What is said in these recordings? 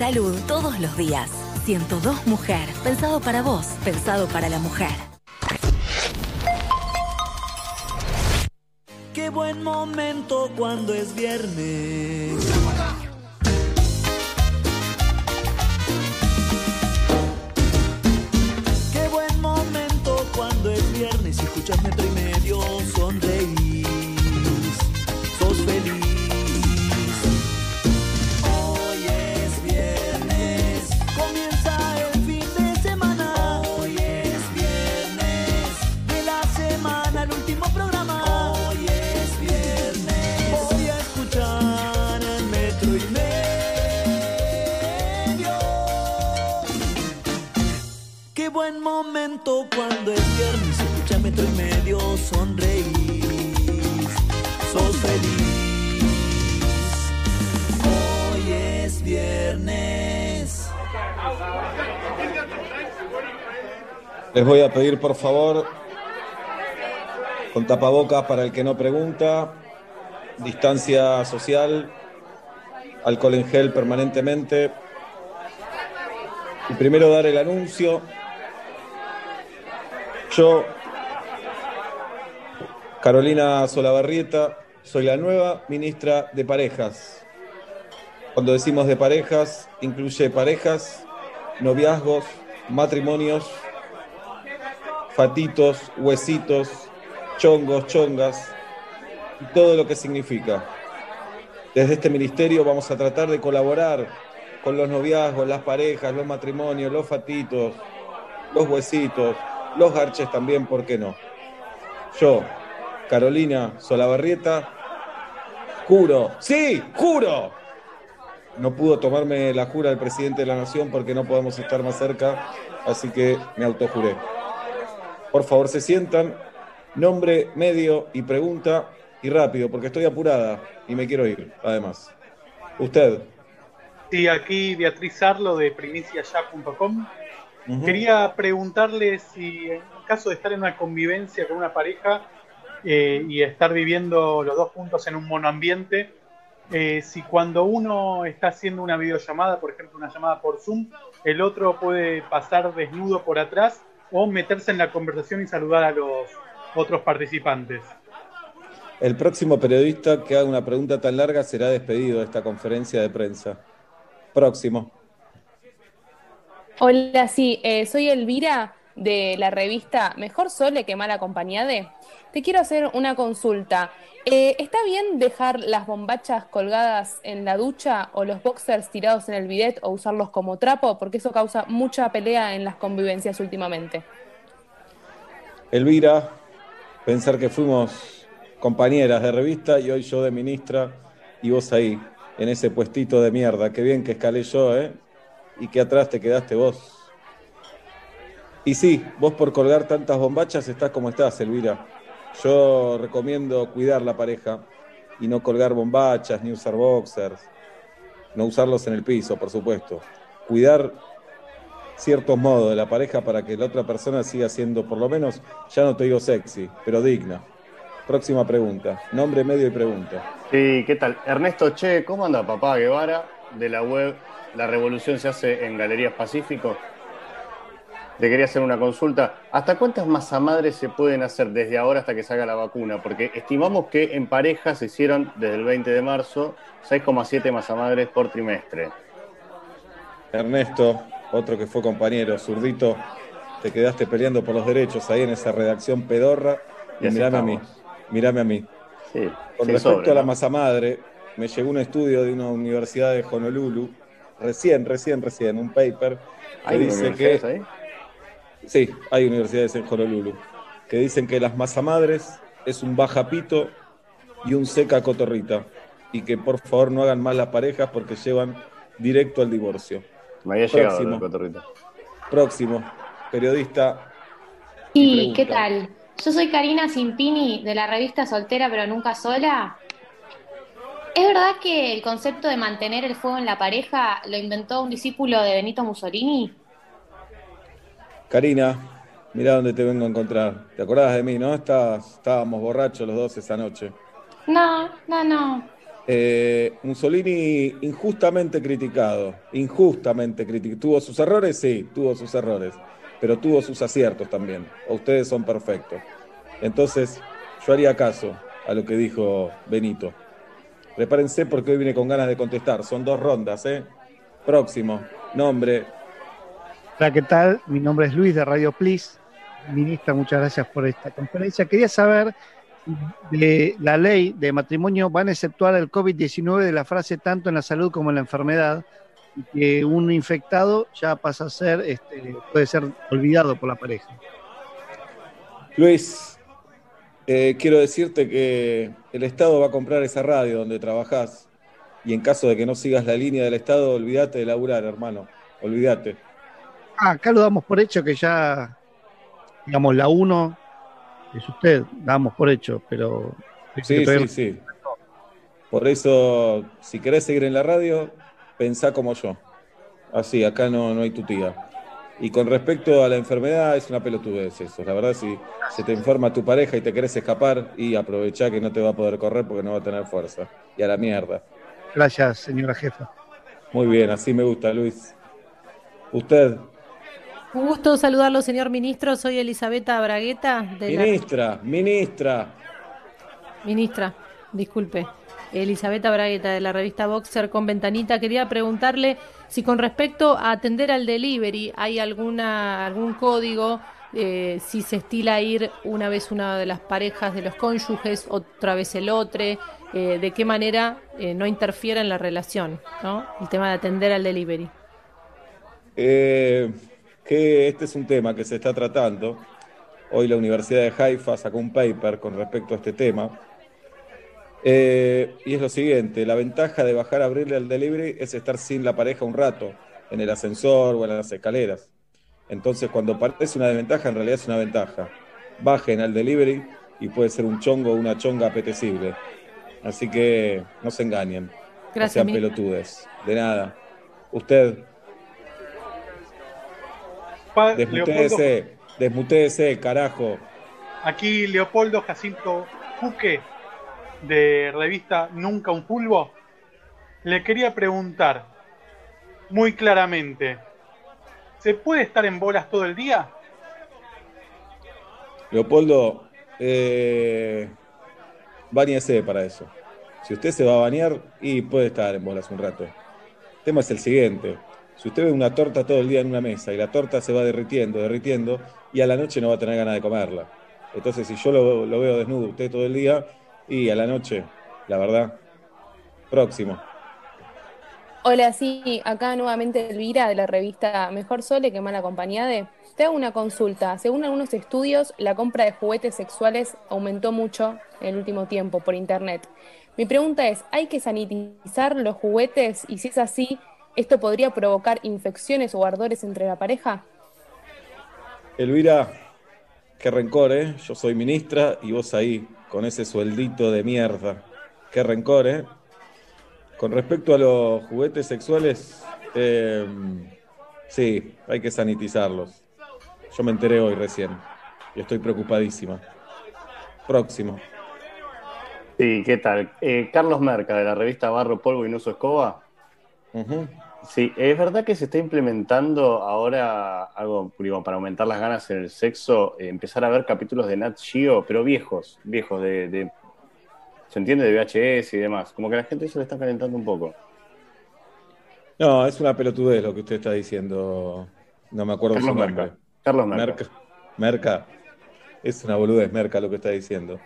Salud todos los días. 102 Mujer. Pensado para vos. Pensado para la mujer. Qué buen momento cuando es viernes. Qué buen momento cuando es viernes escuchas metro y cuando es viernes, escucha metro y medio, sonreís, sos feliz. Hoy es viernes. Les voy a pedir, por favor, con tapabocas para el que no pregunta, distancia social, alcohol en gel permanentemente. Y primero dar el anuncio. Yo, Carolina Solabarrieta, soy la nueva ministra de Parejas. Cuando decimos de parejas, incluye parejas, noviazgos, matrimonios, fatitos, huesitos, chongos, chongas y todo lo que significa. Desde este ministerio vamos a tratar de colaborar con los noviazgos, las parejas, los matrimonios, los fatitos, los huesitos, los garches también, ¿por qué no? Yo, Carolina Solabarrieta, juro, sí, juro. No pudo tomarme la jura del presidente de la nación porque no podemos estar más cerca, así que me autojuré. Por favor, se sientan. Nombre, medio y pregunta. Y rápido, porque estoy apurada y me quiero ir, además. Usted. Sí, aquí Beatriz Arlo de primiciaya.com. Quería preguntarle si en caso de estar en una convivencia con una pareja eh, y estar viviendo los dos juntos en un monoambiente, eh, si cuando uno está haciendo una videollamada, por ejemplo una llamada por Zoom, el otro puede pasar desnudo por atrás o meterse en la conversación y saludar a los otros participantes. El próximo periodista que haga una pregunta tan larga será despedido de esta conferencia de prensa. Próximo. Hola, sí, eh, soy Elvira de la revista Mejor Sole que Mal Acompañade. Te quiero hacer una consulta. Eh, ¿Está bien dejar las bombachas colgadas en la ducha o los boxers tirados en el bidet o usarlos como trapo? Porque eso causa mucha pelea en las convivencias últimamente. Elvira, pensar que fuimos compañeras de revista y hoy yo de ministra y vos ahí, en ese puestito de mierda. Qué bien que escalé yo, ¿eh? Y que atrás te quedaste vos. Y sí, vos por colgar tantas bombachas estás como estás, Elvira. Yo recomiendo cuidar la pareja y no colgar bombachas ni usar boxers. No usarlos en el piso, por supuesto. Cuidar ciertos modos de la pareja para que la otra persona siga siendo, por lo menos, ya no te digo sexy, pero digna. Próxima pregunta. Nombre, medio y pregunta. Sí, ¿qué tal? Ernesto Che, ¿cómo anda papá Guevara de la web La Revolución se hace en Galerías Pacífico? Te quería hacer una consulta. ¿Hasta cuántas masamadres se pueden hacer desde ahora hasta que salga la vacuna? Porque estimamos que en pareja se hicieron desde el 20 de marzo 6,7 masamadres por trimestre. Ernesto, otro que fue compañero, zurdito, te quedaste peleando por los derechos ahí en esa redacción pedorra. Y, mirame a mí, mirame a mí. Sí, Con respecto sobre, a la ¿no? masa madre, me llegó un estudio de una universidad de Honolulu, recién, recién, recién, un paper que ¿Hay dice universidades que ahí? sí, hay universidades en Honolulu que dicen que las masamadres es un bajapito y un seca cotorrita y que por favor no hagan más las parejas porque llevan directo al divorcio. Me había llegado Próximo. el cotorrito. Próximo, periodista. Y, ¿qué pregunta. tal? Yo soy Karina Simpini de la revista Soltera pero nunca sola. ¿Es verdad que el concepto de mantener el fuego en la pareja lo inventó un discípulo de Benito Mussolini? Karina, mirá dónde te vengo a encontrar. ¿Te acordás de mí, no? Estabas- estábamos borrachos los dos esa noche. No, no, no. Eh, Mussolini injustamente criticado, injustamente criticado. ¿Tuvo sus errores? Sí, tuvo sus errores, pero tuvo sus aciertos también. O ustedes son perfectos. Entonces, yo haría caso a lo que dijo Benito. Prepárense porque hoy vine con ganas de contestar. Son dos rondas, ¿eh? Próximo. Nombre. Hola, ¿qué tal? Mi nombre es Luis de Radio Please. Ministra, muchas gracias por esta conferencia. Quería saber de la ley de matrimonio van a exceptuar el COVID-19 de la frase tanto en la salud como en la enfermedad, y que un infectado ya pasa a ser, este, puede ser olvidado por la pareja. Luis, eh, quiero decirte que el Estado va a comprar esa radio donde trabajás y en caso de que no sigas la línea del Estado, olvídate de laburar, hermano, olvídate. Ah, acá lo damos por hecho que ya, digamos, la 1 es usted, damos por hecho, pero... Sí, sí, sí. Por eso, si querés seguir en la radio, pensá como yo. Así, acá no, no hay tu tía. Y con respecto a la enfermedad, es una pelotudez eso. La verdad, si se te enferma tu pareja y te querés escapar, y aprovechá que no te va a poder correr porque no va a tener fuerza. Y a la mierda. Gracias, señora jefa. Muy bien, así me gusta, Luis. ¿Usted? Un gusto saludarlo, señor ministro. Soy Elisabetta Bragueta. De ministra, ministra. Ministra, disculpe. Elisabetta Bragueta de la revista Boxer con Ventanita. Quería preguntarle si con respecto a atender al delivery hay alguna algún código, eh, si se estila ir una vez una de las parejas de los cónyuges, otra vez el otro, eh, de qué manera eh, no interfiera en la relación, ¿no? El tema de atender al delivery. Que este es un tema que se está tratando. Hoy la Universidad de Haifa sacó un paper con respecto a este tema. Eh, y es lo siguiente, la ventaja de bajar a abrirle al delivery es estar sin la pareja un rato, en el ascensor o en las escaleras. Entonces, cuando parece una desventaja, en realidad es una ventaja. Bajen al delivery y puede ser un chongo o una chonga apetecible. Así que no se engañen. Gracias, no sean pelotudes. De nada. Usted. Desmutéese, carajo. Aquí Leopoldo Jacinto Juque, de revista Nunca un Pulvo. Le quería preguntar muy claramente: ¿se puede estar en bolas todo el día? Leopoldo, eh, bañese para eso. Si usted se va a bañar, y puede estar en bolas un rato. El tema es el siguiente. Si usted ve una torta todo el día en una mesa y la torta se va derritiendo, derritiendo, y a la noche no va a tener ganas de comerla. Entonces, si yo lo, lo veo desnudo usted todo el día, y a la noche, la verdad, próximo. Hola, sí, acá nuevamente Elvira de la revista Mejor Sole que Mal Acompañade. Te hago una consulta. Según algunos estudios, la compra de juguetes sexuales aumentó mucho en el último tiempo por internet. Mi pregunta es, ¿hay que sanitizar los juguetes? Y si es así, ¿esto podría provocar infecciones o ardores entre la pareja? Elvira, qué rencor, ¿eh? Yo soy ministra y vos ahí, con ese sueldito de mierda. Qué rencor, ¿eh? Con respecto a los juguetes sexuales, eh, sí, hay que sanitizarlos. Yo me enteré hoy recién y estoy preocupadísima. Próximo. Sí, ¿qué tal? Eh, Carlos Merca, de la revista Barro, Polvo y Nuso Escoba. Ujú. Sí, es verdad que se está implementando ahora algo digo, para aumentar las ganas en el sexo, eh, empezar a ver capítulos de Nat Geo, pero viejos, viejos, de, de- se entiende de VHS y demás. Como que la gente se le está calentando un poco. No, es una pelotudez lo que usted está diciendo. No me acuerdo Carlos su nombre. Merca. Carlos Merca. Merca. Merca. Es una boludez, Merca, lo que está diciendo.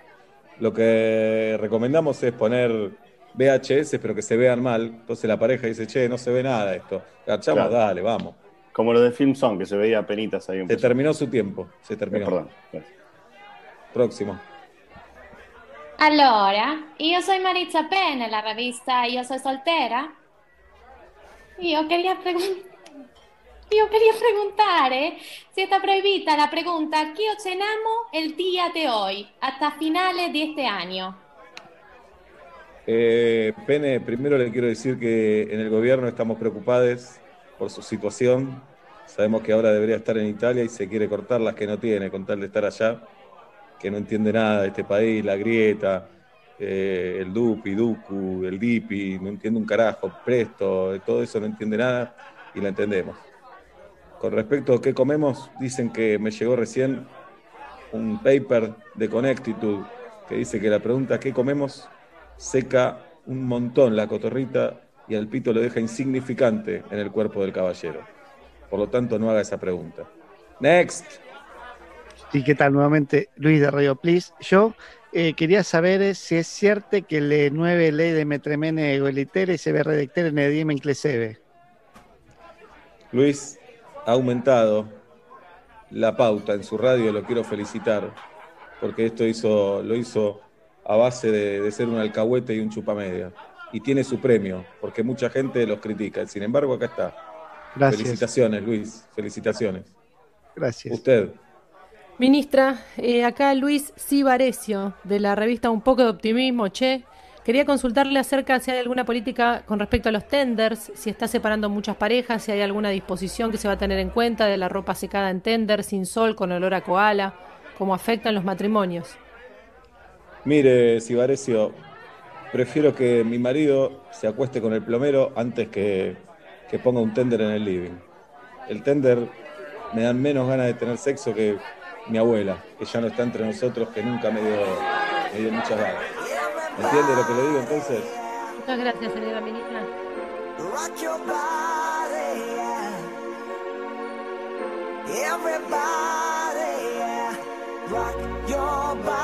Lo que recomendamos es poner VHS, pero que se vean mal. Entonces la pareja dice, che, no se ve nada esto. Garchamos, Claro. dale, vamos. Como lo de Film Song, que se veía penitas ahí un Se terminó su tiempo. Se terminó. Perdón. Próximo. Allora, io sono Marizza Penne, la rivista Io sono soltera. Io quería Io quería preguntare si está prohibita la pregunta ¿qué cenamos el día de hoy hasta finales de este año? Eh, Pene, primero le quiero decir que en el gobierno estamos preocupados por su situación. Sabemos que ahora debería estar en Italia y se quiere cortar las que no tiene con tal de estar allá, que no entiende nada de este país, la grieta, eh, el DUPI, DUCU, el DIPI, no entiende un carajo, Presto, de todo eso no entiende nada y la entendemos. Con respecto a qué comemos, dicen que me llegó recién un paper de Connecticut que dice que la pregunta ¿qué comemos? Seca un montón la cotorrita y al pito lo deja insignificante en el cuerpo del caballero. Por lo tanto, no haga esa pregunta. Next. ¿Y qué tal nuevamente? Luis de Radio Please. Yo eh, quería saber eh, si es cierto que le nueve ley de metremene egolitere se ve redactar en el día incleseve. Luis ha aumentado la pauta en su radio, lo quiero felicitar, porque esto hizo, lo hizo a base de, de ser un alcahuete y un chupamedia. Y tiene su premio, porque mucha gente los critica. Sin embargo, acá está. Gracias. Felicitaciones, Luis. Felicitaciones. Gracias. Usted. Ministra, eh, acá Luis Cibarecio, de la revista Un poco de optimismo, che. Quería consultarle acerca si hay alguna política con respecto a los tenders, si está separando muchas parejas, si hay alguna disposición que se va a tener en cuenta de la ropa secada en tender, sin sol, con olor a koala, cómo afectan los matrimonios. Mire, Cibarecio, prefiero que mi marido se acueste con el plomero antes que, que ponga un tender en el living. El tender me dan menos ganas de tener sexo que mi abuela, que ya no está entre nosotros, que nunca me dio, me dio muchas ganas. ¿Entiende lo que le digo entonces? Muchas gracias, señora ministra. Rock your body, yeah. Everybody, yeah. Rock your body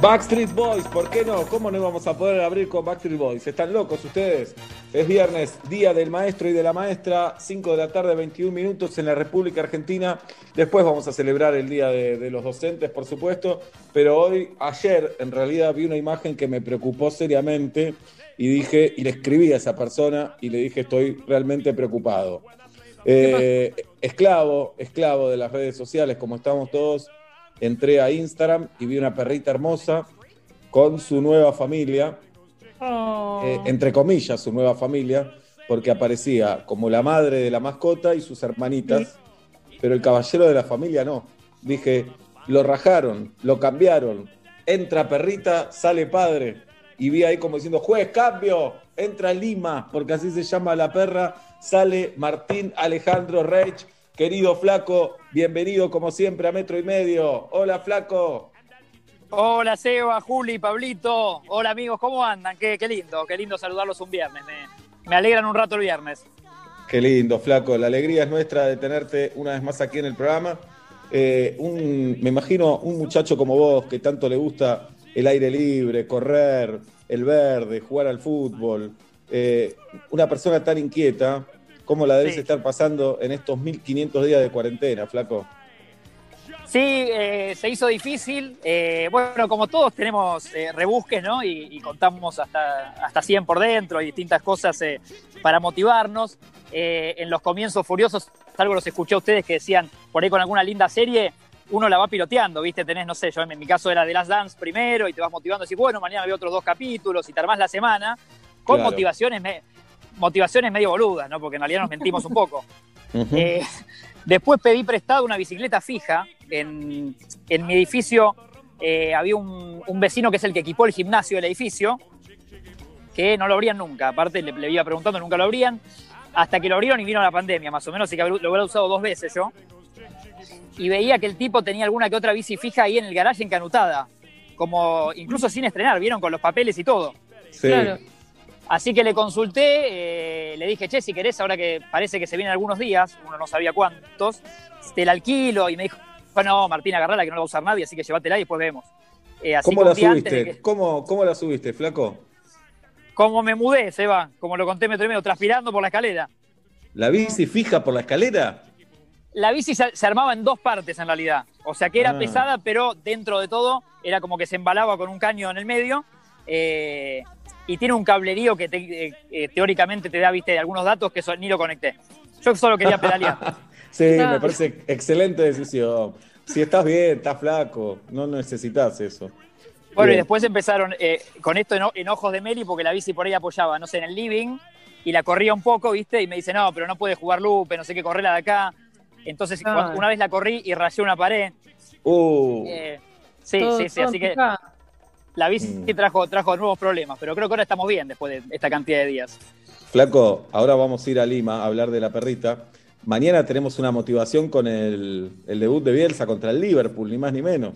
Backstreet Boys, ¿por qué no? ¿Cómo no íbamos a poder abrir con Backstreet Boys? ¿Están locos ustedes? Es viernes, día del maestro y de la maestra, 5 de la tarde, 21 minutos en la República Argentina. Después vamos a celebrar el día de, de los docentes, por supuesto, pero hoy, ayer, en realidad vi una imagen que me preocupó seriamente y dije, y le escribí a esa persona y le dije, estoy realmente preocupado. Eh, esclavo, esclavo de las redes sociales, como estamos todos, entré a Instagram y vi una perrita hermosa con su nueva familia, Oh. eh, entre comillas, su nueva familia, porque aparecía como la madre de la mascota y sus hermanitas, pero el caballero de la familia no. Dije, lo rajaron, lo cambiaron, entra perrita, sale padre. Y vi ahí como diciendo, juez, cambio, entra Lima, porque así se llama la perra, sale Martín Alejandro Reich. Querido Flaco, bienvenido como siempre a Metro y Medio. Hola Flaco. Hola Seba, Juli, Pablito. Hola amigos, ¿cómo andan? Qué, qué lindo, qué lindo saludarlos un viernes. Me, me alegran un rato el viernes. Qué lindo, Flaco. La alegría es nuestra de tenerte una vez más aquí en el programa. Eh, un, me imagino un muchacho como vos que tanto le gusta el aire libre, correr, el verde, jugar al fútbol. Eh, una persona tan inquieta, ¿cómo la debes Sí. estar pasando en estos 1500 días de cuarentena, Flaco? Sí, eh, se hizo difícil. Eh, bueno, como todos tenemos eh, rebusques, ¿no? Y, y contamos hasta, hasta 100 por dentro y distintas cosas eh, para motivarnos. En los comienzos furiosos, algo los escuché a ustedes que decían, por ahí con alguna linda serie, uno la va piloteando, ¿viste? Tenés, no sé, yo en mi caso era de Last Dance primero y te vas motivando, así, bueno, mañana veo otros dos capítulos y te armás la semana con Claro. motivaciones, me- motivaciones medio boludas, ¿no? Porque en realidad nos mentimos un poco. Eh, después pedí prestado una bicicleta fija. En, en mi edificio eh, había un, un vecino que es el que equipó el gimnasio del edificio, que no lo abrían nunca. Aparte, le, le iba preguntando, nunca lo abrían. Hasta que lo abrieron y vino la pandemia, más o menos, así que lo hubiera usado dos veces yo. Y veía que el tipo tenía alguna que otra bici fija ahí en el garaje encanutada. Como incluso sin estrenar, vieron con los papeles y todo. Sí. Claro. Así que le consulté, eh, le dije, che, si querés, ahora que parece que se vienen algunos días, uno no sabía cuántos, te la alquilo. Y me dijo, no, Martín, agarrala que no la va a usar nadie, así que llévatela y después vemos. Eh, así ¿Cómo la subiste? que- ¿Cómo, ¿Cómo la subiste, Flaco? como me mudé, Seba, como lo conté metro y medio, transpirando por la escalera. ¿La bici fija por la escalera? La bici se, se armaba en dos partes en realidad. O sea que era Ah. pesada, pero dentro de todo era como que se embalaba con un caño en el medio. eh, y tiene un cablerío que te- eh, eh, teóricamente te da, viste, algunos datos que ni lo conecté. Yo solo quería pedalear. Sí, me parece excelente decisión. Si estás bien, estás flaco, no necesitas eso. Bueno, y después empezaron eh, con esto en, ojos de Meli, porque la bici por ahí apoyaba, no sé, en el living, y la corría un poco, ¿viste? Y me dice, no, pero no puede jugar Lupe, no sé qué, correrla de acá. Entonces, Ah. cuando- una vez la corrí y rayé una pared. Uh, Eh, sí, Todo- sí, sí, así que. La bici Mm. trajo, trajo nuevos problemas, pero creo que ahora estamos bien después de esta cantidad de días. Flaco, ahora vamos a ir a Lima a hablar de la perrita. Mañana tenemos una motivación con el, el debut de Bielsa contra el Liverpool, ni más ni menos.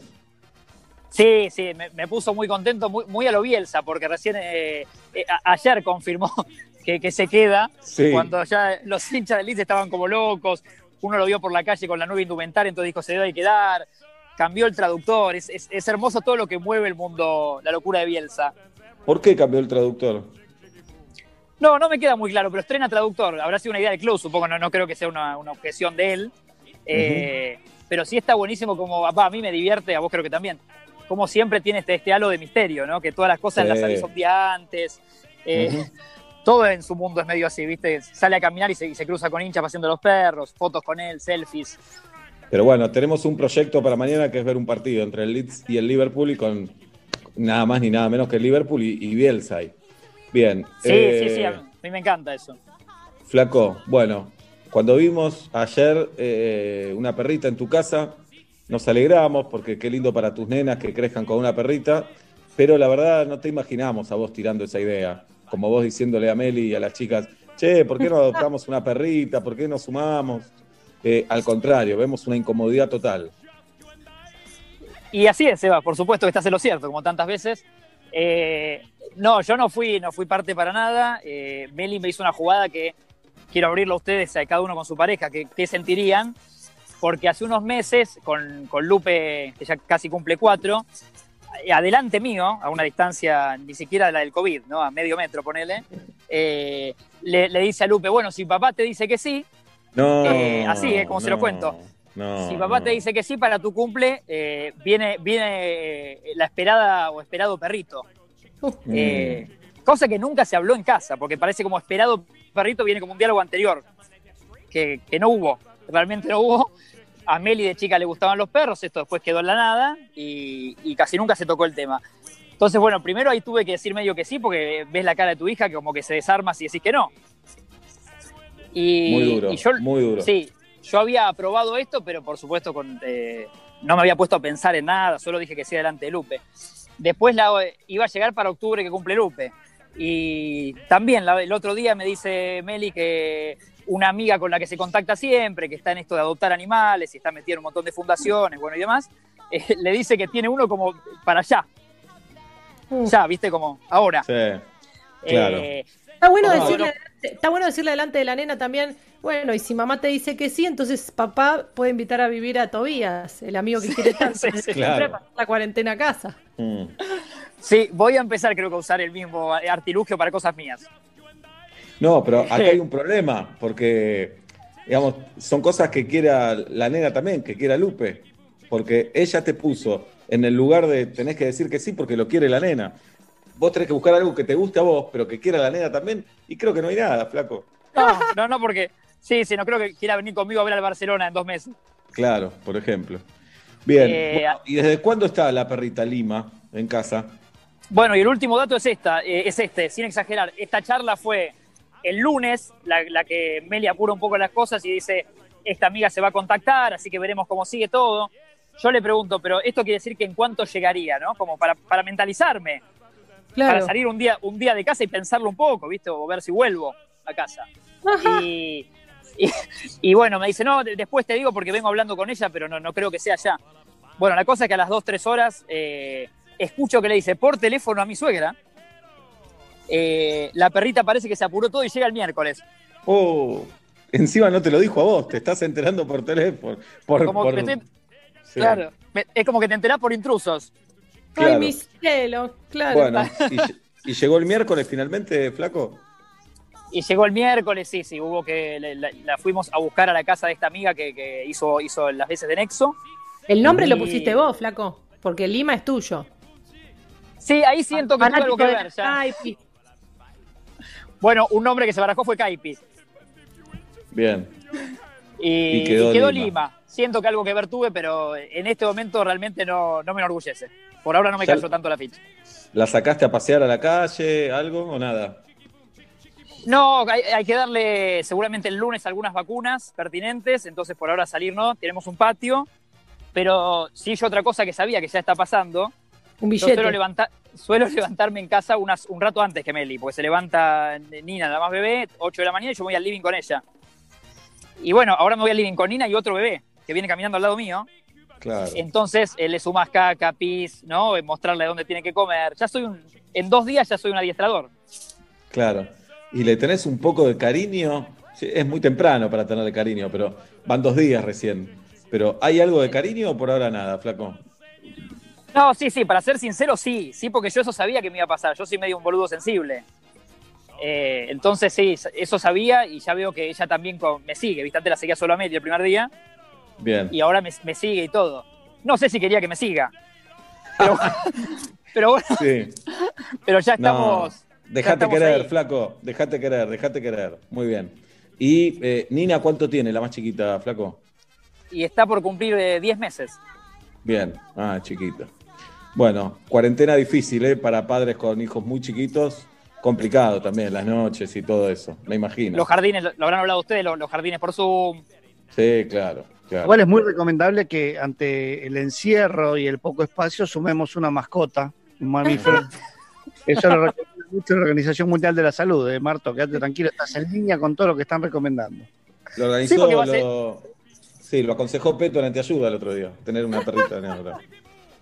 Sí, sí, me, me puso muy contento, muy, muy a lo Bielsa, porque recién eh, eh, ayer confirmó que, que se queda, Sí. cuando ya los hinchas del Leeds estaban como locos, uno lo vio por la calle con la nueva indumentaria, entonces dijo, se debe quedar, cambió el traductor, es, es- es hermoso todo lo que mueve el mundo, la locura de Bielsa. ¿Por qué cambió el traductor? No, no me queda muy claro, pero estrena traductor, habrá sido una idea de Klaus, supongo, no, no creo que sea una, una objeción de él, Eh, pero sí está buenísimo como, a mí me divierte, a vos creo que también, como siempre tiene este, este halo de misterio, ¿no? Que todas las cosas Sí. las avisó un día antes, eh, todo en su mundo es medio así, ¿viste? Sale a caminar y se, y se cruza con hinchas paseando los perros, fotos con él, selfies. Pero bueno, tenemos un proyecto para mañana que es ver un partido entre el Leeds y el Liverpool y con nada más ni nada menos que el Liverpool y, y Bielsa ahí. Bien. Sí, eh, sí, sí, a mí me encanta eso. Flaco, bueno, cuando vimos ayer eh, una perrita en tu casa, nos alegramos porque qué lindo para tus nenas que crezcan con una perrita, pero la verdad no te imaginamos a vos tirando esa idea, como vos diciéndole a Meli y a las chicas, che, ¿por qué no adoptamos una perrita? ¿Por qué no sumamos? Eh, al contrario, vemos una incomodidad total. Y así es, Eva, por supuesto que estás en lo cierto, como tantas veces. Eh, no, yo no fui, no fui parte para nada. Eh, Meli me hizo una jugada que quiero abrirlo a ustedes, a cada uno con su pareja, que, sentirían. Porque hace unos meses, con, con Lupe, que ya casi cumple cuatro, adelante mío, a una distancia ni siquiera la del COVID, ¿no? A medio metro, ponele, le, le dice a Lupe, bueno, si papá te dice que sí, No. Eh, así, eh, como se lo cuento. No, si papá no. te dice que sí para tu cumple, eh, viene, viene la esperada o esperado perrito. Mm. Eh, cosa que nunca se habló en casa, porque parece como esperado perrito viene como un diálogo anterior, que, que no hubo, realmente no hubo. A Meli de chica le gustaban los perros, esto después quedó en la nada y, y casi nunca se tocó el tema. Entonces, bueno, primero ahí tuve que decir medio que sí, porque ves la cara de tu hija que como que se desarma si decís que no. Y, Muy duro, y yo, muy duro. Sí, yo había aprobado esto, pero por supuesto con, eh, no me había puesto a pensar en nada, solo dije que sí delante de Lupe. Después la, iba a llegar para octubre que cumple Lupe. Y también la- el otro día me dice Meli que una amiga con la que se contacta siempre, que está en esto de adoptar animales y está metida en un montón de fundaciones, bueno y demás, eh, le dice que tiene uno como para allá. Ya, viste, como ahora. Sí, claro. Eh, Está bueno, No, decirle, no. está bueno decirle delante de la nena también, bueno, y si mamá te dice que sí, entonces papá puede invitar a vivir a Tobías, el amigo que quiere tanto. Sí, sí, claro. la cuarentena a casa. Mm. sí, voy a empezar creo que a usar el mismo artilugio para cosas mías. No, pero acá hay un problema, porque, digamos, son cosas que quiera la nena también, que quiera Lupe, porque ella te puso en el lugar de tenés que decir que sí porque lo quiere la nena. Vos tenés que buscar algo que te guste a vos, pero que quiera la nena también, y creo que no hay nada, flaco. No, no, no, porque sí, sí, no creo que quiera venir conmigo a ver al Barcelona en dos meses. Claro, por ejemplo. Bien, Eh, bueno, ¿y desde cuándo está la perrita Lima en casa? Bueno, y el último dato es esta, eh, es este, sin exagerar. Esta charla fue el lunes, la, la que Meli apura un poco las cosas y dice, esta amiga se va a contactar, así que veremos cómo sigue todo. Yo le pregunto, pero esto quiere decir que en cuánto llegaría, ¿no? Como para, para mentalizarme, para salir un día, un día de casa y pensarlo un poco, ¿viste? O ver si vuelvo a casa. Y, y- y bueno, me dice, no, de- después te digo porque vengo hablando con ella, pero no, no creo que sea ya. Bueno, la cosa es que a las 2, 3 horas eh, escucho que le dice por teléfono a mi suegra. eh, la perrita parece que se apuró todo y llega el miércoles. Oh, encima no te lo dijo a vos, te estás enterando por teléfono. Por, Como por- que estoy- sí, Claro, es como que te enterás por intrusos. Ay, claro. mi cielo, claro. Bueno, y, y llegó el miércoles finalmente, flaco. Y llegó el miércoles, sí, sí, hubo que la, la fuimos a buscar a la casa de esta amiga que, que hizo, hizo las veces de Nexo. El nombre lo pusiste vos, flaco, porque Lima es tuyo. Sí, ahí siento que tuve algo que ver ya. Caipi. Bueno, un nombre que se barajó fue Caipi. Bien. Y, Y y quedó quedó, Lima. Lima. Siento que algo que ver tuve, pero en este momento realmente no, no me enorgullece. Por ahora no me cayó tanto la ficha. ¿La sacaste a pasear a la calle, algo o nada? No, hay, hay que darle seguramente el lunes algunas vacunas pertinentes, entonces por ahora salir no, tenemos un patio, pero sí yo otra cosa que sabía que ya está pasando, Un yo suelo, billete. suelo levantarme en casa unas, un rato antes que Meli, porque se levanta Nina, la más bebé, 8 de la mañana y yo me voy al living con ella. Y bueno, ahora me voy al living con Nina y otro bebé que viene caminando al lado mío. Claro. Entonces eh, le sumas caca, pis, ¿no? Eh, Mostrarle dónde tiene que comer. Ya soy un. En dos días ya soy un adiestrador. Claro. ¿Y le tenés un poco de cariño? Sí, es muy temprano para tenerle cariño, pero van dos días recién. Pero ¿hay algo de cariño o por ahora nada, flaco? No, sí, sí, para ser sincero, sí. Sí, porque yo eso sabía que me iba a pasar. Yo soy medio un boludo sensible. Eh, entonces, sí, eso sabía y ya veo que ella también con- me sigue. ¿Viste? Antes la seguía solo a Meli el primer día Bien. y ahora me, me sigue y todo. No sé si quería que me siga. Pero, pero bueno, Sí. pero ya No. estamos. ya Dejate estamos querer, ahí. flaco. Dejate querer, dejate querer. Muy bien. ¿Y eh, Nina cuánto tiene, la más chiquita, flaco? Y está por cumplir eh, 10 meses. Bien. Ah, chiquita. Bueno, cuarentena difícil, ¿eh? Para padres con hijos muy chiquitos. Complicado también, las noches y todo eso, me imagino. Los jardines, lo, lo habrán hablado ustedes, los, los jardines por Zoom. Sí, claro. claro. Igual es muy recomendable que ante el encierro y el poco espacio sumemos una mascota, un mamífero. Eso lo recomienda mucho la Organización Mundial de la Salud, ¿eh, Marto? Quédate tranquilo, estás en línea con todo lo que están recomendando. Lo organizó, Sí, porque va a ser- lo... Sí, lo aconsejó Peto en Anteayuda el otro día, tener una perrita negra.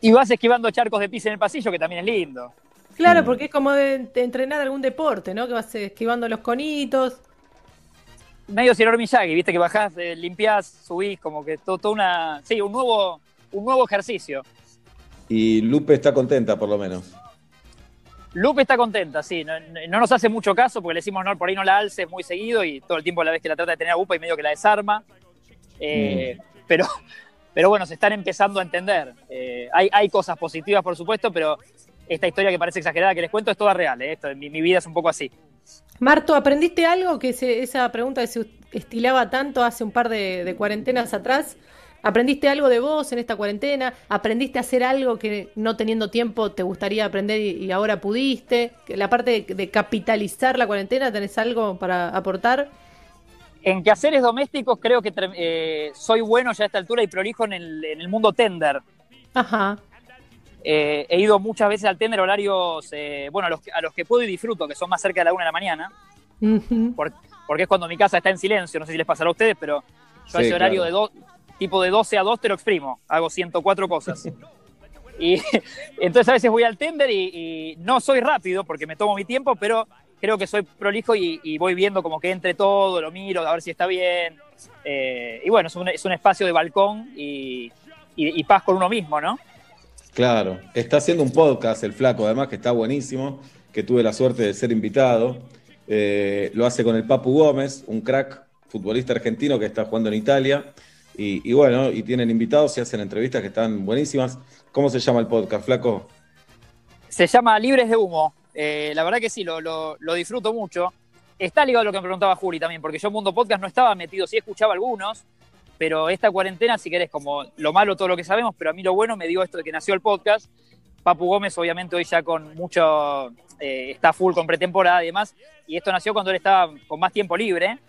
Y vas esquivando charcos de pis en el pasillo, que también es lindo. Claro, Mm. porque es como de, de entrenar algún deporte, ¿no? Que vas esquivando los conitos. Medio Sr. Miyagi, viste que bajás, eh, limpiás, subís, como que todo, todo una. Sí, un nuevo, un nuevo ejercicio. Y Lupe está contenta, por lo menos. Lupe está contenta, sí. No, no nos hace mucho caso porque le decimos no, por ahí no la alce muy seguido y todo el tiempo a la vez que la trata de tener a UPA y medio que la desarma. Eh, pero, pero bueno, se están empezando a entender. Eh, hay, hay cosas positivas, por supuesto, pero esta historia que parece exagerada que les cuento es toda real. ¿eh? Esto, mi, mi vida es un poco así. Marto, ¿aprendiste algo que se- esa pregunta que se estilaba tanto hace un par de, de cuarentenas atrás? ¿Aprendiste algo de vos en esta cuarentena? ¿Aprendiste a hacer algo que no teniendo tiempo te gustaría aprender y, y ahora pudiste? La parte de, de capitalizar la cuarentena, ¿tenés algo para aportar? En quehaceres domésticos creo que eh, soy bueno ya a esta altura y prolijo en el, en el mundo tender. Ajá. Eh, he ido muchas veces al tender horarios, eh, bueno, a los, que- a los que puedo y disfruto, que son más cerca de la una de la mañana, porque es cuando mi casa está en silencio, no sé si les pasará a ustedes, pero yo Sí, ese horario claro. de do- tipo de 12 a 2 te lo exprimo, hago 104 cosas. y entonces a veces voy al tender y, y no soy rápido porque me tomo mi tiempo, pero creo que soy prolijo y, y voy viendo como que entre todo, lo miro, a ver si está bien. Eh, y bueno, es un, es un espacio de balcón y, y- y paz con uno mismo, ¿no? Claro, está haciendo un podcast el flaco, además que está buenísimo, que tuve la suerte de ser invitado. Eh, lo hace con el Papu Gómez, un crack futbolista argentino que está jugando en Italia. Y, bueno, y tienen invitados y hacen entrevistas que están buenísimas. ¿Cómo se llama el podcast, flaco? Se llama Libres de Humo. Eh, la verdad que sí, lo, lo- lo disfruto mucho. Está ligado a lo que me preguntaba Juli también, porque yo Mundo Podcast no estaba metido, sí escuchaba algunos, pero esta cuarentena, si querés, como lo malo todo lo que sabemos, pero a mí lo bueno me dio esto de que nació el podcast. Papu Gómez, obviamente, hoy ya con mucho, eh, está full con pretemporada y demás, y esto nació cuando él estaba con más tiempo libre,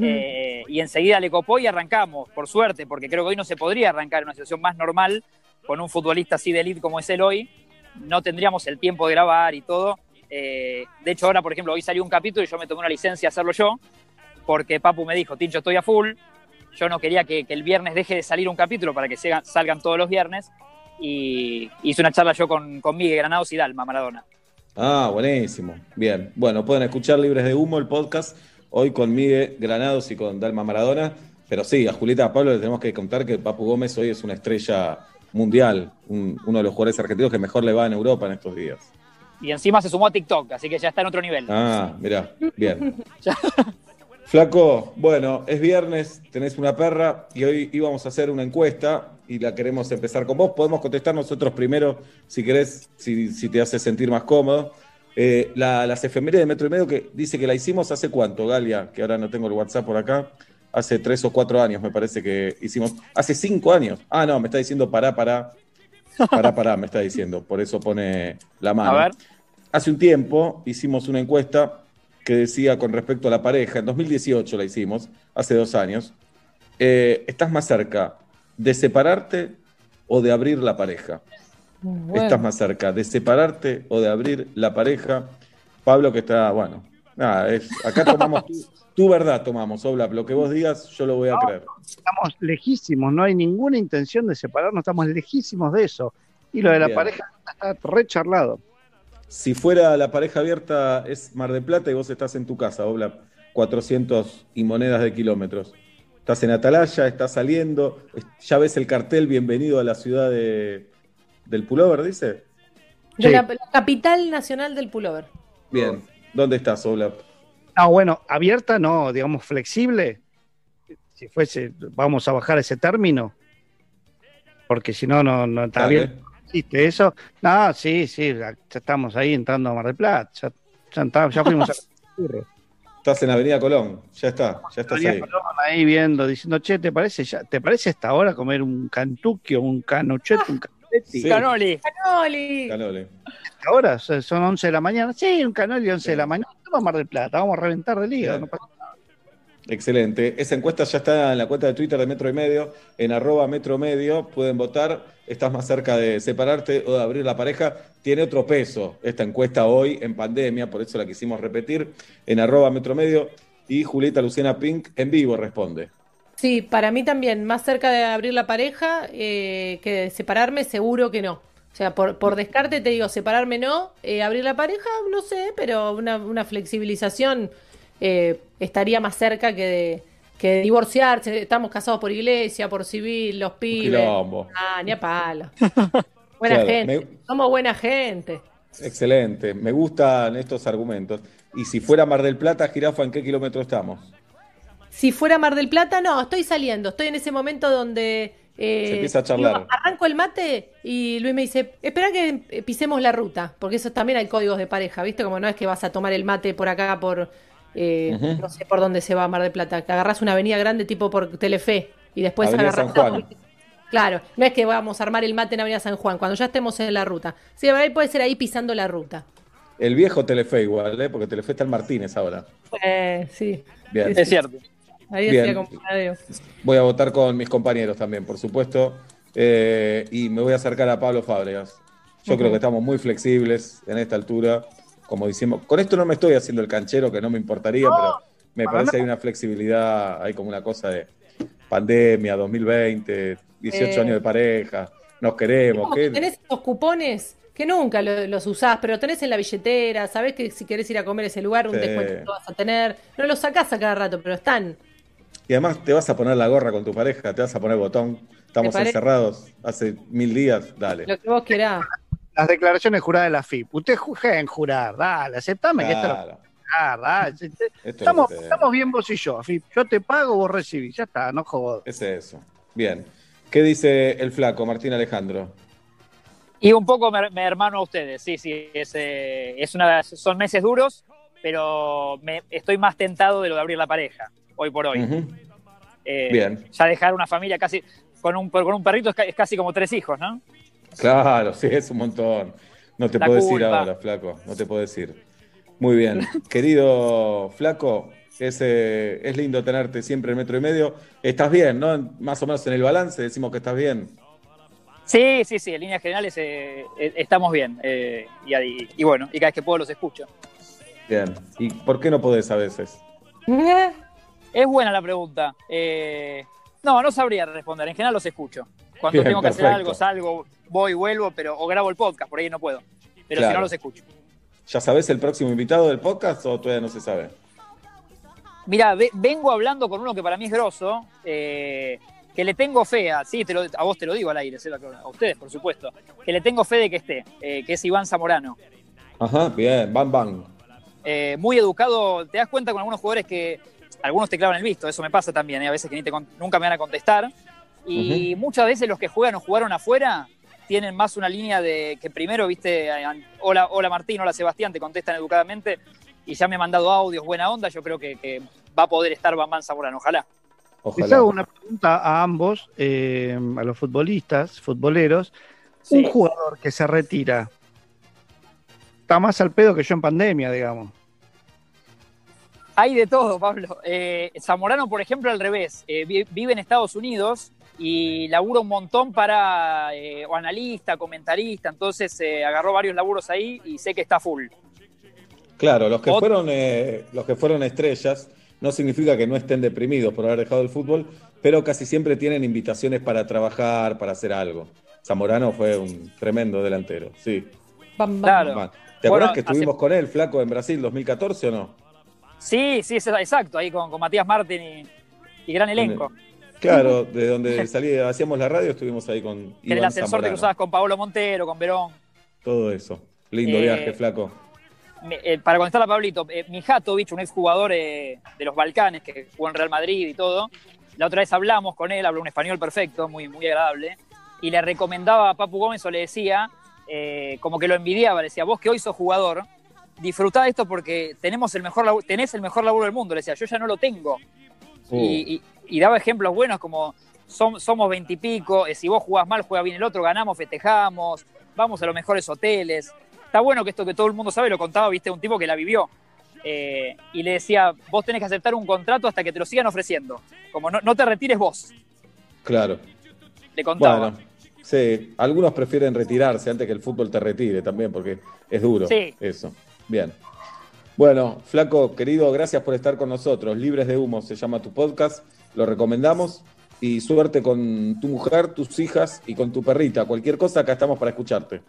eh, y enseguida le copó y arrancamos, por suerte, porque creo que hoy no se podría arrancar en una situación más normal con un futbolista así de elite como es él hoy, no tendríamos el tiempo de grabar y todo. Eh, de hecho, ahora, por ejemplo, hoy salió un capítulo y yo me tomé una licencia a hacerlo yo, porque Papu me dijo, Tincho, estoy a full. Yo no quería que, que el viernes deje de salir un capítulo para que se- salgan todos los viernes. Y hice una charla yo con, con Miguel Granados y Dalma Maradona. Ah, buenísimo. Bien. Bueno, pueden escuchar Libres de Humo, el podcast, hoy con Miguel Granados y con Dalma Maradona. Pero sí, a Julieta a Pablo le tenemos que contar que Papu Gómez hoy es una estrella mundial, un- uno de los jugadores argentinos que mejor le va en Europa en estos días. Y encima se sumó a TikTok, así que ya está en otro nivel. Ah, mirá, bien. Flaco, bueno, es viernes, tenés una perra y hoy íbamos a hacer una encuesta y la queremos empezar con vos. Podemos contestar nosotros primero, si querés, si, si te hace sentir más cómodo. Eh, la, las efemérides de Metro y Medio que dice que la hicimos hace cuánto, Galia, que ahora no tengo el WhatsApp por acá. Hace tres o cuatro años me parece que hicimos. Hace cinco años. Ah, no, me está diciendo pará, pará. Pará, pará, me está diciendo. Por eso pone la mano. A ver. Hace un tiempo hicimos una encuesta que decía con respecto a la pareja, en 2018 la hicimos, hace dos años, eh, ¿estás más cerca de separarte o de abrir la pareja? ¿Estás más cerca de separarte o de abrir la pareja? Pablo que está, bueno, nada, es, acá tomamos tu, tu verdad, tomamos, Oblap, lo que vos digas yo lo voy a creer. Estamos lejísimos, no hay ninguna intención de separarnos, estamos lejísimos de eso. Y lo de la Bien. pareja está recharlado. Si fuera la pareja abierta es Mar de Plata y vos estás en tu casa, Oblap, 400 y monedas de kilómetros. Estás en Atalaya, estás saliendo, ya ves el cartel, bienvenido a la ciudad de, del pullover, dice. De la, la capital nacional del pullover. Bien, ¿dónde estás, Oblap? No, bueno, abierta no, digamos flexible. Si fuese, vamos a bajar ese término. Porque si no, no, no está Dale. bien. ¿Existe eso? No, sí, sí, ya estamos ahí entrando a Mar del Plata. Ya, ya, está- ya fuimos a Estás en Avenida Colón, ya está, ya estás ahí. ahí viendo, diciendo, che, ¿te parece ya, ¿te parece esta hora comer un cantucchio, un canochete, un canoletti? Sí. Canoli. ¡Canoli! Canole. Ahora son son 11 de la mañana. Sí, un canoli 11 de la mañana. Vamos a Mar del Plata, vamos a reventar de liga. Bien. no pasa Excelente. Esa encuesta ya está en la cuenta de Twitter de Metro y Medio, en arroba Metro. Pueden votar. Estás más cerca de separarte o de abrir la pareja. Tiene otro peso esta encuesta hoy en pandemia, por eso la quisimos repetir, en arroba Metro. Y Julieta Luciana Pink en vivo responde. Sí, para mí también, más cerca de abrir la pareja eh, que de separarme, seguro que no. O sea, por, por descarte te digo, separarme no, eh, abrir la pareja, no sé, pero una, una flexibilización eh, estaría más cerca que de, que de divorciarse. Estamos casados por iglesia, por civil, los pibes. Ah, ni a palo. Buena Claro, gente. me- Somos buena gente. Excelente, me gustan estos argumentos. Y si fuera Mar del Plata, Jirafa, ¿en qué kilómetro estamos? Si fuera Mar del Plata, no, estoy saliendo. Estoy en ese momento donde. eh, Se empieza a charlar. digo, arranco el mate y Luis me dice: Espera que eh, pisemos la ruta. Porque eso también hay códigos de pareja, ¿viste? Como no es que vas a tomar el mate por acá, por. Eh. No sé por dónde se va a Mar del Plata. Que agarrás una avenida grande tipo por Telefe y después Avenida agarrás. San Juan. Claro, no es que vamos a armar el mate en Avenida San Juan, cuando ya estemos en la ruta. Sí, ahí puede ser ahí pisando la ruta. El viejo Telefe igual, ¿eh? porque Telefe está en Martínez ahora. Eh, sí. Bien. Es cierto. Ahí decía. Voy a votar con mis compañeros también, por supuesto. Eh, y me voy a acercar a Pablo Fábregas. Yo creo que estamos muy flexibles en esta altura. Como decimos, con esto no me estoy haciendo el canchero, que no me importaría, pero me parece que hay una flexibilidad, hay como una cosa de pandemia, 2020, 18 Eh. años de pareja, nos queremos. Que tenés esos cupones que nunca lo- los usás, pero tenés en la billetera, sabés que si querés ir a comer a ese lugar, un Sí. descuento vas a tener. No los sacás a cada rato, pero están. Y además te vas a poner la gorra con tu pareja, te vas a poner botón. Estamos encerrados hace mil días, dale. Lo que vos querás. Las declaraciones juradas de la FIP. Usted juega en jurar, dale, aceptame que esto lo Claro, es lo que te- estamos bien vos y yo, FIP. Yo te pago, vos recibís. Ya está, no jodas. Es eso. Bien. ¿Qué dice el flaco, Martín Alejandro? Y un poco me, me hermano a ustedes, sí, sí, es, eh, es una, son meses duros, pero me, estoy más tentado de lo de abrir la pareja, hoy por hoy. Eh, Bien. Ya dejar una familia casi, con un, con un perrito es casi como tres hijos, ¿no? Claro, sí, es un montón. No te La puedo decir ahora, flaco, no te puedo decir. Muy bien. Querido flaco, es, eh, es lindo tenerte siempre en metro y medio. Estás bien, ¿no? Más o menos en el balance decimos que estás bien. Sí, sí, sí, en líneas generales eh, eh, estamos bien. eh, y, y- y bueno, y cada vez que puedo los escucho. Bien. ¿Y por qué no podés a veces? Es buena la pregunta. Eh, no, no sabría responder. En general los escucho. Cuando Bien, tengo que hacer algo, salgo, voy, vuelvo, pero o grabo el podcast, por ahí no puedo. Pero si no los escucho. ¿Ya sabés el próximo invitado del podcast o todavía no se sabe? Mira, vengo hablando con uno que para mí es grosso, eh, que le tengo fe a, sí, te lo- a vos te lo digo al aire, a ustedes, por supuesto, que le tengo fe de que esté, eh, que es Iván Zamorano. Ajá, bien, bam, bam. Eh, muy educado, te das cuenta con algunos jugadores que algunos te clavan el visto, eso me pasa también, a veces que ni te nunca me van a contestar. Y muchas veces los que juegan o jugaron afuera tienen más una línea de que primero, viste, hola, hola Martín, hola Sebastián, te contestan educadamente y ya me han mandado audios, buena onda, yo creo que, que va a poder estar Bambán Zamorano, ojalá. Les hago una pregunta a ambos, eh, a los futbolistas, futboleros. Un jugador que se retira está más al pedo que yo en pandemia, digamos. Hay de todo, Pablo. Eh, Zamorano, por ejemplo, al revés. Eh, vi- vive en Estados Unidos y labura un montón para eh, o analista, comentarista. Entonces eh, agarró varios laburos ahí y sé que está full. Claro, los que Ot- fueron eh, los que fueron estrellas no significa que no estén deprimidos por haber dejado el fútbol, pero casi siempre tienen invitaciones para trabajar, para hacer algo. Zamorano fue un tremendo delantero, sí. Bam, bam. Claro. ¿Te Bueno, acuerdas que hace- estuvimos con él, flaco, en Brasil 2014 o no? Sí, sí, es exacto. Ahí con, con Matías Martín y, y gran elenco. Claro, de donde salía, hacíamos la radio, estuvimos ahí con en el ascensor te Zamorano. cruzabas con Paolo Montero, con Verón. Todo eso. Lindo Eh, viaje, flaco. Me- eh, para contestar a Pablito, eh, Mijatovic, un exjugador eh, de los Balcanes que jugó en Real Madrid y todo, la otra vez hablamos con él, habló un español perfecto, muy, muy agradable, y le recomendaba a Papu Gómez o le decía, como que lo envidiaba, le decía, vos que hoy sos jugador, disfrutá de esto porque tenemos el mejor tenés el mejor laburo del mundo, le decía, yo ya no lo tengo. Uh, Y, y- daba ejemplos buenos como som- somos veintipico, eh, si vos jugás mal, juega bien el otro, ganamos, festejamos, vamos a los mejores hoteles. Está bueno que esto que todo el mundo sabe lo contaba, viste, un tipo que la vivió. Eh, y le decía, vos tenés que aceptar un contrato hasta que te lo sigan ofreciendo. Como no, no te retires vos, claro. le contaba. Bueno, sí, algunos prefieren retirarse antes que el fútbol te retire también, porque es duro Sí. eso. Bien. Bueno, Flaco, querido, gracias por estar con nosotros. Libres de Humo se llama tu podcast, lo recomendamos. Y suerte con tu mujer, tus hijas y con tu perrita. Cualquier cosa, acá estamos para escucharte.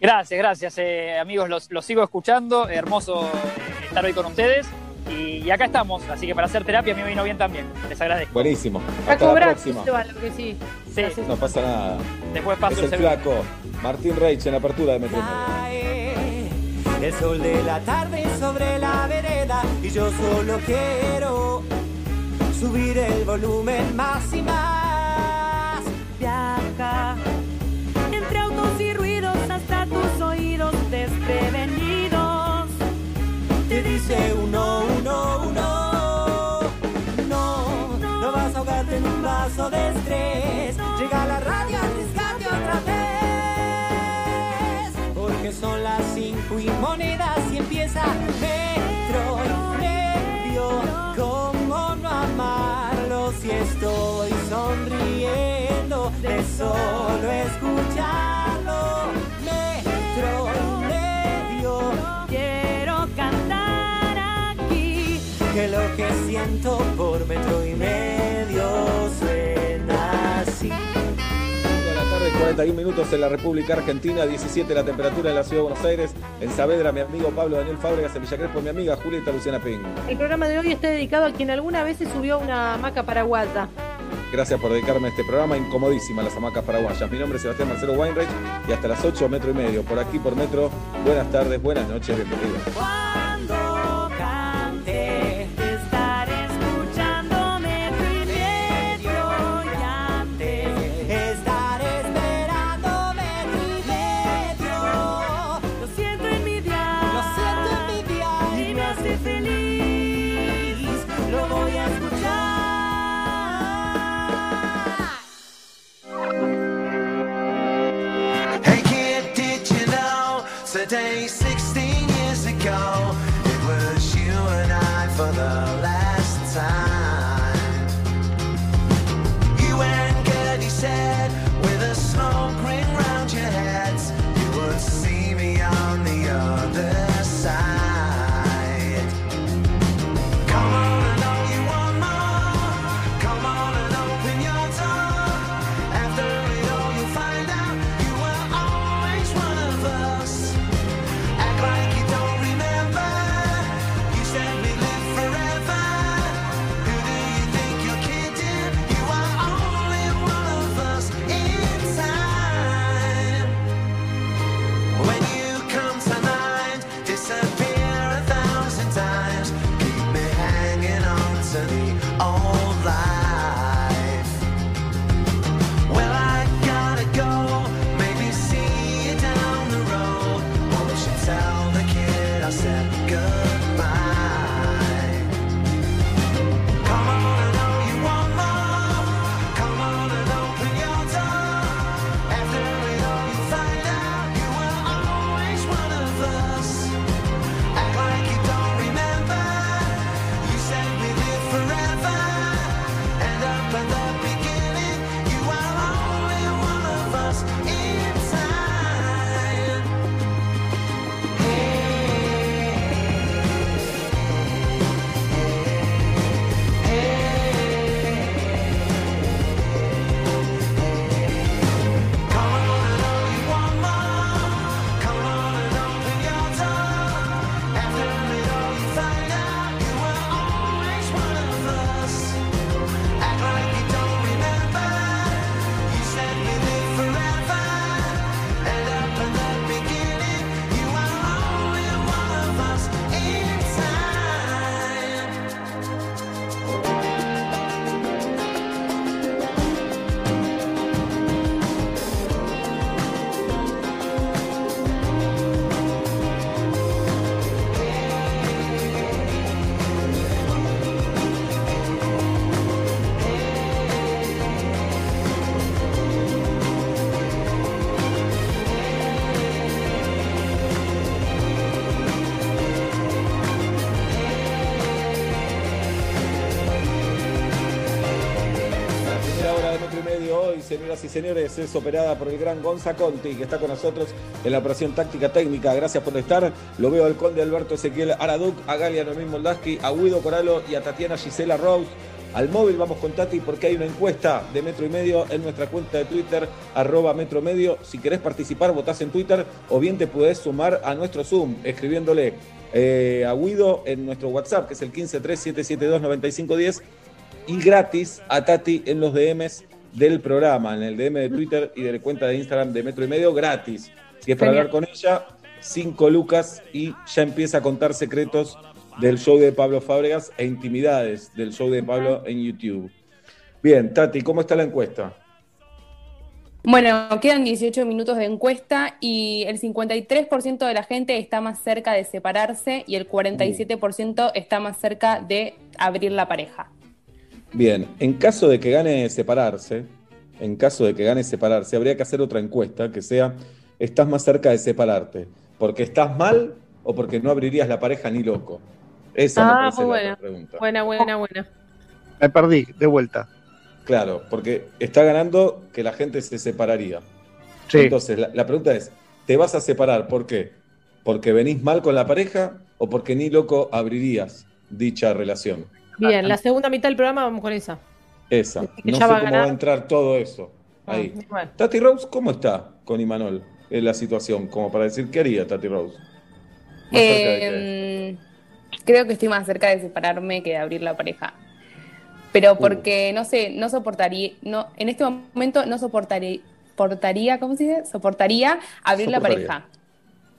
Gracias, gracias, eh, amigos, los, los sigo escuchando. Hermoso eh, estar hoy con ustedes. Y, y acá estamos, así que para hacer terapia a mí me vino bien también. Les agradezco. Buenísimo. A Hasta la próxima. que sí. Sí, No pasa nada. después paso Es el flaco. Martín Reich en la apertura de Metro el sol de la tarde sobre la vereda y yo solo quiero subir el volumen más y más. Viaja entre autos y ruidos hasta tus oídos desprevenidos. Te dice uno, uno, uno. No, no vas a ahogarte en un vaso de estrés. Llega la radio al rescate otra vez. Porque son las cinco y monedas y empieza solo escucharlo? Metro y medio. Quiero cantar aquí. que lo que siento por metro y medio suena así. de la tarde, 41 minutos en la República Argentina, 17 la temperatura en la Ciudad de Buenos Aires. En Saavedra, mi amigo Pablo Daniel Fábregas, en Villa Crespo, mi amiga Julieta Luciana Ping. El programa de hoy está dedicado a quien alguna vez se subió a una hamaca paraguaya. Gracias por dedicarme a este programa, incomodísima las hamacas paraguayas. Mi nombre es Sebastián Marcelo Weinreich y hasta las 8 metro y medio, por aquí por metro. Buenas tardes, buenas noches, bienvenidos. Señoras y señores, es operada por el gran Gonza Conti, que está con nosotros en la operación táctica técnica. Gracias por estar. Lo veo al conde Alberto Ezequiel Araduc, a Galia Noemí Moldaski, a Guido Coralo y a Tatiana Gisela Rose. Al móvil vamos con Tati porque hay una encuesta de metro y medio en nuestra cuenta de Twitter, arroba metro medio. Si querés participar, votás en Twitter o bien te podés sumar a nuestro Zoom escribiéndole eh, a Guido en nuestro WhatsApp, que es el 1537729510, y gratis a Tati en los DMs del programa, en el DM de Twitter y de la cuenta de Instagram de Metro y Medio, gratis. Si es para Genial. hablar con ella, 5 lucas y ya empieza a contar secretos del show de Pablo Fábregas e intimidades del show de Pablo en YouTube. Bien, Tati, ¿cómo está la encuesta? Bueno, quedan 18 minutos de encuesta y el 53% de la gente está más cerca de separarse y el 47% está más cerca de abrir la pareja. Bien, en caso de que gane separarse, en caso de que gane separarse, habría que hacer otra encuesta que sea, ¿estás más cerca de separarte? ¿Porque estás mal o porque no abrirías la pareja ni loco? Esa me Ah, parece muy la buena. otra pregunta. Buena, buena, buena. Me perdí, de vuelta. Claro, porque está ganando que la gente se separaría. Sí. Entonces, la, la pregunta es, ¿te vas a separar? ¿Por qué? ¿Porque venís mal con la pareja o porque ni loco abrirías dicha relación? Bien, la segunda mitad del programa vamos con esa. Esa. que No sé ya cómo va a va a ganar. entrar todo eso. Ahí. Ah, bueno. Tati Rose, ¿cómo está con Imanol en la situación? Como para decir, ¿qué haría Tati Rose? Eh, creo que estoy más cerca de separarme que de abrir la pareja. Pero porque, no sé, no soportaría, no, en este momento no soportaría, soportaría, ¿cómo se dice? Soportaría abrir la pareja.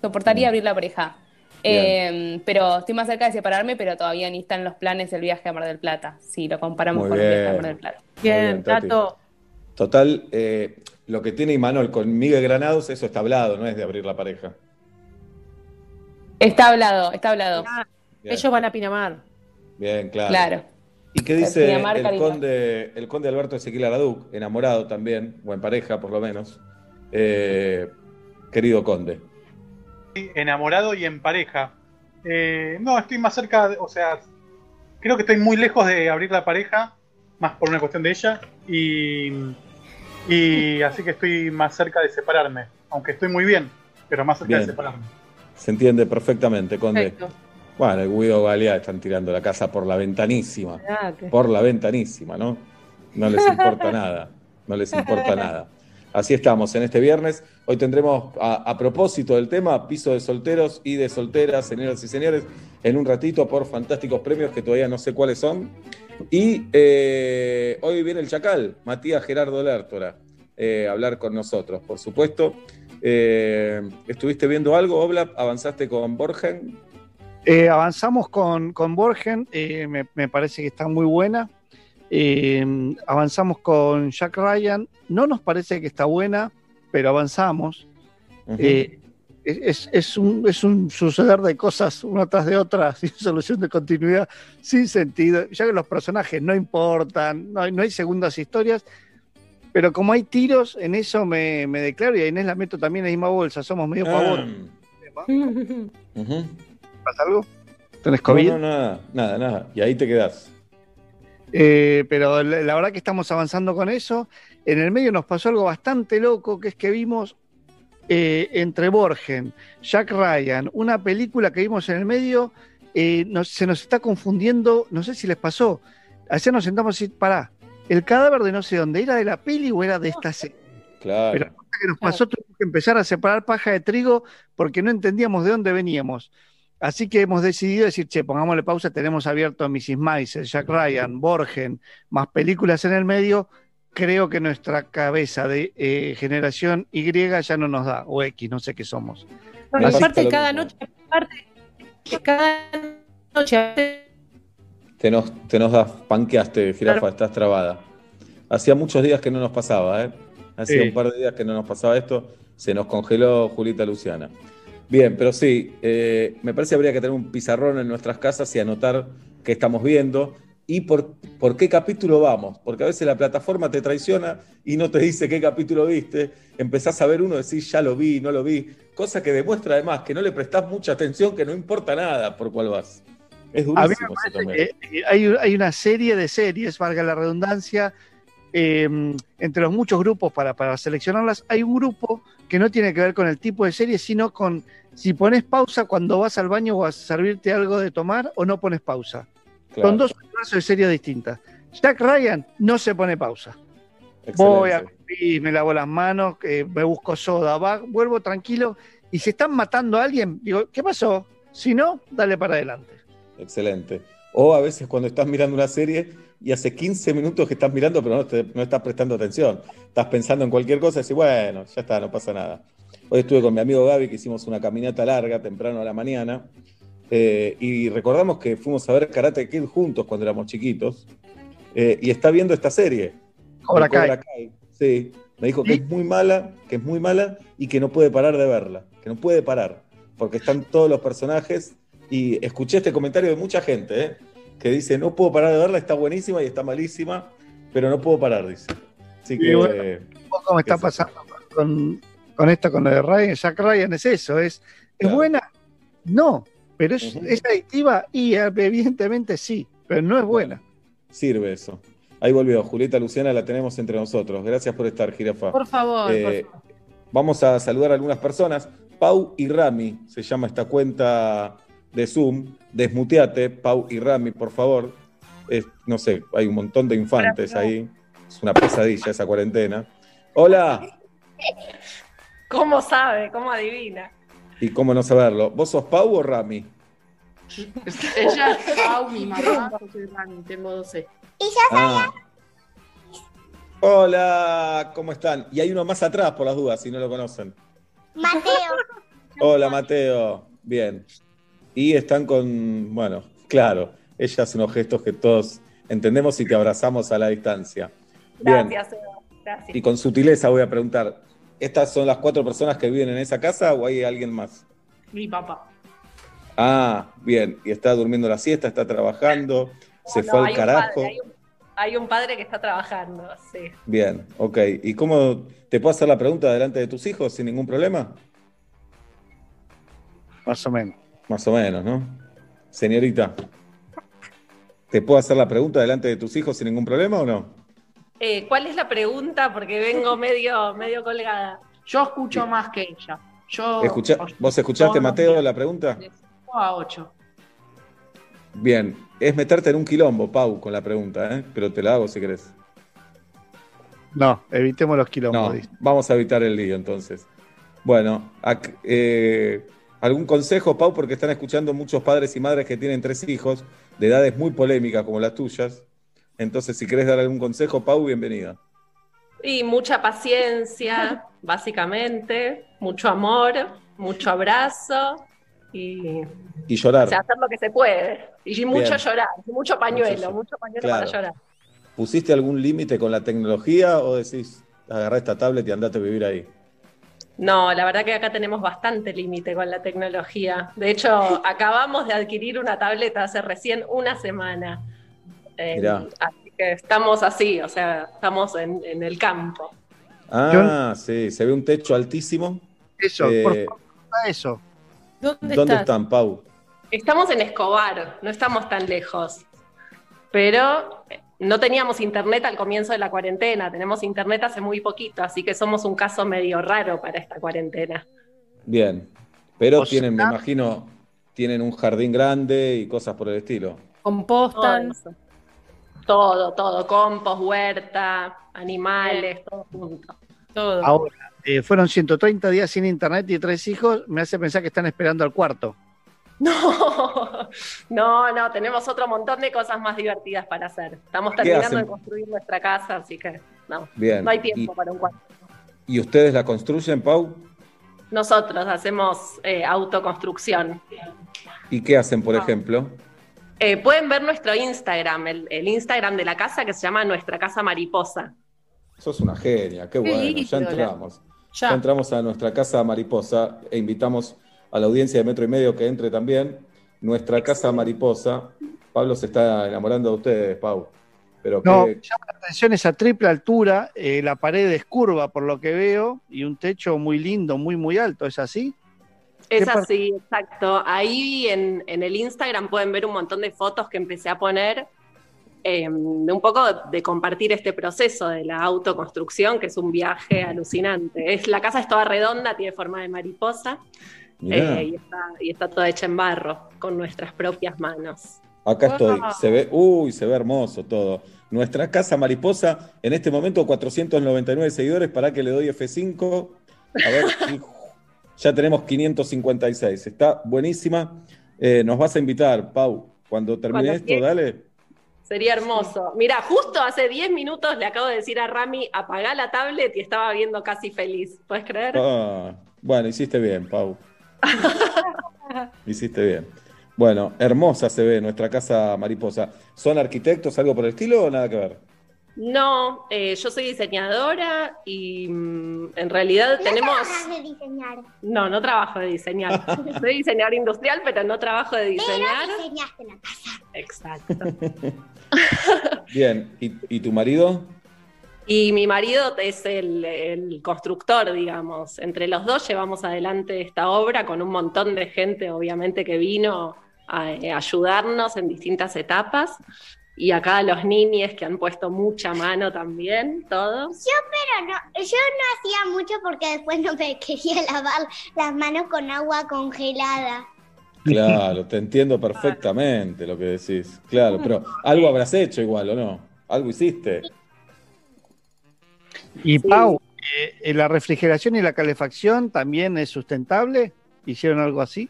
Soportaría abrir la pareja. Eh, pero estoy más cerca de separarme, pero todavía ni están los planes del viaje a Mar del Plata, si lo comparamos Muy con el viaje a. Mar del Plata. Bien. Tato. Total, eh, lo que tiene Imanol con Miguel Granados, eso está hablado, no es de abrir la pareja. Está hablado, está hablado. Bien, Ellos van a Pinamar. bien, claro. Claro. ¿Y qué dice Pinamar, el conde, el conde Alberto Ezequiel Araduc, enamorado también, o en pareja por lo menos? Eh, querido conde. Enamorado y en pareja. Eh, no, estoy más cerca, de- o sea, creo que estoy muy lejos de abrir la pareja, más por una cuestión de ella, y, y así que estoy más cerca de separarme, aunque estoy muy bien, pero más cerca Bien. de separarme. Se entiende perfectamente, conde. Perfecto. Bueno, el Guido Galea están tirando la casa por la ventanísima. Ah, Por la ventanísima, ¿no? No les importa nada. No les importa nada. Así estamos en este viernes. Hoy tendremos, a, propósito del tema, piso de solteros y de solteras, señoras y señores, en un ratito por fantásticos premios que todavía no sé cuáles son. Y eh, hoy viene el Chacal, Matías Gerardo Lertora, eh, a hablar con nosotros, por supuesto. Eh, ¿Estuviste viendo algo, Oblap? ¿Avanzaste con Borgen? Avanzamos con, con Borgen, me parece que está muy buena. Eh, avanzamos con Jack Ryan, no nos parece que está buena, pero avanzamos. Eh, es, es un, es un suceder de cosas una tras de otra, sin solución de continuidad, sin sentido, ya que los personajes no importan, no hay, no hay segundas historias, pero como hay tiros, en eso me, me declaro y a Inés la meto también en la misma bolsa, somos medio favor. Ah, ujú. ¿Pasa algo? ¿Tenés COVID? No, no, nada, nada, nada. Y ahí te quedás. Eh, pero la, la verdad que estamos avanzando con eso. En el medio nos pasó algo bastante loco, que es que vimos eh, entre Borgen, Jack Ryan, una película que vimos en el medio, eh, nos- se nos está confundiendo, no sé si les pasó. Ayer nos sentamos y pará, el cadáver de no sé dónde, ¿era de la peli o era de esta serie? Claro. Pero la cosa que nos pasó, tuvimos que empezar a separar paja de trigo porque no entendíamos de dónde veníamos. Así que hemos decidido decir, che, pongámosle pausa, tenemos abierto a Mrs. Maisel, Jack Ryan, Borgen, más películas en el medio. Creo que nuestra cabeza de eh, generación Y ya no nos da, o X, no sé qué somos. No, aparte cada noche, aparte, cada noche Te nos, te nos das, panqueaste, jirafa, Claro. estás trabada. Hacía muchos días que no nos pasaba, ¿eh? Hacía Sí. un par de días que no nos pasaba esto. Se nos congeló Julita Luciana. Bien, pero sí, eh, me parece que habría que tener un pizarrón en nuestras casas y anotar qué estamos viendo y por, por qué capítulo vamos. Porque a veces la plataforma te traiciona y no te dice qué capítulo viste. Empezás a ver uno y decís, ya lo vi, no lo vi. Cosa que demuestra además que no le prestás mucha atención, que no importa nada por cuál vas. Es A mí durísimo me eso parece también. que eh, hay, hay una serie de series, valga la redundancia, eh, entre los muchos grupos para, para seleccionarlas, hay un grupo que no tiene que ver con el tipo de serie, sino con si pones pausa cuando vas al baño o a servirte algo de tomar o no pones pausa. Claro. Son dos universos de series distintas. Jack Ryan no se pone pausa. Voy a y me lavo las manos, eh, me busco soda, va, vuelvo tranquilo. Y si están matando a alguien, digo, ¿qué pasó? Si no, dale para adelante. Excelente. O a veces cuando estás mirando una serie y hace 15 minutos que estás mirando, pero no, te- no estás prestando atención. Estás pensando en cualquier cosa y decís, bueno, ya está, no pasa nada. Hoy estuve con mi amigo Gaby, que hicimos una caminata larga, temprano a la mañana, eh, y recordamos que fuimos a ver Karate Kid juntos cuando éramos chiquitos, eh, y está viendo esta serie. Cobra de Kai. Sí, me dijo que es muy mala, que es muy mala y que no puede parar de verla, que no puede parar, porque están todos los personajes y escuché este comentario de mucha gente, ¿eh? Que dice, no puedo parar de verla, está buenísima y está malísima, pero no puedo parar, dice. Así que, Un poco me está pasando con, con esto, con lo de Ryan. Jack Ryan es eso, es, ¿es buena? No, pero es, adictiva y eh, evidentemente sí, pero no es buena. sirve eso. Ahí volvió, Julieta Luciana la tenemos entre nosotros. Gracias por estar, Jirafa. Por favor, Eh, por favor. Vamos a saludar a algunas personas. Pau y Rami, se llama esta cuenta de Zoom. Desmuteate, Pau y Rami, por favor. Es- no sé, hay un montón de infantes ahí. Es una pesadilla esa cuarentena. Hola, ¿Cómo sabe? ¿Cómo adivina? y cómo no saberlo. ¿Vos sos Pau o Rami? Ella es Pau, mi mamá, yo soy Rani, tengo 12. Ah. Hola, ¿cómo están? Y hay uno más atrás, por las dudas, si no lo conocen. Mateo. Hola, Mateo. Bien. Y están con, bueno, claro, ella hace unos gestos que todos entendemos y te abrazamos a la distancia. Bien. Gracias, Eva. Gracias. Y con sutileza voy a preguntar, ¿estas son las cuatro personas que viven en esa casa o hay alguien más? Mi papá. Ah, bien. Y está durmiendo la siesta, está trabajando, se No, fue al hay un carajo. padre, hay, un, hay un padre que está trabajando, sí. Bien, ok. ¿Y cómo te puedo hacer la pregunta delante de tus hijos sin ningún problema? Más o menos. Más o menos, ¿no? Señorita, ¿te puedo hacer la pregunta delante de tus hijos sin ningún problema o no? Eh, ¿Cuál es la pregunta? Porque vengo medio, medio colgada. Yo escucho más que ella. Yo Escucha- ¿Vos escuchaste, Mateo, la pregunta? de cinco a 8. Bien, es meterte en un quilombo, Pau, con la pregunta, ¿eh? pero te la hago si querés. No, evitemos los quilombos. No, vamos a evitar el lío entonces. Bueno, ac- eh, ¿algún consejo, Pau? Porque están escuchando muchos padres y madres que tienen tres hijos de edades muy polémicas como las tuyas. Entonces, si querés dar algún consejo, Pau, bienvenida. Y mucha paciencia, básicamente, mucho amor, mucho abrazo y Y llorar. o sea, hacer lo que se puede. Y mucho Bien. llorar, mucho pañuelo, Mucho mucho, pañuelo Claro. para llorar. ¿Pusiste algún límite con la tecnología o decís, agarrá esta tablet y andate a vivir ahí? No, la verdad que acá tenemos bastante límite con la tecnología. De hecho, acabamos de adquirir una tableta hace recién una semana. Eh, así que estamos así, o sea, estamos en, en el campo. Ah, sí, se ve un techo altísimo. Eso, Eh, por favor, a eso. ¿Dónde, ¿Dónde estás? están, Pau? Estamos en Escobar, no estamos tan lejos. Pero no teníamos internet al comienzo de la cuarentena, tenemos internet hace muy poquito, así que somos un caso medio raro para esta cuarentena. Bien. Pero O tienen, me imagino, tienen un jardín grande y cosas por el estilo. Compostan. Todo, todo, todo, compost, huerta, animales, todo junto. Todo. Ahora, eh, fueron 130 días sin internet y tres hijos. Me hace pensar que están esperando al cuarto. No, no, no, tenemos otro montón de cosas más divertidas para hacer. Estamos ¿Qué terminando de construir nuestra casa, así que no, Bien. no hay tiempo ¿Y, para un cuarto. y ustedes la construyen, Pau? Nosotros hacemos eh, autoconstrucción. ¿Y qué hacen, Ah. por ejemplo? Eh, pueden ver nuestro Instagram, el, el Instagram de la casa que se llama Nuestra Casa Mariposa. Sos una genia, qué bueno, ya entramos. Ya. Ya entramos a nuestra casa mariposa e invitamos a la audiencia de Metro y Medio que entre también. Nuestra casa mariposa. Pablo se está enamorando de ustedes, Pau. Pero No, qué- llama la atención esa triple altura, eh, la pared es curva por lo que veo y un techo muy lindo, muy, muy alto, ¿es así? Es así, exacto. Ahí en, en el Instagram pueden ver un montón de fotos que empecé a poner eh, de un poco de, compartir este proceso de la autoconstrucción, que es un viaje alucinante. Es, la casa es toda redonda, tiene forma de mariposa eh, y, está, y está toda hecha en barro, con nuestras propias manos. acá estoy. Se ve, uy, se ve hermoso todo. Nuestra casa mariposa, en este momento 499 seguidores. Para que le doy F5. A ver, ya tenemos 556. Está buenísima. Eh, nos vas a invitar, Pau. Cuando termine Cuando esto, dale. Sería hermoso. Mira, justo hace 10 minutos le acabo de decir a Rami, apagá la tablet y estaba viendo casi feliz. ¿Puedes creer? Ah, bueno, hiciste bien, Pau. Hiciste bien. Bueno, hermosa se ve nuestra casa mariposa. ¿Son arquitectos, algo por el estilo o nada que ver? No, eh, yo soy diseñadora y mm, en realidad tenemos... trabajas de diseñar. No, no trabajo de diseñar. Soy diseñadora industrial, pero no trabajo de diseñar. Pero diseñaste la casa. Exacto. Bien, ¿y, y tu marido? Y mi marido es el, el constructor, digamos. Entre los dos llevamos adelante esta obra con un montón de gente, obviamente, que vino a, eh, ayudarnos en distintas etapas. Y acá los niñes que han puesto mucha mano también, todos. Yo, pero no, yo no hacía mucho porque después no me quería lavar las manos con agua congelada. Claro, te entiendo perfectamente lo que decís. Claro, pero algo habrás hecho igual, ¿o no? Algo hiciste. Y Pau, eh, ¿la refrigeración y la calefacción también es sustentable? ¿Hicieron algo así?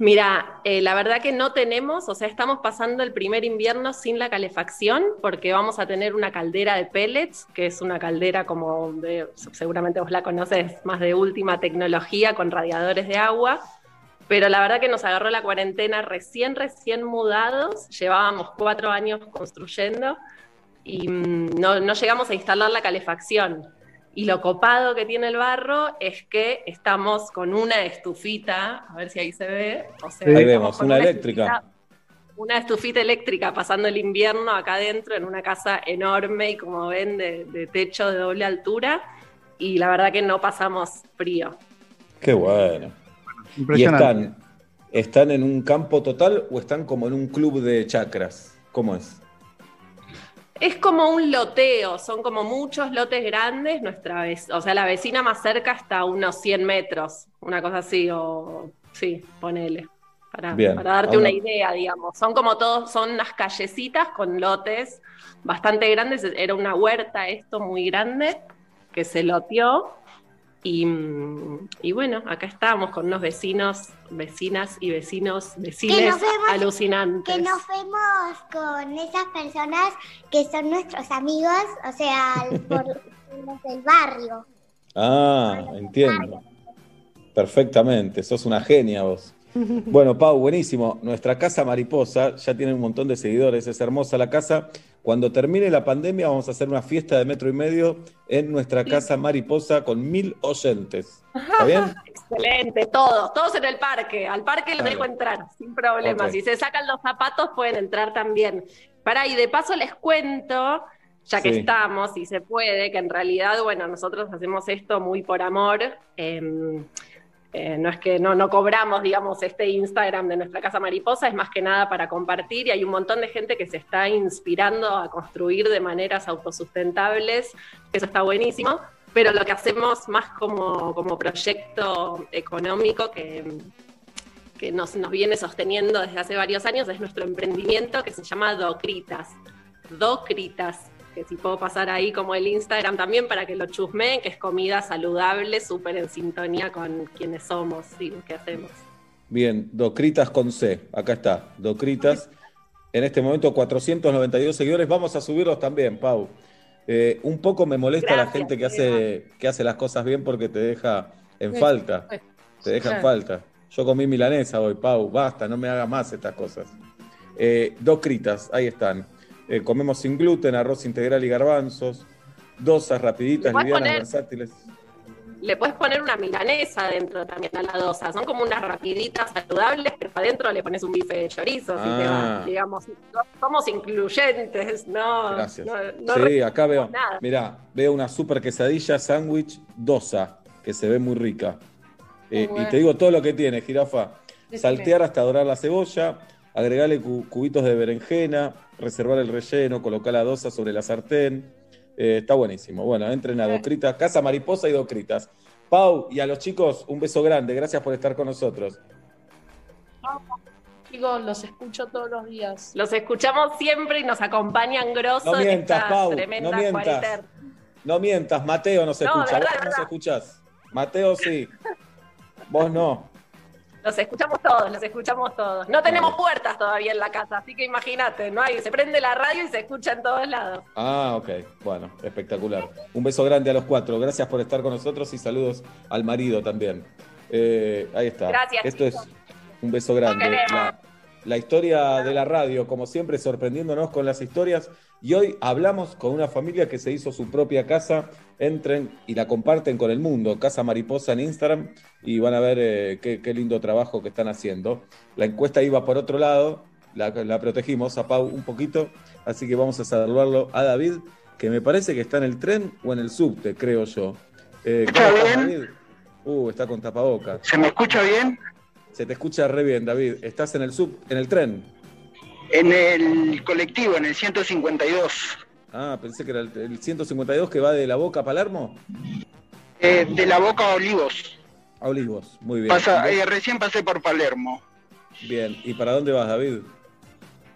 Mira, eh, la verdad que no tenemos, o sea, estamos pasando el primer invierno sin la calefacción porque vamos a tener una caldera de pellets, que es una caldera como de, seguramente vos la conoces, más de última tecnología con radiadores de agua. Pero la verdad que nos agarró la cuarentena recién, recién mudados, llevábamos cuatro años construyendo y mm, no, no llegamos a instalar la calefacción. Y lo copado que tiene el barro es que estamos con una estufita, a ver si ahí se ve. O sea, Ahí vemos, una eléctrica. estufita- una estufita eléctrica pasando el invierno acá adentro en una casa enorme y como ven de, de techo de doble altura. Y la verdad que no pasamos frío. Qué bueno. ¿Y están, están en un campo total o están como en un club de chacras? ¿Cómo es? Es como un loteo, son como muchos lotes grandes. Nuestra vez, o sea, la vecina más cerca está a unos 100 metros, una cosa así, o sí, ponele. Para, Bien, para darte ahora- una idea, digamos. Son como todos, son unas callecitas con lotes bastante grandes. Era una huerta esto muy grande que se loteó. Y, mm, y bueno, acá estamos con unos vecinos, vecinas y vecinos, veciles nos vemos- alucinantes. Que nos vemos con esas personas que son nuestros amigos, o sea, por los del barrio. Ah, entiendo. Perfectamente, sos una genia vos. Bueno, Pau, buenísimo. Nuestra casa mariposa ya tiene un montón de seguidores, es hermosa la casa. Cuando termine la pandemia vamos a hacer una fiesta de metro y medio en nuestra casa mariposa con mil oyentes. ¿Está bien? Excelente, todos, todos en el parque. Al parque los Dale. dejo entrar, sin problema. Ok. Si se sacan los zapatos, pueden entrar también. Para, y de paso les cuento, ya que Sí. estamos, y se puede, que en realidad, bueno, nosotros hacemos esto muy por amor. em, eh, no es que no, no cobramos, digamos, este Instagram de nuestra casa mariposa, es más que nada para compartir y hay un montón de gente que se está inspirando a construir de maneras autosustentables, eso está buenísimo, pero lo que hacemos más como, como proyecto económico que, que nos, nos viene sosteniendo desde hace varios años es nuestro emprendimiento que se llama Docritas. Docritas, que si puedo pasar ahí como el Instagram también para que lo chusmeen, que es comida saludable, súper en sintonía con quienes somos y lo que hacemos. Bien, Docritas con C. Acá está, Docritas. En este momento 492 seguidores. Vamos a subirlos también, Pau. Eh, un poco me molesta la gente que hace, que hace las cosas bien porque te deja en Sí, falta. pues, Te deja en falta. Yo comí milanesa hoy, Pau. Basta, no me haga más estas cosas. Eh, Docritas, ahí están. Eh, comemos sin gluten, arroz integral y garbanzos. Dosas rapiditas, livianas, poner- versátiles. Le puedes poner una milanesa dentro también a la dosa. Son como unas rapiditas saludables, pero adentro le pones un bife de chorizo. si te Ah. va. Digamos, no- somos incluyentes, no. Gracias. no- no sí, acá veo. nada. Mirá, veo una super quesadilla sándwich dosa, que se ve muy rica. Eh, Muy y te digo todo lo que tiene, jirafa. Decime. Saltear hasta dorar la cebolla, agregarle cu- cubitos de berenjena, reservar el relleno, colocar la dosa sobre la sartén. Eh, está buenísimo. Bueno, entren a Docritas, Casa Mariposa y Docritas. Pau, y a los chicos, un beso grande. Gracias por estar con nosotros. Chicos, los escucho todos los días. Los escuchamos siempre y nos acompañan grosso No en mientas, esta Pau, tremenda no mientas. cuarentena. No mientas, Mateo no se No, escucha. verdad, Vos no nos verdad. escuchás. Mateo sí. Vos no. Los escuchamos todos, los escuchamos todos. No tenemos puertas todavía en la casa, así que imagínate, no hay, se prende la radio y se escucha en todos lados. Ah, ok. Bueno, espectacular. Un beso grande a los cuatro. Gracias por estar con nosotros y saludos al marido también. Eh, ahí está. Gracias, Esto es un beso grande. La, historia de la radio, como siempre, sorprendiéndonos con las historias. Y hoy hablamos con una familia que se hizo su propia casa. Entren y la comparten con el mundo. Casa Mariposa en Instagram. Y van a ver eh, qué, qué lindo trabajo que están haciendo. La encuesta iba por otro lado. La, la protegimos a Pau un poquito. Así que vamos a saludarlo a David, que me parece que está en el tren o en el subte, creo yo. Eh, ¿cómo estás, David? Uh, está con tapabocas. ¿Se me escucha bien? Se te escucha re bien, David. ¿Estás en el sub, en el tren? En el colectivo, en el 152. Ah, pensé que era el, el 152 que va de la Boca a Palermo. Eh, de la Boca a Olivos. A Olivos, muy bien. Eh, recién pasé por Palermo. Bien, ¿y para dónde vas, David?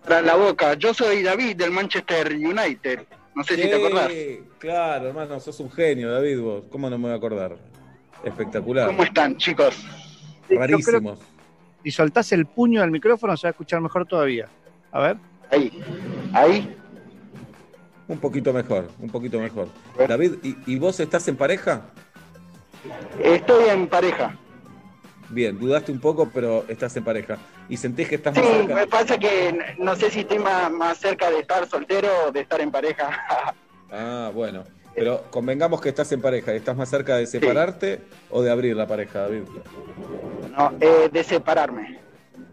Para la Boca. Yo soy David del Manchester United. No sé si te acordás. Claro, hermano, sos un genio, David, vos. ¿Cómo no me voy a acordar? Espectacular. ¿Cómo están, chicos? Rarísimos. Si soltás el puño al micrófono se va a escuchar mejor todavía. A ver. Ahí. Ahí. Un poquito mejor, un poquito mejor. David, ¿y, y vos estás en pareja? Estoy en pareja. Bien, dudaste un poco, pero estás en pareja. ¿Y sentís que estás Sí, más cerca? me pasa que no sé si estoy más, más cerca de estar soltero o de estar en pareja. Ah, bueno. Pero convengamos que estás en pareja. ¿Estás más cerca de separarte o de abrir la pareja, David? no, eh, de separarme.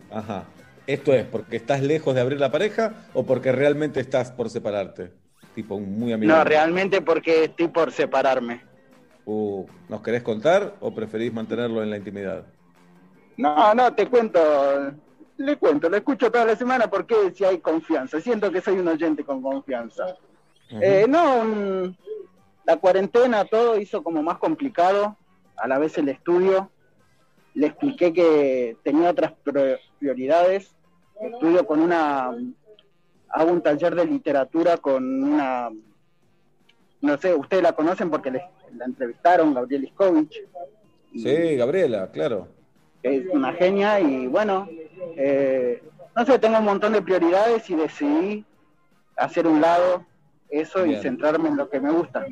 Ajá. ¿Esto es porque estás lejos de abrir la pareja o porque realmente estás por separarte? Tipo, un muy amigo. No, realmente porque estoy por separarme. Uh, ¿Nos querés contar o preferís mantenerlo en la intimidad? No, no, te cuento. Le cuento, lo escucho toda la semana porque si hay confianza. Siento que soy un oyente con confianza. Eh, no, mm, la cuarentena todo hizo como más complicado, a la vez el estudio. Le expliqué que tenía otras prioridades. Estudio con una, hago un taller de literatura con una, no sé, ustedes la conocen porque les- la entrevistaron, Gabriel Iskovich, Sí, Gabriela, claro. es una genia y bueno, eh, no sé, tengo un montón de prioridades y decidí hacer un lado eso Bien. y centrarme en lo que me gusta.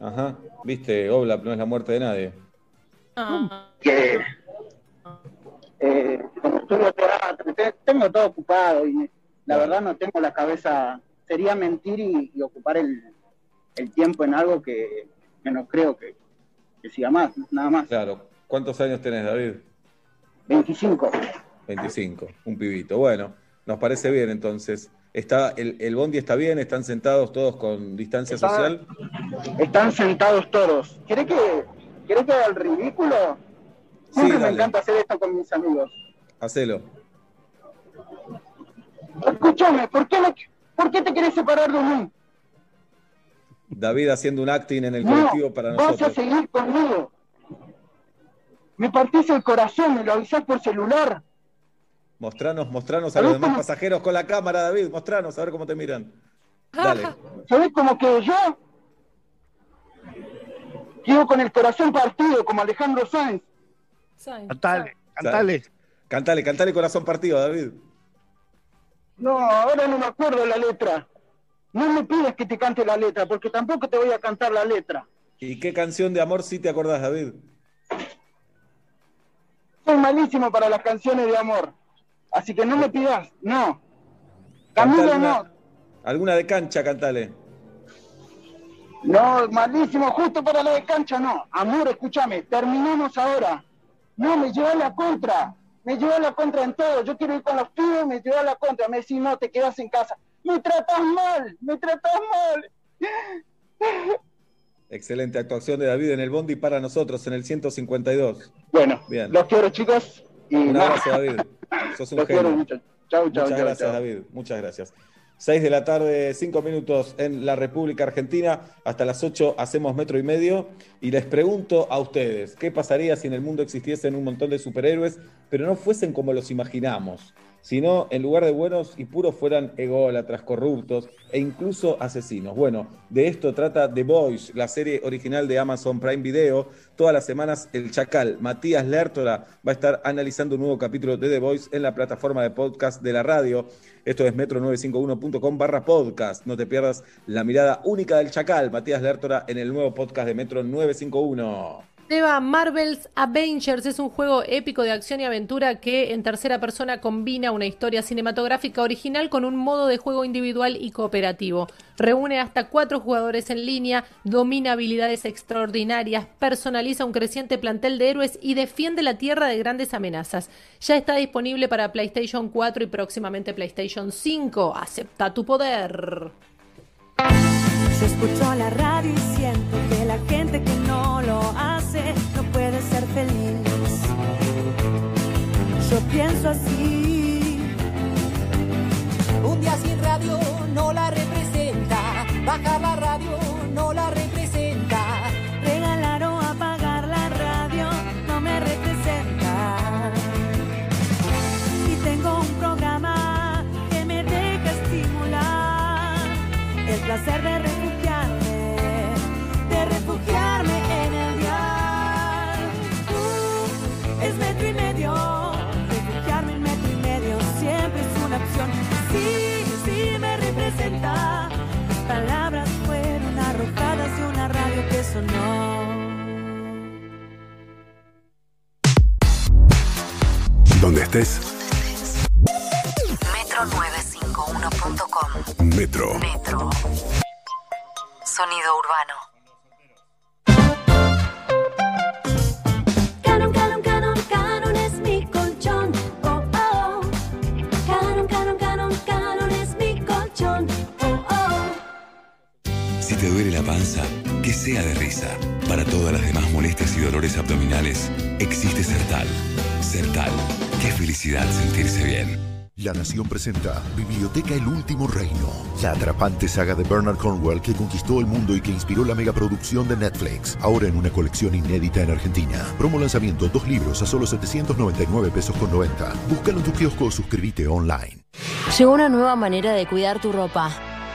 Ajá. Viste, Oblap no es la muerte de nadie. que eh, como estudio teatro, te- tengo todo ocupado y la verdad no tengo la cabeza, sería mentir y, y ocupar el, el tiempo en algo que, que no creo que, que siga más, nada más. Claro. ¿Cuántos años tenés, David? 25. 25, un pibito. Bueno, nos parece bien entonces. Está, el, el bondi está bien, están sentados todos con distancia Está- social. Están sentados todos. ¿Querés que, ¿querés que haga el ridículo? Siempre me encanta hacer esto con mis amigos. Hacelo. Escúchame, ¿por qué, me- ¿por qué te querés separar de mí? David haciendo un acting en el No, colectivo para vas a nosotros. seguir conmigo. Me partís el corazón, me lo avisás por celular. Mostranos, mostranos a los demás pasajeros con la cámara, David. Mostranos, a ver cómo te miran. Dale. ¿Sabés cómo quedo yo? Quedo con el corazón partido, como Alejandro Sáenz. Cantale, cantale. Cantale, cantale corazón partido, David. No, ahora no me acuerdo la letra. No me pides que te cante la letra, porque tampoco te voy a cantar la letra. ¿Y qué canción de amor sí te acordás, David? Soy malísimo para las canciones de amor. Así que no me pidas, no. Camilo no. alguna, alguna de cancha, cantale. No, malísimo, justo para la de cancha no. Amor, escúchame, terminamos ahora. No, me lleva la contra. Me lleva la contra en todo. Yo quiero ir con los pibes, me lleva la contra. Me decís, no, te quedas en casa. Me tratas mal, me tratas mal. Excelente actuación de David en el bondi para nosotros en el 152. Bueno, Bien. los quiero, chicos. Y Un nada. abrazo, David. Sos un Los quiero genio. mucho. Chau, chau, Muchas chau, gracias. David. Muchas gracias. 6 de la tarde, 5 minutos en la República Argentina. Hasta las 8 hacemos metro y medio. Y les pregunto a ustedes, ¿qué pasaría si en el mundo existiesen un montón de superhéroes, pero no fuesen como los imaginamos? Sino en lugar de buenos y puros fueran ególatras, corruptos e incluso asesinos. Bueno, de esto trata The Voice, la serie original de Amazon Prime Video. Todas las semanas el chacal Matías Lertora va a estar analizando un nuevo capítulo de The Voice en la plataforma de podcast de la radio. Esto es metro951.com barra podcast. No te pierdas la mirada única del chacal Matías Lertora en el nuevo podcast de Metro 951. Seba, Marvel's Avengers es un juego épico de acción y aventura que en tercera persona combina una historia cinematográfica original con un modo de juego individual y cooperativo. Reúne hasta cuatro jugadores en línea, domina habilidades extraordinarias, personaliza un creciente plantel de héroes y defiende la Tierra de grandes amenazas. Ya está disponible para PlayStation 4 y próximamente PlayStation 5. Acepta tu poder. Yo escucho la radio y siento que la gente que no lo hace no puede ser feliz. Yo pienso así. Un día sin radio no la representa. Bajar la radio no la representa. Placer de refugiarme, de refugiarme en el dial. Uh, es metro y medio, refugiarme en metro y medio siempre es una opción. Sí, sí me representa. Mis palabras fueron arrojadas de una radio que sonó. Donde estés, Metro951.com Metro. Metro. Sonido urbano. Canon, canon, canon, canon es mi colchón. Oh, oh. Canon, canon, canon, canon es mi colchón. Oh, oh. Si te duele la panza, que sea de risa. Para todas las demás molestias y dolores abdominales, existe Sertal. Sertal. Qué felicidad sentirse bien. La Nación presenta Biblioteca El Último Reino, la atrapante saga de Bernard Cornwell que conquistó el mundo y que inspiró la megaproducción de Netflix, ahora en una colección inédita en Argentina. Promo lanzamiento, dos libros a solo 799 pesos con 90. Búscalo en tu kiosco o suscríbete online. Llegó una nueva manera de cuidar tu ropa.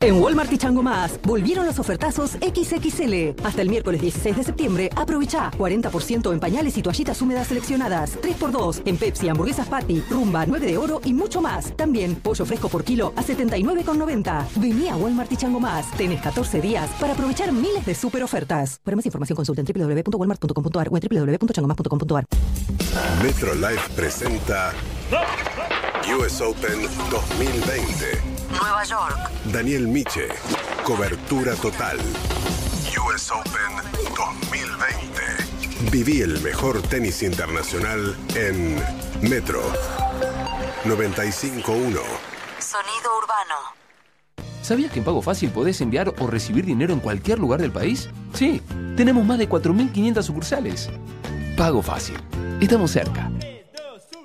En Walmart y Chango Más volvieron los ofertazos XXL. Hasta el miércoles 16 de septiembre, aprovecha 40% en pañales y toallitas húmedas seleccionadas. 3x2 en Pepsi, hamburguesas Patty, Rumba, 9 de oro y mucho más. También pollo fresco por kilo a 79,90. Vení a Walmart y Chango Más. Tenés 14 días para aprovechar miles de super ofertas. Para más información consulta en www.walmart.com.ar o en. Metro Live presenta US Open 2020. Nueva York. Daniel Miche. Cobertura total. US Open 2020. Viví el mejor tenis internacional en Metro 951. Sonido urbano. ¿Sabías que en Pago Fácil podés enviar o recibir dinero en cualquier lugar del país? Sí, tenemos más de 4.500 sucursales. Pago Fácil. Estamos cerca.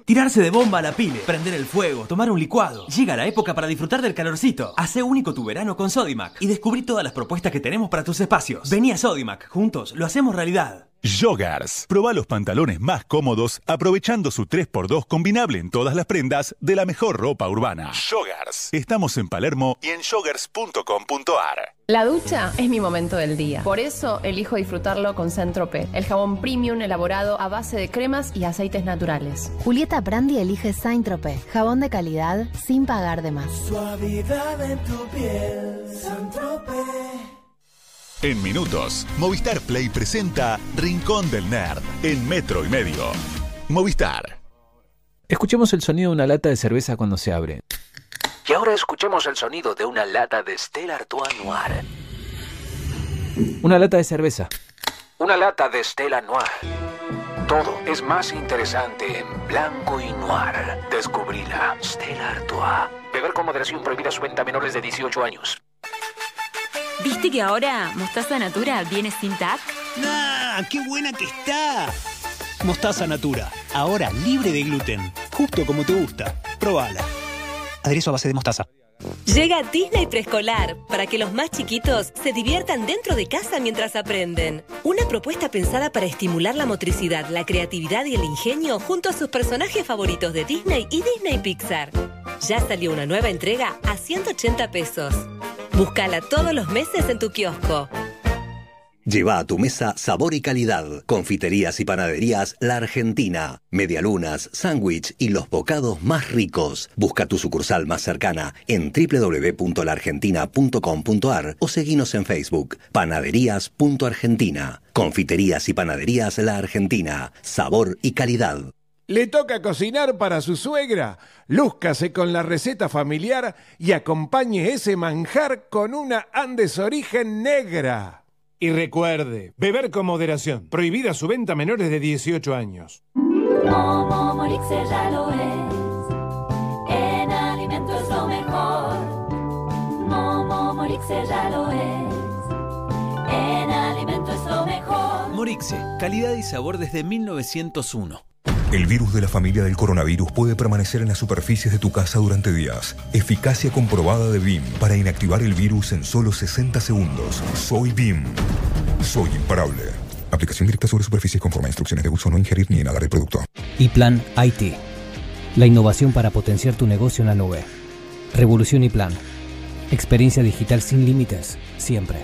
Tirarse de bomba a la pile, prender el fuego, tomar un licuado. Llega la época para disfrutar del calorcito. Hace único tu verano con Sodimac y descubrí todas las propuestas que tenemos para tus espacios. Vení a Sodimac, juntos lo hacemos realidad. Joggers. Proba los pantalones más cómodos aprovechando su 3x2 combinable en todas las prendas de la mejor ropa urbana. Joggers. Estamos en Palermo y en joggers.com.ar. La ducha es mi momento del día. Por eso elijo disfrutarlo con Centrope, el jabón premium elaborado a base de cremas y aceites naturales. Julieta Brandi elige Saint-Tropez. Jabón de calidad sin pagar de más. Suavidad en tu piel, Saint-Tropez. En minutos, Movistar Play presenta Rincón del Nerd en metro y medio. Movistar. Escuchemos el sonido de una lata de cerveza cuando se abre. Y ahora escuchemos el sonido de una lata de Stella Artois Noir. Una lata de cerveza. Una lata de Stella Noir. Todo es más interesante en blanco y noir. Descubrila. Stella Artois. Beber con moderación prohibida su venta a menores de 18 años. ¿Viste que ahora Mostaza Natura viene sin TAC? ¡Nah! ¡Qué buena que está! Mostaza Natura, ahora libre de gluten, justo como te gusta. Probala. Aderezo a base de mostaza. Llega Disney Preescolar para que los más chiquitos se diviertan dentro de casa mientras aprenden. Una propuesta pensada para estimular la motricidad, la creatividad y el ingenio junto a sus personajes favoritos de Disney y Disney Pixar. Ya salió una nueva entrega a 180 pesos. Búscala todos los meses en tu kiosco. Lleva a tu mesa sabor y calidad. Confiterías y panaderías La Argentina. Medialunas, sándwich y los bocados más ricos. Busca tu sucursal más cercana en www.laargentina.com.ar o seguinos en Facebook. Panaderías.argentina. Confiterías y panaderías La Argentina. Sabor y calidad. ¿Le toca cocinar para su suegra? Lúzcase con la receta familiar y acompañe ese manjar con una Andes Origen Negra. Y recuerde, beber con moderación. Prohibida su venta a menores de 18 años. Momo Morixe ya lo es. En alimento es lo mejor. Momo Morixe ya lo es. En alimento es lo mejor. Morixe, calidad y sabor desde 1901. El virus de la familia del coronavirus puede permanecer en las superficies de tu casa durante días. Eficacia comprobada de BIM para inactivar el virus en solo 60 segundos. Soy BIM. Soy imparable. Aplicación directa sobre superficies conforme a instrucciones de uso. No ingerir ni inhalar el producto. Y Plan IT. La innovación para potenciar tu negocio en la nube. Revolución y Plan. Experiencia digital sin límites, siempre.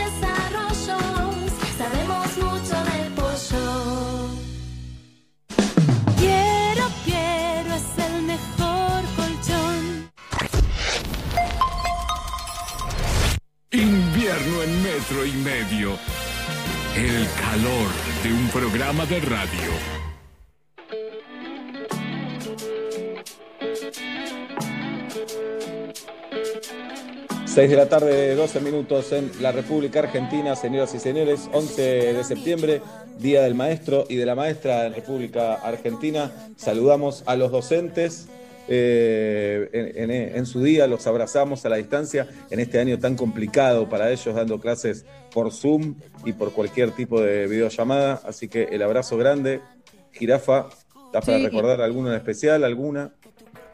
Invierno en metro y medio. El calor de un programa de radio. Seis de la tarde, 12 minutos en la República Argentina, señoras y señores, 11 de septiembre, Día del Maestro y de la Maestra en República Argentina. Saludamos a los docentes eh, en, en- en su día, los abrazamos a la distancia en este año tan complicado para ellos, dando clases por Zoom y por cualquier tipo de videollamada. Así que el abrazo grande. Jirafa, ¿estás para recordar alguna en especial? ¿Alguna?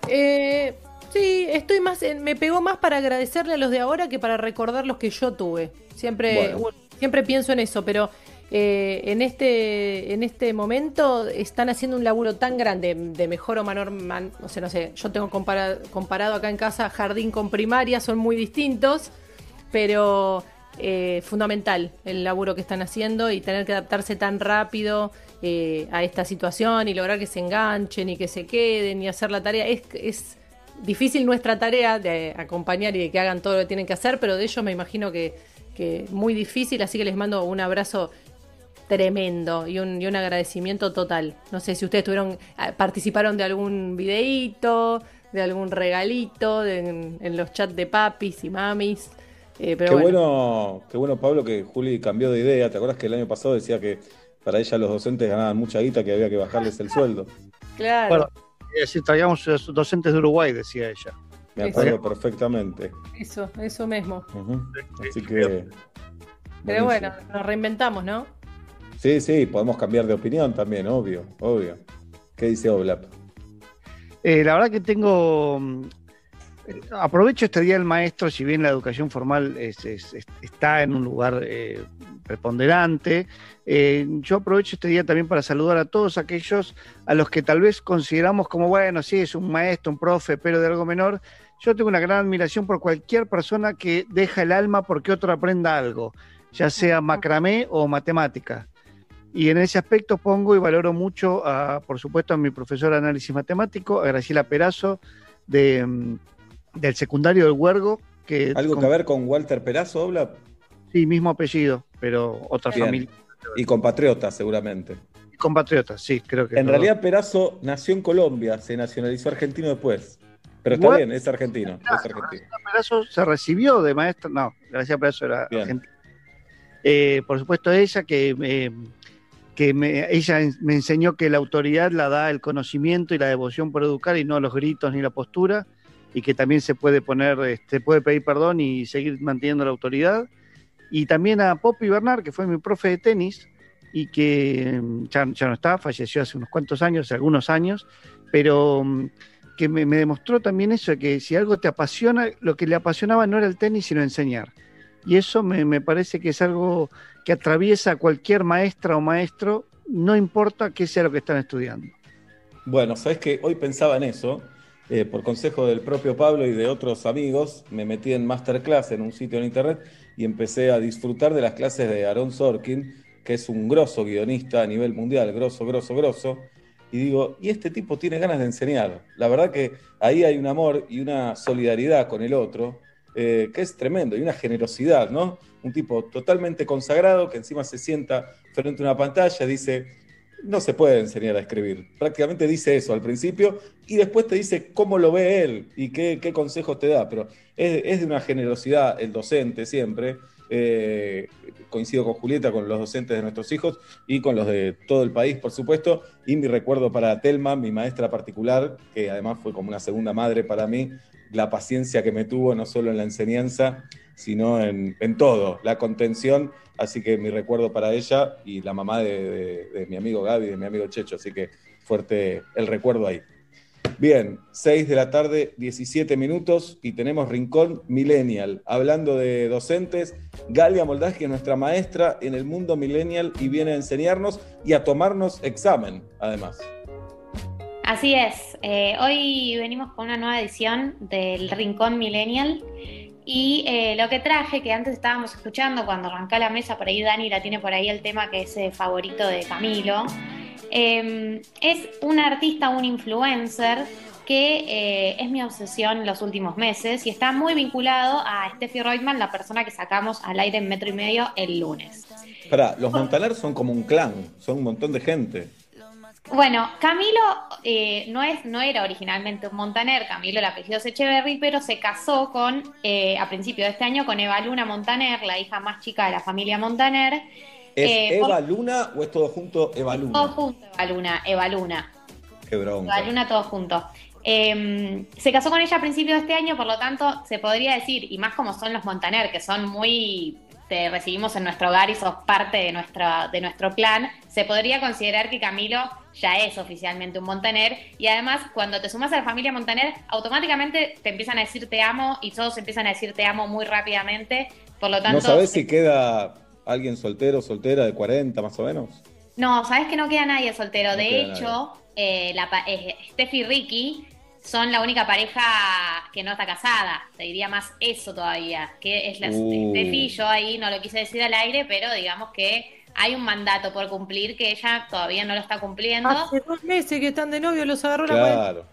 Eh, sí, estoy más, en- me pegó más para agradecerle a los de ahora que para recordar los que yo tuve. Siempre, bueno, siempre pienso en eso, pero eh, en este, en este momento están haciendo un laburo tan grande de mejor o menor, man- o no sé, yo tengo compara- comparado acá en casa jardín con primaria, son muy distintos, pero eh, fundamental el laburo que están haciendo y tener que adaptarse tan rápido eh, a esta situación y lograr que se enganchen y que se queden y hacer la tarea. Es, es difícil nuestra tarea de acompañar y de que hagan todo lo que tienen que hacer, pero de ellos me imagino que, que muy difícil, así que les mando un abrazo tremendo y un, y un agradecimiento total. No sé si ustedes tuvieron, ah, participaron de algún videíto, de algún regalito, de- en, en los chats de papis y mamis. eh, pero qué bueno. bueno. qué bueno, Pablo, que Juli cambió de idea. ¿Te acuerdas que el año pasado decía que para ella los docentes ganaban mucha guita, que había que bajarles el sueldo? Claro. Bueno, eh, si traíamos a los docentes de Uruguay, decía ella. Me acuerdo perfectamente. Eso, eso mismo. Así que. Pero buenísimo. bueno, nos reinventamos, ¿no? Sí, sí, podemos cambiar de opinión también, obvio, obvio. ¿Qué dice Oblap? Eh, la verdad que tengo. mm, Aprovecho este día del maestro, si bien la educación formal es- está en un lugar eh, preponderante, eh, yo aprovecho este día también para saludar a todos aquellos a los que tal vez consideramos como, bueno, sí, es un maestro, un profe, pero de algo menor. Yo tengo una gran admiración por cualquier persona que deja el alma porque otro aprenda algo, ya sea macramé o matemática. Y en ese aspecto pongo y valoro mucho, a, por supuesto, a mi profesor de análisis matemático, a Graciela Perazo, de, mm, del secundario del Huergo. Que ¿Algo que ver con Walter Perazo, Oblap? Sí, mismo apellido, pero otra Bien. familia. Y compatriota, seguramente. Compatriotas, sí, creo que. En realidad, Perazo nació en Colombia, se nacionalizó argentino después. Pero está Igual- bien, es argentino. Es argentino. Graciela Perazo se recibió de maestra. No, Graciela Perazo era Bien. argentina. Eh, por supuesto, ella que eh, que me- ella me enseñó que la autoridad la da el conocimiento y la devoción por educar y no los gritos ni la postura, y que también se puede poner, este, puede pedir perdón y seguir manteniendo la autoridad. Y también a Poppy Bernard, que fue mi profe de tenis y que mm, ya, ya no está, falleció hace unos cuantos años, algunos años, pero mm, que me, me demostró también eso, que si algo te apasiona, lo que le apasionaba no era el tenis, sino enseñar. Y eso me, me parece que es algo que atraviesa a cualquier maestra o maestro, no importa qué sea lo que están estudiando. Bueno, sabes que hoy pensaba en eso, eh, por consejo del propio Pablo y de otros amigos, me metí en masterclass en un sitio en internet y empecé a disfrutar de las clases de Aaron Sorkin, que es un grosso guionista a nivel mundial, grosso, grosso, grosso. Y digo, y este tipo tiene ganas de enseñar. La verdad que ahí hay un amor y una solidaridad con el otro, eh, que es tremendo, y una generosidad, ¿no? Un tipo totalmente consagrado que encima se sienta frente a una pantalla, dice, no se puede enseñar a escribir. Prácticamente dice eso al principio y después te dice cómo lo ve él y qué, consejos te da. Pero es, es de una generosidad el docente siempre. Eh, coincido con Julieta, con los docentes de nuestros hijos y con los de todo el país, por supuesto. Y mi recuerdo para Telma, mi maestra particular, que además fue como una segunda madre para mí, la paciencia que me tuvo no solo en la enseñanza, sino en, en todo, la contención. Así que mi recuerdo para ella y la mamá de, de- mi amigo Gaby, de mi amigo Checho. Así que fuerte el recuerdo ahí. Bien, 6 de la tarde, 17 minutos y tenemos Rincón Millennial. Hablando de docentes, Galia Moldaski es nuestra maestra en el mundo millennial y viene a enseñarnos y a tomarnos examen, además. Así es, eh, hoy venimos con una nueva edición del Rincón Millennial y eh, lo que traje, que antes estábamos escuchando cuando arrancó la mesa, por ahí Dani la tiene por ahí el tema que es eh, favorito de Camilo, eh, es un artista, un influencer que eh, es mi obsesión los últimos meses y está muy vinculado a Steffi Reutemann, la persona que sacamos al aire en metro y medio el lunes. Para, los Montaner son como un clan, son un montón de gente. Bueno, Camilo eh, no, es, no era originalmente un Montaner, Camilo el apellido es Echeverry, pero se casó con, eh, a principio de este año con Eva Luna Montaner, la hija más chica de la familia Montaner. ¿Es Eh, Eva por- Luna o es todo junto Eva Todo Luna? junto, Eva Luna, Eva Luna. Qué bronca. Eva Luna, todo junto. Eh, se casó con ella a principios de este año, por lo tanto, se podría decir, y más como son los Montaner, que son muy. Te recibimos en nuestro hogar y sos parte de, nuestra, de nuestro clan, se podría considerar que Camilo ya es oficialmente un Montaner. Y además, cuando te sumas a la familia Montaner, automáticamente te empiezan a decir te amo y todos empiezan a decir te amo muy rápidamente. Por lo tanto, ¿No sabés si queda alguien soltero, soltera de 40 más o menos? No, sabes que no queda nadie soltero. No de hecho, eh, la eh, Steffi Ricky son la única pareja que no está casada. Te diría más eso todavía. Que es la Uh. Steffi, yo ahí no lo quise decir al aire, pero digamos que hay un mandato por cumplir que ella todavía no lo está cumpliendo. Hace dos meses que están de novio, los agarró la. Claro.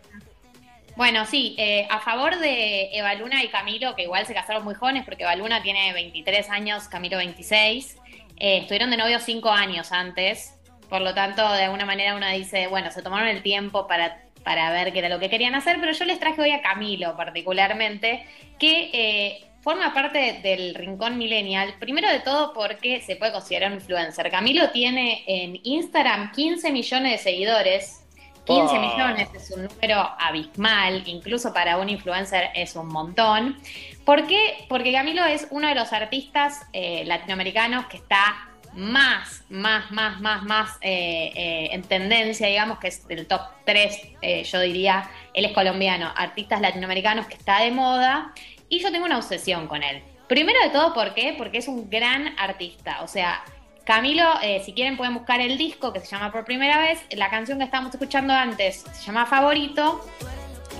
Bueno, sí, eh, a favor de Eva Luna y Camilo, que igual se casaron muy jóvenes, porque Eva Luna tiene 23 años, Camilo 26. eh, estuvieron de novio 5 años antes. Por lo tanto, de alguna manera uno dice, bueno, se tomaron el tiempo para, para ver qué era lo que querían hacer, pero yo les traje hoy a Camilo particularmente, que eh, forma parte del Rincón Millennial, primero de todo porque se puede considerar un influencer. Camilo tiene en Instagram 15 millones de seguidores, 15 Ah. millones es un número abismal, incluso para un influencer es un montón. ¿Por qué? Porque Camilo es uno de los artistas eh, latinoamericanos que está más, más, más, más, más eh, eh, en tendencia, digamos, que es del top 3, eh, yo diría, él es colombiano, artistas latinoamericanos que está de moda, y yo tengo una obsesión con él. Primero de todo, ¿por qué? Porque es un gran artista, o sea, Camilo, si quieren pueden buscar el disco que se llama Por Primera Vez. La canción que estábamos escuchando antes se llama Favorito.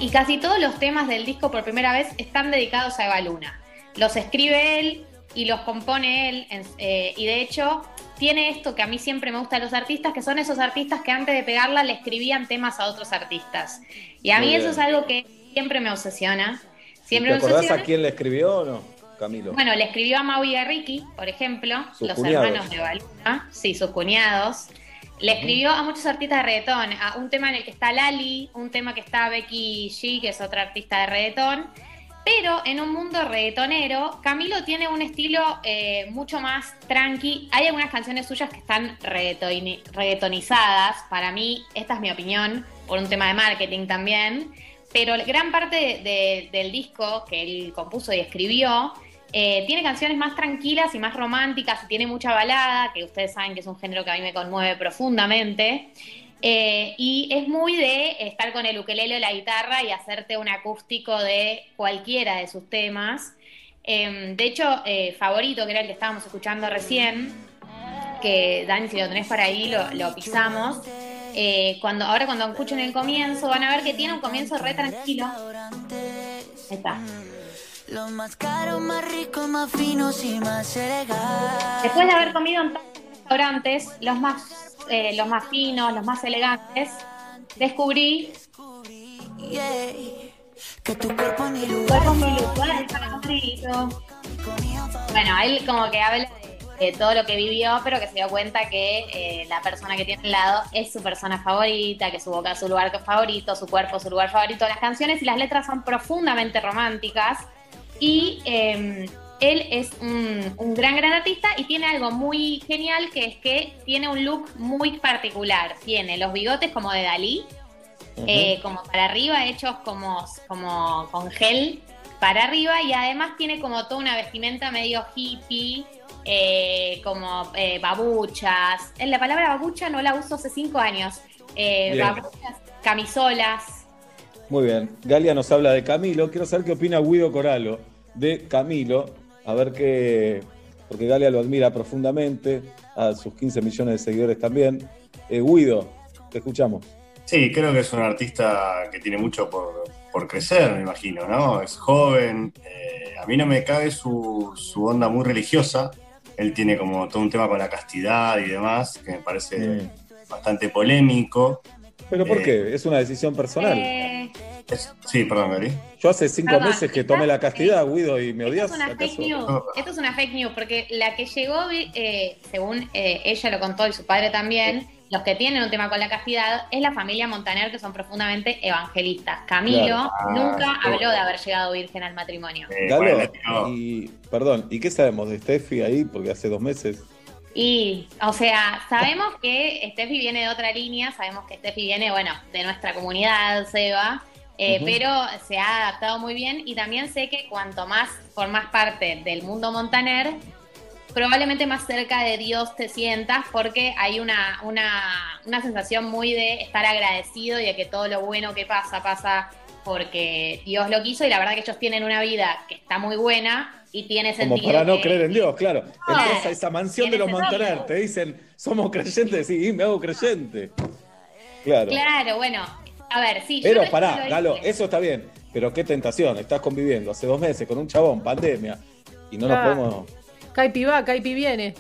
Y casi todos los temas del disco Por Primera Vez están dedicados a Eva Luna. Los escribe él y los compone él. en- eh, y de hecho tiene esto que a mí siempre me gusta de los artistas, que son esos artistas que antes de pegarla le escribían temas a otros artistas. Y a Muy mí eso es algo que siempre me obsesiona. Siempre ¿Te me acordás obsesiona. a quién le escribió o no, Camilo? Bueno, le escribió a Mau y a Ricky, por ejemplo, Sus los cuñados. hermanos de Baluna, sí, sus cuñados. Le escribió a muchos artistas de reggaetón, a un tema en el que está Lali, un tema que está Becky G, que es otra artista de reggaetón. Pero en un mundo reggaetonero, Camilo tiene un estilo eh, mucho más tranqui. Hay algunas canciones suyas que están reggaetoni- reggaetonizadas. Para mí, esta es mi opinión, por un tema de marketing también. Pero gran parte de- de- del disco que él compuso y escribió eh, tiene canciones más tranquilas y más románticas tiene mucha balada, que ustedes saben que es un género que a mí me conmueve profundamente. Eh, y es muy de estar con el ukelele o la guitarra y hacerte un acústico de cualquiera de sus temas. Eh, de hecho, eh, favorito, que era el que estábamos escuchando recién, que Dani, si lo tenés por ahí, lo, lo pisamos. Eh, cuando, ahora cuando escuchen el comienzo, van a ver que tiene un comienzo re tranquilo. Ahí está. Los más caros, más ricos, más finos y más. Después de haber comido en tantos restaurantes, los más, eh, los más finos, los más elegantes, descubrí Que tu cuerpo Cuerpo mi lugar. Bueno, él como que habla de, de todo lo que vivió, pero que se dio cuenta que eh, la persona que tiene al lado es su persona favorita, que su boca es su lugar favorito, su cuerpo es su lugar favorito. Las canciones y las letras son profundamente románticas y eh, él es un, un gran, gran artista y tiene algo muy genial que es que tiene un look muy particular. Tiene los bigotes como de Dalí, eh, como para arriba, hechos como, como con gel para arriba y además tiene como toda una vestimenta medio hippie, eh, como eh, babuchas. La palabra babucha no la uso hace cinco años. Babuchas, camisolas. Muy bien. Galia nos habla de Camilo. Quiero saber qué opina Guido Coralo de Camilo. A ver qué. Porque Galia lo admira profundamente. A sus 15 millones de seguidores también. Eh, Guido, te escuchamos. Sí, creo que es un artista que tiene mucho por, por crecer, me imagino, ¿no? Es joven. eh, a mí no me cabe su, su onda muy religiosa. Él tiene como todo un tema con la castidad y demás, que me parece Mm. bastante polémico. ¿Pero por Eh, qué? Es una decisión personal. Eh, Es- sí, perdón, Gary. Yo hace cinco Perdón, meses que tomé la castidad, Guido, y me Esto odias. es una ¿acaso? fake news. Esto es una fake news porque la que llegó, eh, según eh, ella lo contó y su padre también, los que tienen un tema con la castidad es la familia Montaner que son profundamente evangelistas. Camilo Claro. Ah, nunca sí. habló de haber llegado virgen al matrimonio. Galo, y perdón, ¿y qué sabemos de Steffi ahí? Porque hace dos meses. Y, o sea, sabemos que Steffi viene de otra línea, sabemos que Steffi viene, bueno, de nuestra comunidad, Seba, eh, pero se ha adaptado muy bien y también sé que cuanto más formas parte del mundo Montaner, probablemente más cerca de Dios te sientas porque hay una, una, una sensación muy de estar agradecido y de que todo lo bueno que pasa, pasa porque Dios lo quiso y la verdad que ellos tienen una vida que está muy buena y tiene Como sentido. para no que- creer en Dios, claro. Claro. Entras a esa mansión de los. Montaner, te dicen, somos creyentes, sí, me hago creyente. Claro. Claro, bueno, a ver, sí. yo Pero no- pará, lo Galo, eso está bien. Pero qué tentación, estás conviviendo hace dos meses con un chabón, pandemia, y no Claro. nos podemos. Caipi va, Caipi viene.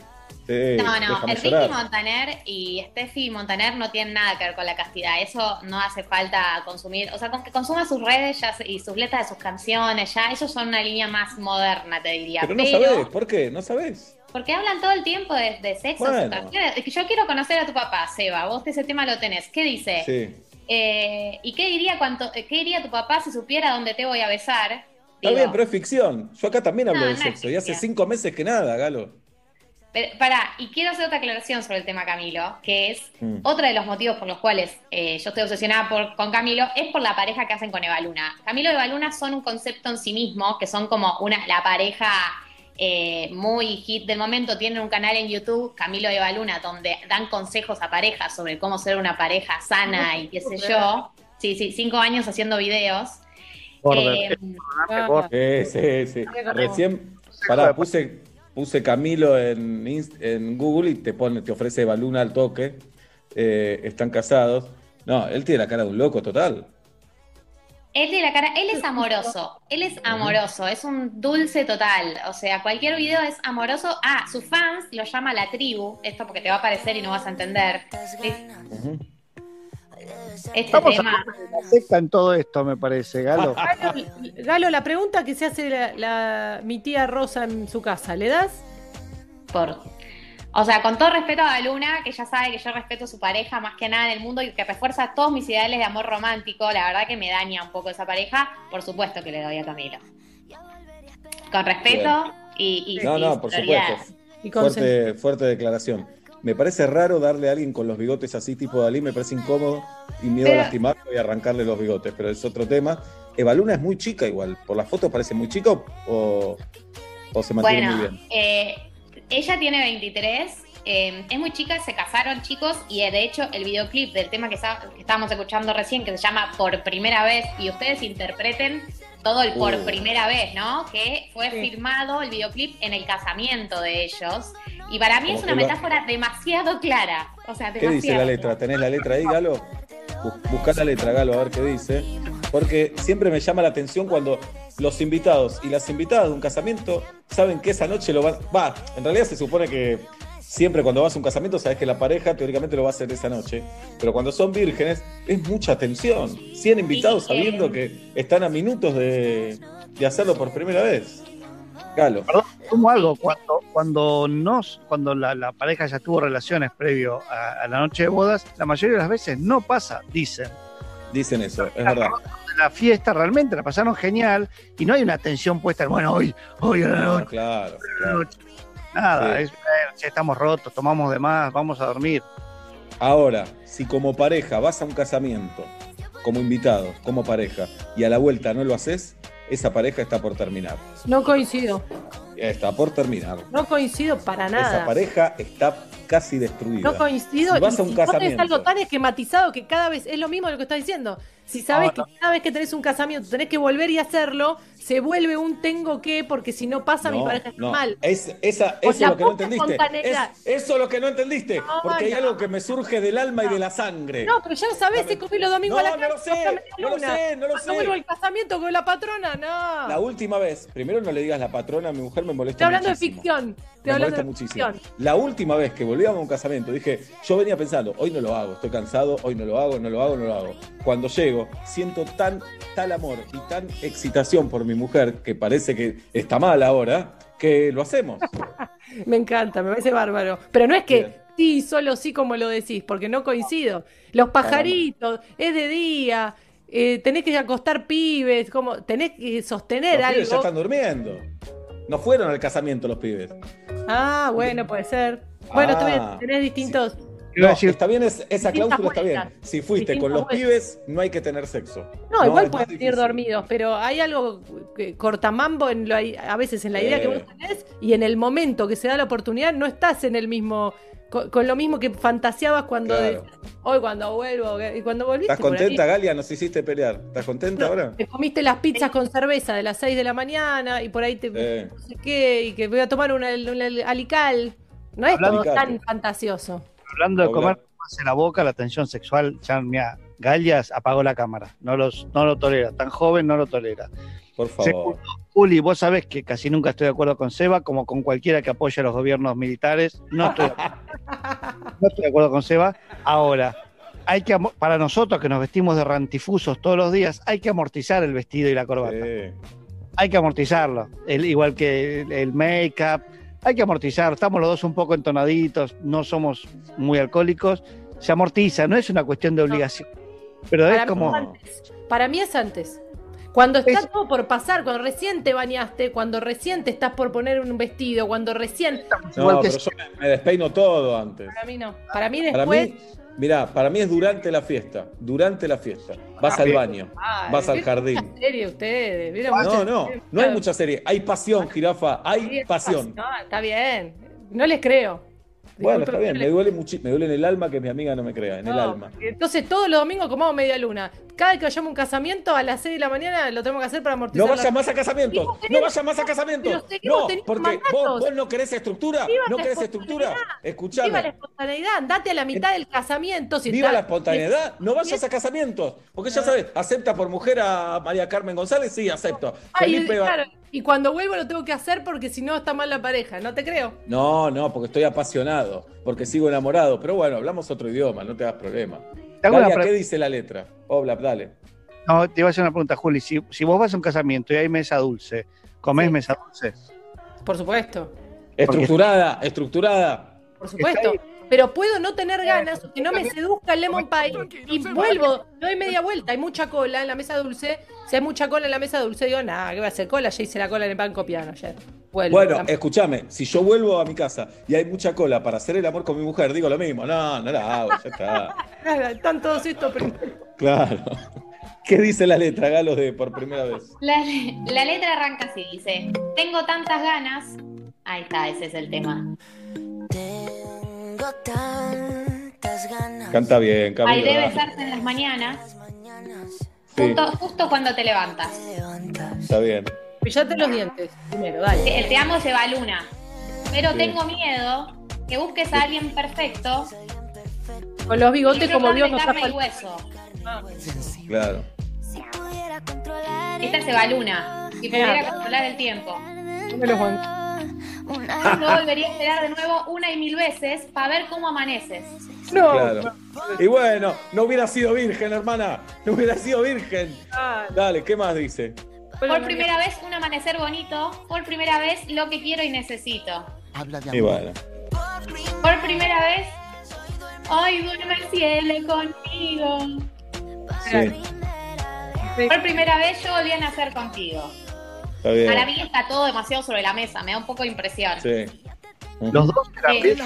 No, no, Ricky llorar. Montaner y Steffi Montaner no tienen nada que ver con la castidad. Eso no hace falta consumir. O sea, con que consuma sus redes ya y sus letras de sus canciones, ya, ellos son una línea más moderna, te diría. Pero no sabés, ¿por qué? ¿No sabés? Porque hablan todo el tiempo de, de sexo, Bueno. Yo quiero conocer a tu papá, Seba. Vos ese tema lo tenés. ¿Qué dice? Sí. Eh, ¿Y qué diría, cuánto, eh, qué diría tu papá si supiera dónde te voy a besar? Está bien, pero es ficción. Yo acá también hablo No, de no sexo, y hace cinco meses que nada, Galo. Pero, pará, y quiero hacer otra aclaración sobre el tema Camilo, que es Mm. otro de los motivos por los cuales eh, yo estoy obsesionada por, con Camilo, es por la pareja que hacen con Eva Luna. Camilo y Eva Luna son un concepto en sí mismo, que son como una, la pareja eh, muy hit del momento. Tienen un canal en YouTube, Camilo Eva Luna, donde dan consejos a parejas sobre cómo ser una pareja sana y qué sé yo. Sí, sí, cinco años haciendo videos. Eh, Sí, sí, sí. Recién, pará, puse, puse Camilo en, Google y te pone, te ofrece Baluna al toque. Eh, están casados. No, él tiene la cara de un loco total. Él tiene la cara, él es amoroso, él es amoroso, es un dulce total, o sea, cualquier video es amoroso. Ah, sus fans lo llama la tribu, esto porque te va a aparecer y no vas a entender. Este Vamos tema. a la secta en todo esto, me parece, Galo. Galo, Galo, la pregunta que se hace la, la- mi tía Rosa en su casa, ¿le das? Por, o sea, con todo respeto a Luna, que ya sabe que yo respeto a su pareja más que nada en el mundo y que refuerza todos mis ideales de amor romántico, la verdad que me daña un poco esa pareja, por supuesto que le doy a Camilo. Con respeto y, y No, y no, por supuesto. Y Fuerte, fuerte declaración. Me parece raro darle a alguien con los bigotes así, tipo Dalí, me parece incómodo y miedo Pero- a lastimarlo y arrancarle los bigotes, pero es otro tema. Eva Luna es muy chica igual. ¿Por las fotos parece muy chica o, o se mantiene muy bien? eh, ella tiene 23, eh, es muy chica, se casaron chicos y eh, de hecho el videoclip del tema que, estábamos escuchando recién, que se llama Por Primera Vez, y ustedes interpreten todo el Por Uh. Primera Vez, ¿no? Que fue Sí. firmado el videoclip en el casamiento de ellos. Y para mí Como es una metáfora demasiado clara. O sea, ¿Qué demasiado. dice la letra? ¿Tenés la letra ahí, Galo? Bu- Buscá la letra, Galo, a ver qué dice. Porque siempre me llama la atención cuando los invitados y las invitadas de un casamiento saben que esa noche lo van. Va, en realidad se supone que siempre cuando vas a un casamiento sabes que la pareja teóricamente lo va a hacer esa noche. Pero cuando son vírgenes es mucha atención. 100 invitados sabiendo que están a minutos de, de hacerlo por primera vez. Galo. Como algo, cuando, cuando, nos, cuando la, la pareja ya tuvo relaciones previo a, a la noche de bodas, la mayoría de las veces no pasa, dicen. Dicen eso, es verdad. La fiesta realmente la pasaron genial y no hay una tensión puesta en, bueno, hoy, hoy a la No, noche, claro, noche. Nada, Sí. es, estamos rotos, tomamos de más, vamos a dormir. Ahora, si como pareja vas a un casamiento, como invitado, como pareja, y a la vuelta no lo haces, esa pareja está por terminar. No coincido. Está por terminar. No coincido para Esa nada. pareja está casi destruida. No coincido. Si vas y a un si vos tenés casamiento. algo tan esquematizado que cada vez es lo mismo de lo que estás diciendo. Si sabes No, que cada vez que tenés un casamiento tenés que volver y hacerlo, se vuelve un tengo que, porque si no pasa, mi No, pareja está no. mal. Es, esa, eso es lo que no entendiste. Es- eso es lo que no entendiste. No, porque hay algo que me surge del alma y de la sangre. No, pero ya lo sabés, se comí los domingos No, a la no lo casa, sé, no lo sé, no lo Cuando sé. vuelvo al casamiento con la patrona, no. La última vez, primero no le digas la patrona, mi mujer me molesta Estoy hablando de muchísimo. ficción. Estoy Me molesta de muchísimo. ficción. La última vez que volvíamos a un casamiento, dije, yo venía pensando, hoy no lo hago, estoy cansado, hoy no lo hago, no lo hago, no lo hago. Cuando llego, siento tan, tal amor y tan excitación por mi mujer, que parece que está mal ahora, que lo hacemos. Me encanta, me parece bárbaro. Pero no es que Bien. sí, solo sí como lo decís, porque no coincido. Los pajaritos, es de día, eh, tenés que acostar pibes, como tenés que sostener Los pibes ya están durmiendo. No fueron al casamiento los pibes. Ah, bueno, puede ser. Bueno, Ah, tú tenés distintos. No, está bien, es- esa cláusula está bien. Si fuiste con los vueltas. pibes, no hay que tener sexo. No, igual es pueden más venir difícil. dormidos, pero hay algo que cortamambo en lo, a veces en la idea que Eh. vos tenés y en el momento que se da la oportunidad no estás en el mismo, con, con lo mismo que fantaseabas cuando Claro. decías, hoy cuando vuelvo, y cuando volviste ¿Estás por contenta, Galia? Nos hiciste pelear. ¿Estás contenta ahora? te comiste las pizzas con cerveza de las 6 de la mañana y por ahí te Eh. no sé qué, y que voy a tomar una, una alical. No es Hablando- todo tan fantasioso. Hablando de comer, hace la boca, la tensión sexual, ya, mira, Galias apagó la cámara. No, los, no lo tolera. Tan joven no lo tolera. Por favor. Segundo, Juli, vos sabés que casi nunca estoy de acuerdo con Seba, como con cualquiera que apoya a los gobiernos militares. No estoy, no estoy de acuerdo con Seba. Ahora, hay que para nosotros que nos vestimos de rantifusos todos los días, hay que amortizar el vestido y la corbata. Hay que amortizarlo. El- igual que el, el make-up. Hay que amortizarlo. Estamos los dos un poco entonaditos, no somos muy alcohólicos. Se amortiza, no es una cuestión de obligación. Pero es Para como. antes. Para mí es antes. Cuando está todo por pasar, cuando recién te bañaste, cuando recién te estás por poner un vestido, cuando recién. No, pero yo me- despeino todo antes. Para mí no. Para mí Para después. mí, mirá, para mí es durante la fiesta. Durante la fiesta. Vas Ah, al bien. baño, vas al ¿vieron jardín. mucha serie ustedes? ¿Vieron No, mucha no, serie? no hay mucha serie. Hay pasión, jirafa, hay pasión. No, está bien. No les creo. Bueno, está bien, me duele muchi- me duele en el alma que mi amiga no me crea, en el alma. Entonces todos los domingos comamos media luna. Cada vez que vayamos a un casamiento a las 6 de la mañana lo tenemos que hacer para amortizar. No vayas más a casamientos, no teniendo- vayas más a casamientos. No, porque vos, vos no querés estructura, Viva no querés estructura. Viva la Escuchame, espontaneidad, andate a la mitad del casamiento. si viva está- la espontaneidad, no vayas a casamientos. Porque ya sabes, acepta por mujer a María Carmen González, sí, acepto. Ay, Felipe claro, y cuando vuelvo lo tengo que hacer porque si no está mal la pareja, no te creo. No, no, porque estoy apasionado, porque sigo enamorado. Pero bueno, hablamos otro idioma, no te das problema. ¿qué dice la letra? Oblap, dale. No, te iba a hacer una pregunta, Juli. Si, si vos vas a un casamiento y hay mesa dulce, ¿comés mesa dulce? Por supuesto. Estructurada, estructurada. Por supuesto. Pero puedo no tener ganas, que no me seduzca el lemon pie y vuelvo, doy media vuelta, hay mucha cola en la mesa dulce, si hay mucha cola en la mesa dulce, digo, nada, ¿qué va a hacer cola? Ya hice la cola en el banco piano ayer. Vuelvo. Bueno, escúchame, si yo vuelvo a mi casa y hay mucha cola para hacer el amor con mi mujer, digo lo mismo. No, no la hago, ya está. Nada, Están todos estos primero. Claro. ¿Qué dice la letra, Galo, de por primera vez? La, la letra arranca así, dice, tengo tantas ganas. Ahí está, ese es el tema. Tengo tantas ganas. Canta bien, Hay Camilo. de dale. besarse en las mañanas, Sí, justo, justo cuando te levantas. está bien. Pillate los dientes primero, dale. El te amo lleva luna. Pero Sí. tengo miedo que busques a alguien perfecto. Con los bigotes como yo Dios nos ha carne y hueso. Claro. Esta se va luna. Si pudiera controlar el tiempo. No me los banco. No volvería a esperar de nuevo una y mil veces para ver cómo amaneces. No. Claro. Y bueno, no hubiera sido virgen, hermana. No hubiera sido virgen. Dale, ¿qué más dice? Por primera vez un amanecer bonito. Por primera vez lo que quiero y necesito. Habla Y bueno. Por primera vez hoy duerme el cielo conmigo. Sí, Por primera vez yo volví a nacer contigo. Está bien. Para mí está todo demasiado sobre la mesa, me da un poco de impresión. Sí. Los dos Eh.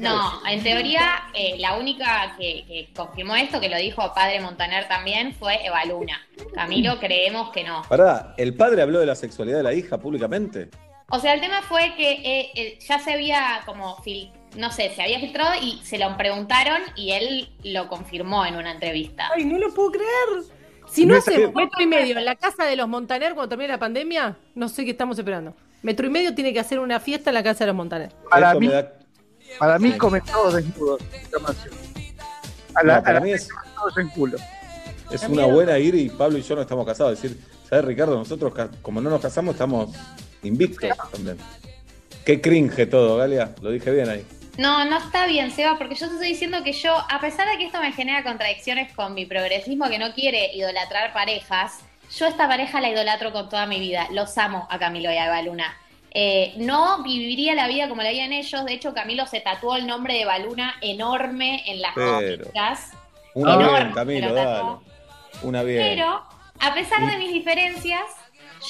No, en teoría, eh, la única que, que confirmó esto, que lo dijo Padre Montaner también, fue Eva Luna. Camilo, creemos que no. Pará, ¿el padre habló de la sexualidad de la hija públicamente? O sea, el tema fue que eh, eh, ya se había como, fil- no sé, se había filtrado y se lo preguntaron y él lo confirmó en una entrevista. Ay, no lo puedo creer. Si no No hacemos metro y medio en la casa de los Montaner cuando termine la pandemia, no sé qué estamos esperando. Metro y medio tiene que hacer una fiesta en la casa de los Montaner. Para Eso mí, da- para mí comen todos desnudos. información. A la, No, para a la mí es- todos en culo. Es una buena ir y Pablo y yo no estamos casados. Es decir, ¿sabes, Ricardo? Nosotros, ca- como no nos casamos, estamos invictos también. Qué cringe todo, Galia. Lo dije bien ahí. No, no está bien, Seba, porque yo te estoy diciendo que yo, a pesar de que esto me genera contradicciones con mi progresismo que no quiere idolatrar parejas, yo esta pareja la idolatro con toda mi vida. Los amo a Camilo y a Eva Luna. Eh, no viviría la vida como la vivían ellos. De hecho, Camilo se tatuó el nombre de Eva Luna enorme en las rodillas. Una Enorme, bien, Camilo, dale. Una bien. Pero, a pesar de mis diferencias,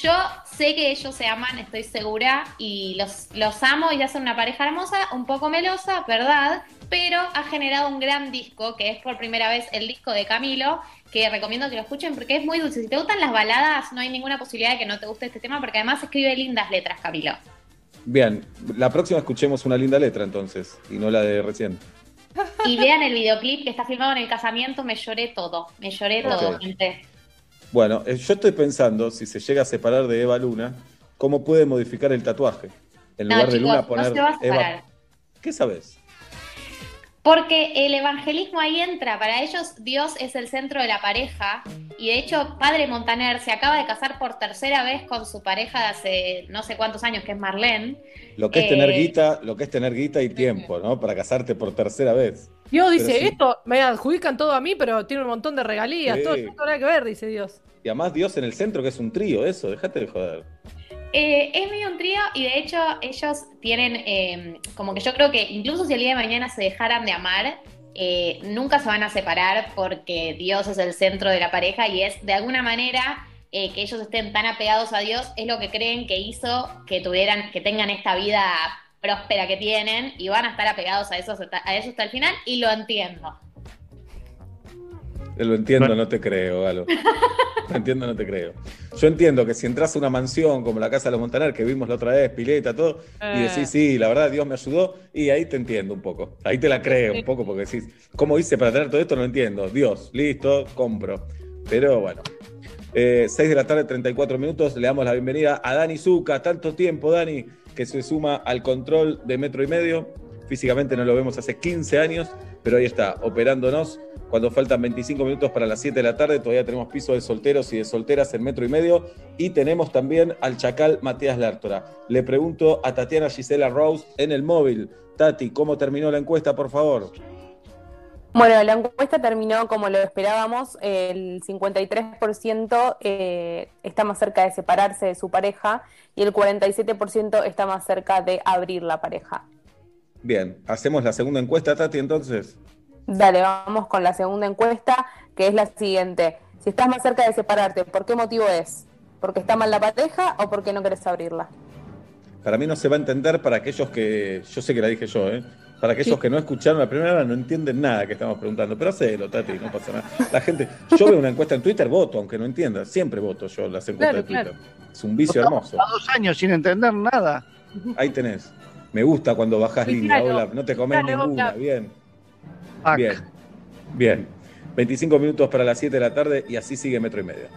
yo sé que ellos se aman, estoy segura, y los, los amo y hacen una pareja hermosa, un poco melosa, ¿verdad? Pero ha generado un gran disco, que es por primera vez el disco de Camilo, que recomiendo que lo escuchen porque es muy dulce. Si te gustan las baladas, no hay ninguna posibilidad de que no te guste este tema, porque además escribe lindas letras, Camilo. Bien, la próxima escuchemos una linda letra entonces, y no la de recién. Y vean el videoclip que está filmado en el casamiento, me lloré todo, me lloré todo, gente. Bueno, eh, yo estoy pensando, si se llega a separar de Eva Luna, ¿cómo puede modificar el tatuaje? En No, lugar de chicos, Luna no poner se va a separar. Eva. ¿Qué sabes? Porque el evangelismo ahí entra. Para ellos, Dios es el centro de la pareja. Y de hecho, Padre Montaner se acaba de casar por tercera vez con su pareja de hace no sé cuántos años, que es Marlene. Lo que es Eh, tener guita, lo que es tener guita y tiempo, ¿no? Para casarte por tercera vez. Dios dice, sí. esto me adjudican todo a mí, pero tiene un montón de regalías, Sí. todo esto no tiene nada que ver, dice Dios. Y además Dios en el centro, que es un trío, eso, déjate de joder. Eh, es medio un trío y de hecho ellos tienen, eh, como que yo creo que incluso si el día de mañana se dejaran de amar, eh, nunca se van a separar porque Dios es el centro de la pareja y es de alguna manera eh, que ellos estén tan apegados a Dios, es lo que creen que hizo que tuvieran, que tengan esta vida próspera que tienen y van a estar apegados a eso, hasta- a eso hasta el final y lo entiendo. Lo entiendo, no te creo, Galo. Lo entiendo, no te creo. Yo entiendo que si entras a una mansión como la Casa de los Montaner, que vimos la otra vez, pileta, todo, y Eh. decís, sí, la verdad, Dios me ayudó, y ahí te entiendo un poco. Ahí te la creo un poco, porque decís, ¿cómo hice para tener todo esto? No entiendo. Dios, listo, compro. Pero bueno. Eh, 6 de la tarde, 34 minutos. Le damos la bienvenida a Dani Zuca. Tanto tiempo, Dani, que se suma al control de metro y medio. Físicamente no lo vemos hace 15 años, pero ahí está, operándonos. Cuando faltan 25 minutos para las 7 de la tarde, todavía tenemos piso de solteros y de solteras en metro y medio. Y tenemos también al chacal Matías Lártora. Le pregunto a Tatiana Gisela Rose en el móvil. Tati, ¿cómo terminó la encuesta, por favor? Bueno, la encuesta terminó como lo esperábamos, el 53% eh, está más cerca de separarse de su pareja y el 47% está más cerca de abrir la pareja. Bien, hacemos la segunda encuesta, Tati, entonces. Dale, vamos con la segunda encuesta, que es la siguiente. Si estás más cerca de separarte, ¿por qué motivo es? ¿Porque está mal la pareja o porque no querés abrirla? Para mí no se va a entender para aquellos que. Yo sé que la dije yo, ¿eh? Para aquellos que no escucharon la primera hora no entienden nada que estamos preguntando. Pero hacelo, Tati, no pasa nada. La gente. Yo veo una encuesta en Twitter, voto, aunque no entienda. Siempre voto yo las encuestas Claro, de Twitter. Es un vicio hermoso. A dos años sin entender nada. Ahí tenés. Me gusta cuando bajas línea, Olaf. No te comes ninguna. Bien. Bien. Bien. 25 minutos para las 7 de la tarde y así sigue metro y medio.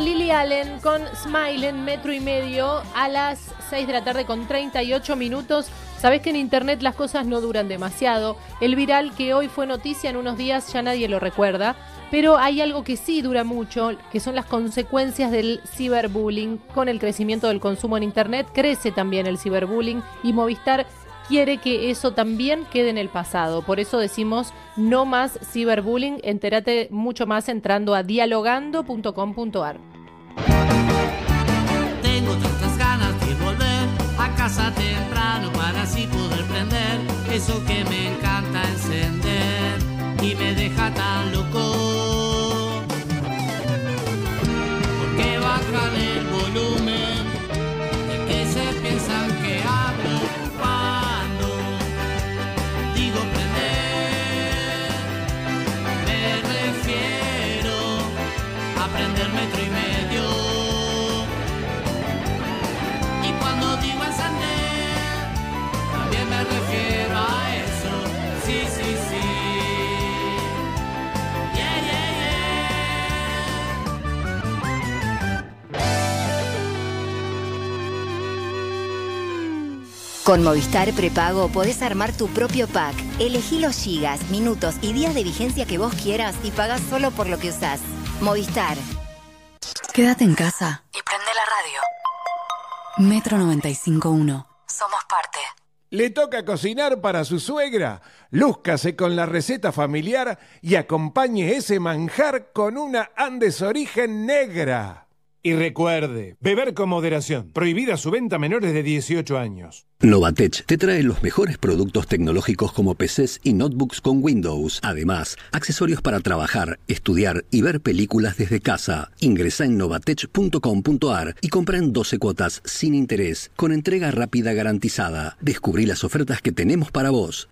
Lily Allen con Smile en metro y medio a las 6 de la tarde con 38 minutos. Sabés que en internet las cosas no duran demasiado. El viral que hoy fue noticia en unos días ya nadie lo recuerda. Pero hay algo que sí dura mucho, que son las consecuencias del ciberbullying. Con el crecimiento del consumo en internet crece también el ciberbullying y Movistar quiere que eso también quede en el pasado. Por eso decimos no más ciberbullying. Entérate mucho más entrando a dialogando.com.ar. Tengo tantas ganas de volver a casa temprano para así poder prender eso que me encanta encender y me deja tan loco. Con Movistar Prepago podés armar tu propio pack. Elegí los gigas, minutos y días de vigencia que vos quieras y pagás solo por lo que usás. Movistar. Quédate en casa y prende la radio. Metro 95.1. Somos parte. ¿Le toca cocinar para su suegra? Lúzcase con la receta familiar y acompañe ese manjar con una Andes Origen Negra. Y recuerde, beber con moderación. Prohibida su venta a menores de 18 años. Novatech te trae los mejores productos tecnológicos como PCs y notebooks con Windows. Además, accesorios para trabajar, estudiar y ver películas desde casa. Ingresa en novatech.com.ar y compra en 12 cuotas sin interés, con entrega rápida garantizada. Descubrí las ofertas que tenemos para vos.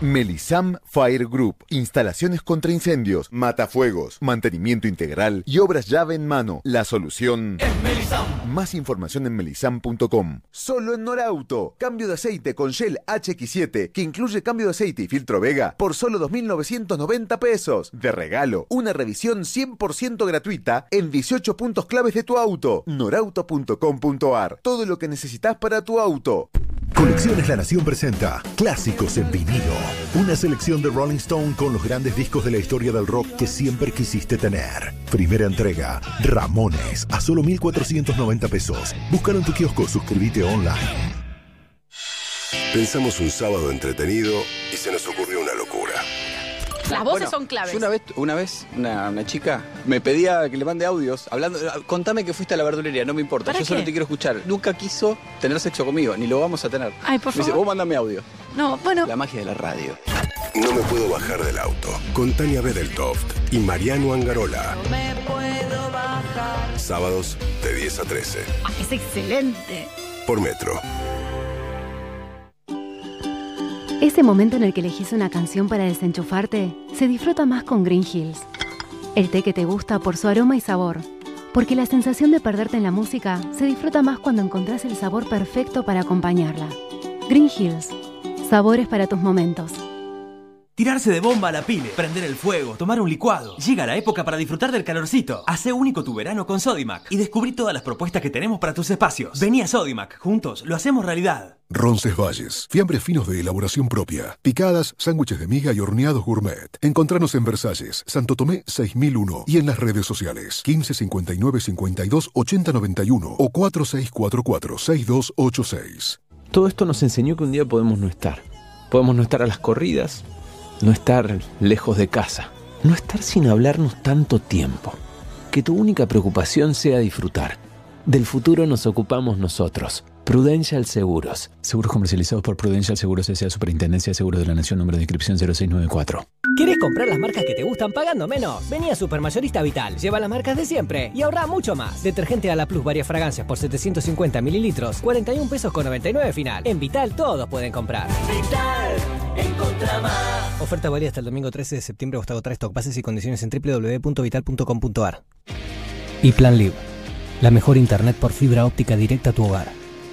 Melisam Fire Group. Instalaciones contra incendios, matafuegos, mantenimiento integral y obras llave en mano. La solución es Melisam. Más información en melisam.com. Solo en Norauto. Cambio de aceite con Shell HX7 que incluye cambio de aceite y filtro Vega por solo 2.990 pesos. De regalo, una revisión 100% gratuita en 18 puntos claves de tu auto. Norauto.com.ar. Todo lo que necesitas para tu auto. Colecciones La Nación presenta Clásicos en vinilo. Una selección de Rolling Stone con los grandes discos de la historia del rock que siempre quisiste tener. Primera entrega, Ramones, a solo 1.490 pesos. Búscalo en tu kiosco, suscríbete online. Pensamos un sábado entretenido y se nos ocurrió. Las voces Bueno, son claves. yo una vez, una vez una, una chica me pedía que le mande audios hablando. Contame que fuiste a la verdulería, no me importa. ¿Para Yo solo te quiero escuchar. Nunca quiso tener sexo conmigo, ni lo vamos a tener. Ay, por Me dice, favor. vos mandame audio. No, bueno. La magia de la radio. No me puedo bajar del auto. Con Tania Bedeltoft y Mariano Angarola. Me puedo bajar. Sábados de 10 a 13. Es excelente. Por Metro. Ese momento en el que elegís una canción para desenchufarte se disfruta más con Green Hills. El té que te gusta por su aroma y sabor. Porque la sensación de perderte en la música se disfruta más cuando encontrás el sabor perfecto para acompañarla. Green Hills. Sabores para tus momentos. Tirarse de bomba a la pile, prender el fuego, tomar un licuado. Llega la época para disfrutar del calorcito. Hace único tu verano con Sodimac y descubrí todas las propuestas que tenemos para tus espacios. Vení a Sodimac, juntos lo hacemos realidad. Roncesvalles, fiambres finos de elaboración propia, picadas, sándwiches de miga y horneados gourmet. Encontranos en Versalles, Santo Tomé 6001 y en las redes sociales 15 59 52 80 91 o 4644 6286. Todo esto nos enseñó que un día podemos no estar. Podemos no estar a las corridas, no estar lejos de casa, no estar sin hablarnos tanto tiempo. Que tu única preocupación sea disfrutar. Del futuro nos ocupamos nosotros. Prudential Seguros. Seguros comercializados por Prudential Seguros S.A. Superintendencia de Seguros de la Nación, número de inscripción 0694. ¿Quieres comprar las marcas que te gustan pagando menos? Vení a Supermayorista Vital, lleva las marcas de siempre y ahorra mucho más. Detergente a la Plus varias fragancias por 750 mililitros, 41 pesos con 99 final. En Vital todos pueden comprar. Vital, encontra más. Oferta válida hasta el domingo 13 de septiembre o hasta agotar stock. Bases y condiciones en www.vital.com.ar. Y Plan Live. La mejor internet por fibra óptica directa a tu hogar.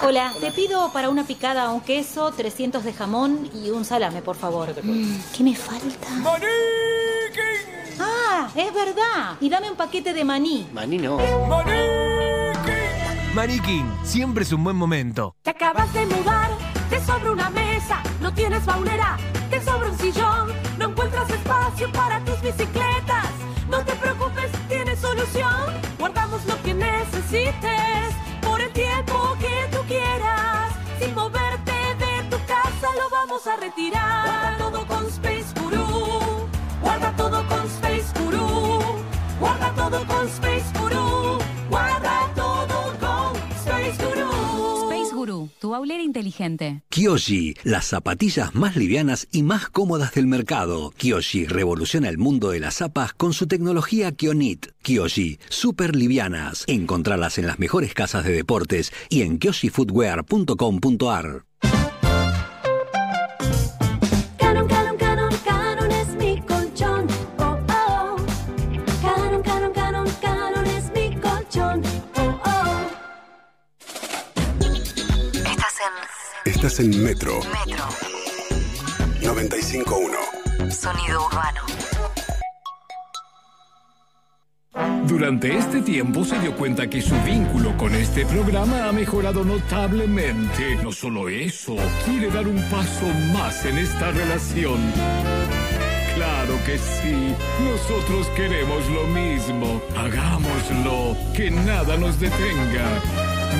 Hola, te pido para una picada un queso, 300 de jamón y un salame, por favor. Mm, ¿Qué me falta? Ah, es verdad. Y dame un paquete de maní. Maní no. Maniquín, siempre es un buen momento. Te acabas de mudar, te sobra una mesa, no tienes baulera, te sobra un sillón, no encuentras espacio para tus bicicletas. No te preocupes, tienes solución. Guardamos lo que necesites vamos a retirar. Guarda todo con Space Guru. Guarda todo con Space Guru. Guarda todo con Space Guru. Guarda todo con Space Guru. Space Guru, tu aulera inteligente. Kyoshi, las zapatillas más livianas y más cómodas del mercado. Kyoshi revoluciona el mundo de las zapas con su tecnología Kionit. Kyoshi, super livianas. Encontralas en las mejores casas de deportes y en kyoshifootwear.com.ar. Estás en Metro. Metro. 95.1. Sonido urbano. Durante este tiempo se dio cuenta que su vínculo con este programa ha mejorado notablemente. No solo eso, quiere dar un paso más en esta relación. Claro que sí, nosotros queremos lo mismo. Hagámoslo, que nada nos detenga.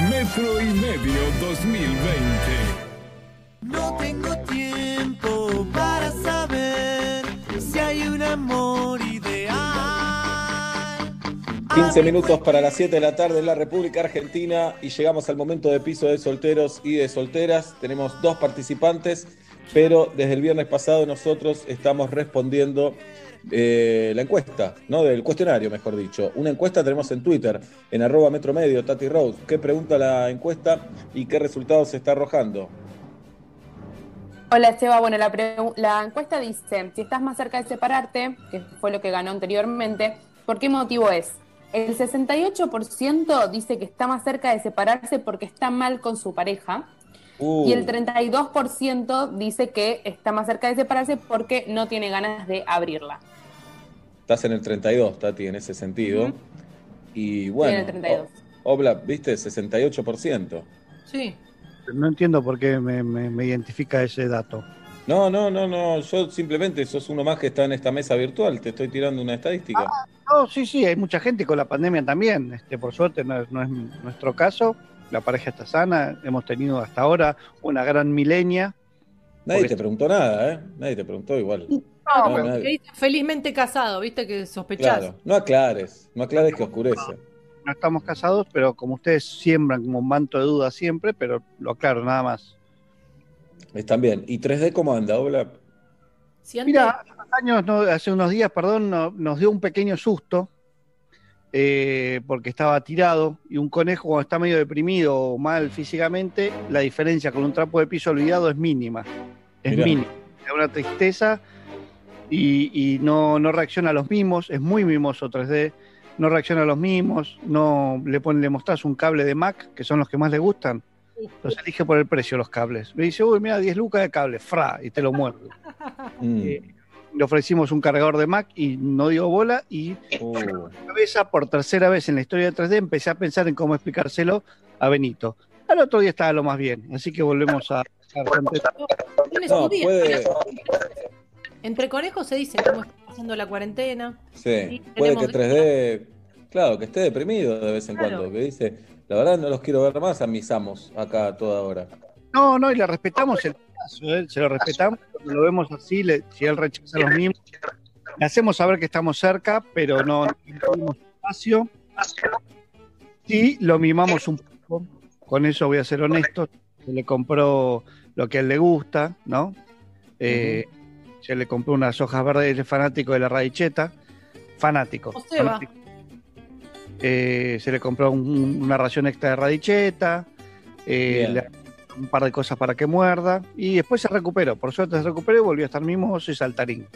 Metro y medio 2020. No tengo tiempo para saber si hay un amor ideal. 15 minutos para las 7 de la tarde en la República Argentina y llegamos al momento de piso de solteros y de solteras. Tenemos dos participantes, pero desde el viernes pasado nosotros estamos respondiendo eh, la encuesta, ¿no? Del cuestionario, mejor dicho. Una encuesta tenemos en Twitter, en arroba metromedio, Tati Rose. ¿Qué pregunta la encuesta y qué resultados se está arrojando? Hola Seba, bueno, la, la encuesta dice, si estás más cerca de separarte, que fue lo que ganó anteriormente, ¿por qué motivo es? El 68% dice que está más cerca de separarse porque está mal con su pareja Uh, y el 32% dice que está más cerca de separarse porque no tiene ganas de abrirla. Estás en el 32, Tati, en ese sentido. Y bueno, en el 32. O- Obla, ¿viste? 68%. Sí. No entiendo por qué me, me- me identifica ese dato. No, no, no, no. Yo simplemente sos uno más que está en esta mesa virtual. Te estoy tirando una estadística. No, sí, sí, hay mucha gente con la pandemia también. Este, por suerte no es, no es nuestro caso. La pareja está sana. Hemos tenido hasta ahora una gran milenia. Nadie te preguntó nada, ¿eh? Nadie te preguntó igual. No, No, nadie- felizmente casado, viste que sospechás. Claro, no aclares. No aclares que oscurece. No estamos casados, pero como ustedes siembran como un manto de duda siempre, pero lo aclaro nada más. Están bien. ¿Y 3D cómo anda, antes- Mira, hace unos años, no, hace unos días, perdón, no- nos dio un pequeño susto eh, porque estaba tirado y un conejo cuando está medio deprimido o mal físicamente, la diferencia con un trapo de piso olvidado es mínima. Es Mirá. mínima. Es una tristeza y, y no, no reacciona a los mimos, es muy mimoso 3D, no reacciona a los mimos, no le, pone, le mostrás un cable de Mac, que son los que más le gustan, los elige por el precio los cables. Me dice, uy, mira, 10 lucas de cable, fra, y te lo muerde. Mm. Eh, le ofrecimos un cargador de Mac y no dio bola y Uh, cabeza por tercera vez en la historia de 3D empecé a pensar en cómo explicárselo a Benito. Al otro día estaba lo más bien, así que volvemos a... Tienes No, puede- Entre conejos se dice cómo pasando la cuarentena. Sí, puede que tenemos- 3D, claro, que esté deprimido de vez en Claro. cuando, que dice, la verdad no los quiero ver más a mis amos acá a toda hora. No, no, y le respetamos el caso, ¿eh? se lo respetamos, cuando lo vemos así, le- si él rechaza los mismos, le hacemos saber que estamos cerca, pero no no espacio. Sí, lo mimamos un poco, con eso voy a ser honesto, se le compró lo que a él le gusta, ¿no? Eh, Se le compró unas hojas verdes, él es fanático de la radicheta, fanático. Fanático. Eh, se le compró un- una ración extra de radicheta, eh, le- un par de cosas para que muerda, y después se recuperó. Por suerte se recuperó y volvió a estar mimoso y saltarín.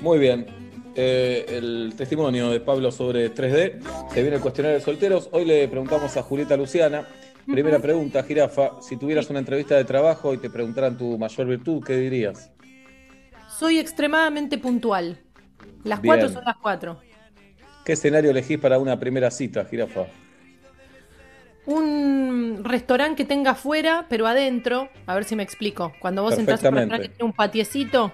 Muy bien. Eh, el testimonio de Pablo sobre 3D. Se viene el cuestionario de solteros. Hoy le preguntamos a Julieta Luciana. Primera pregunta, Jirafa. Si tuvieras una entrevista de trabajo y te preguntaran tu mayor virtud, ¿qué dirías? Soy extremadamente puntual. Las Bien. cuatro son las cuatro. ¿Qué escenario elegís para una primera cita, Jirafa? Un restaurante que tenga afuera, pero adentro. A ver si me explico. Cuando vos entras a un restaurante que tiene un patiecito,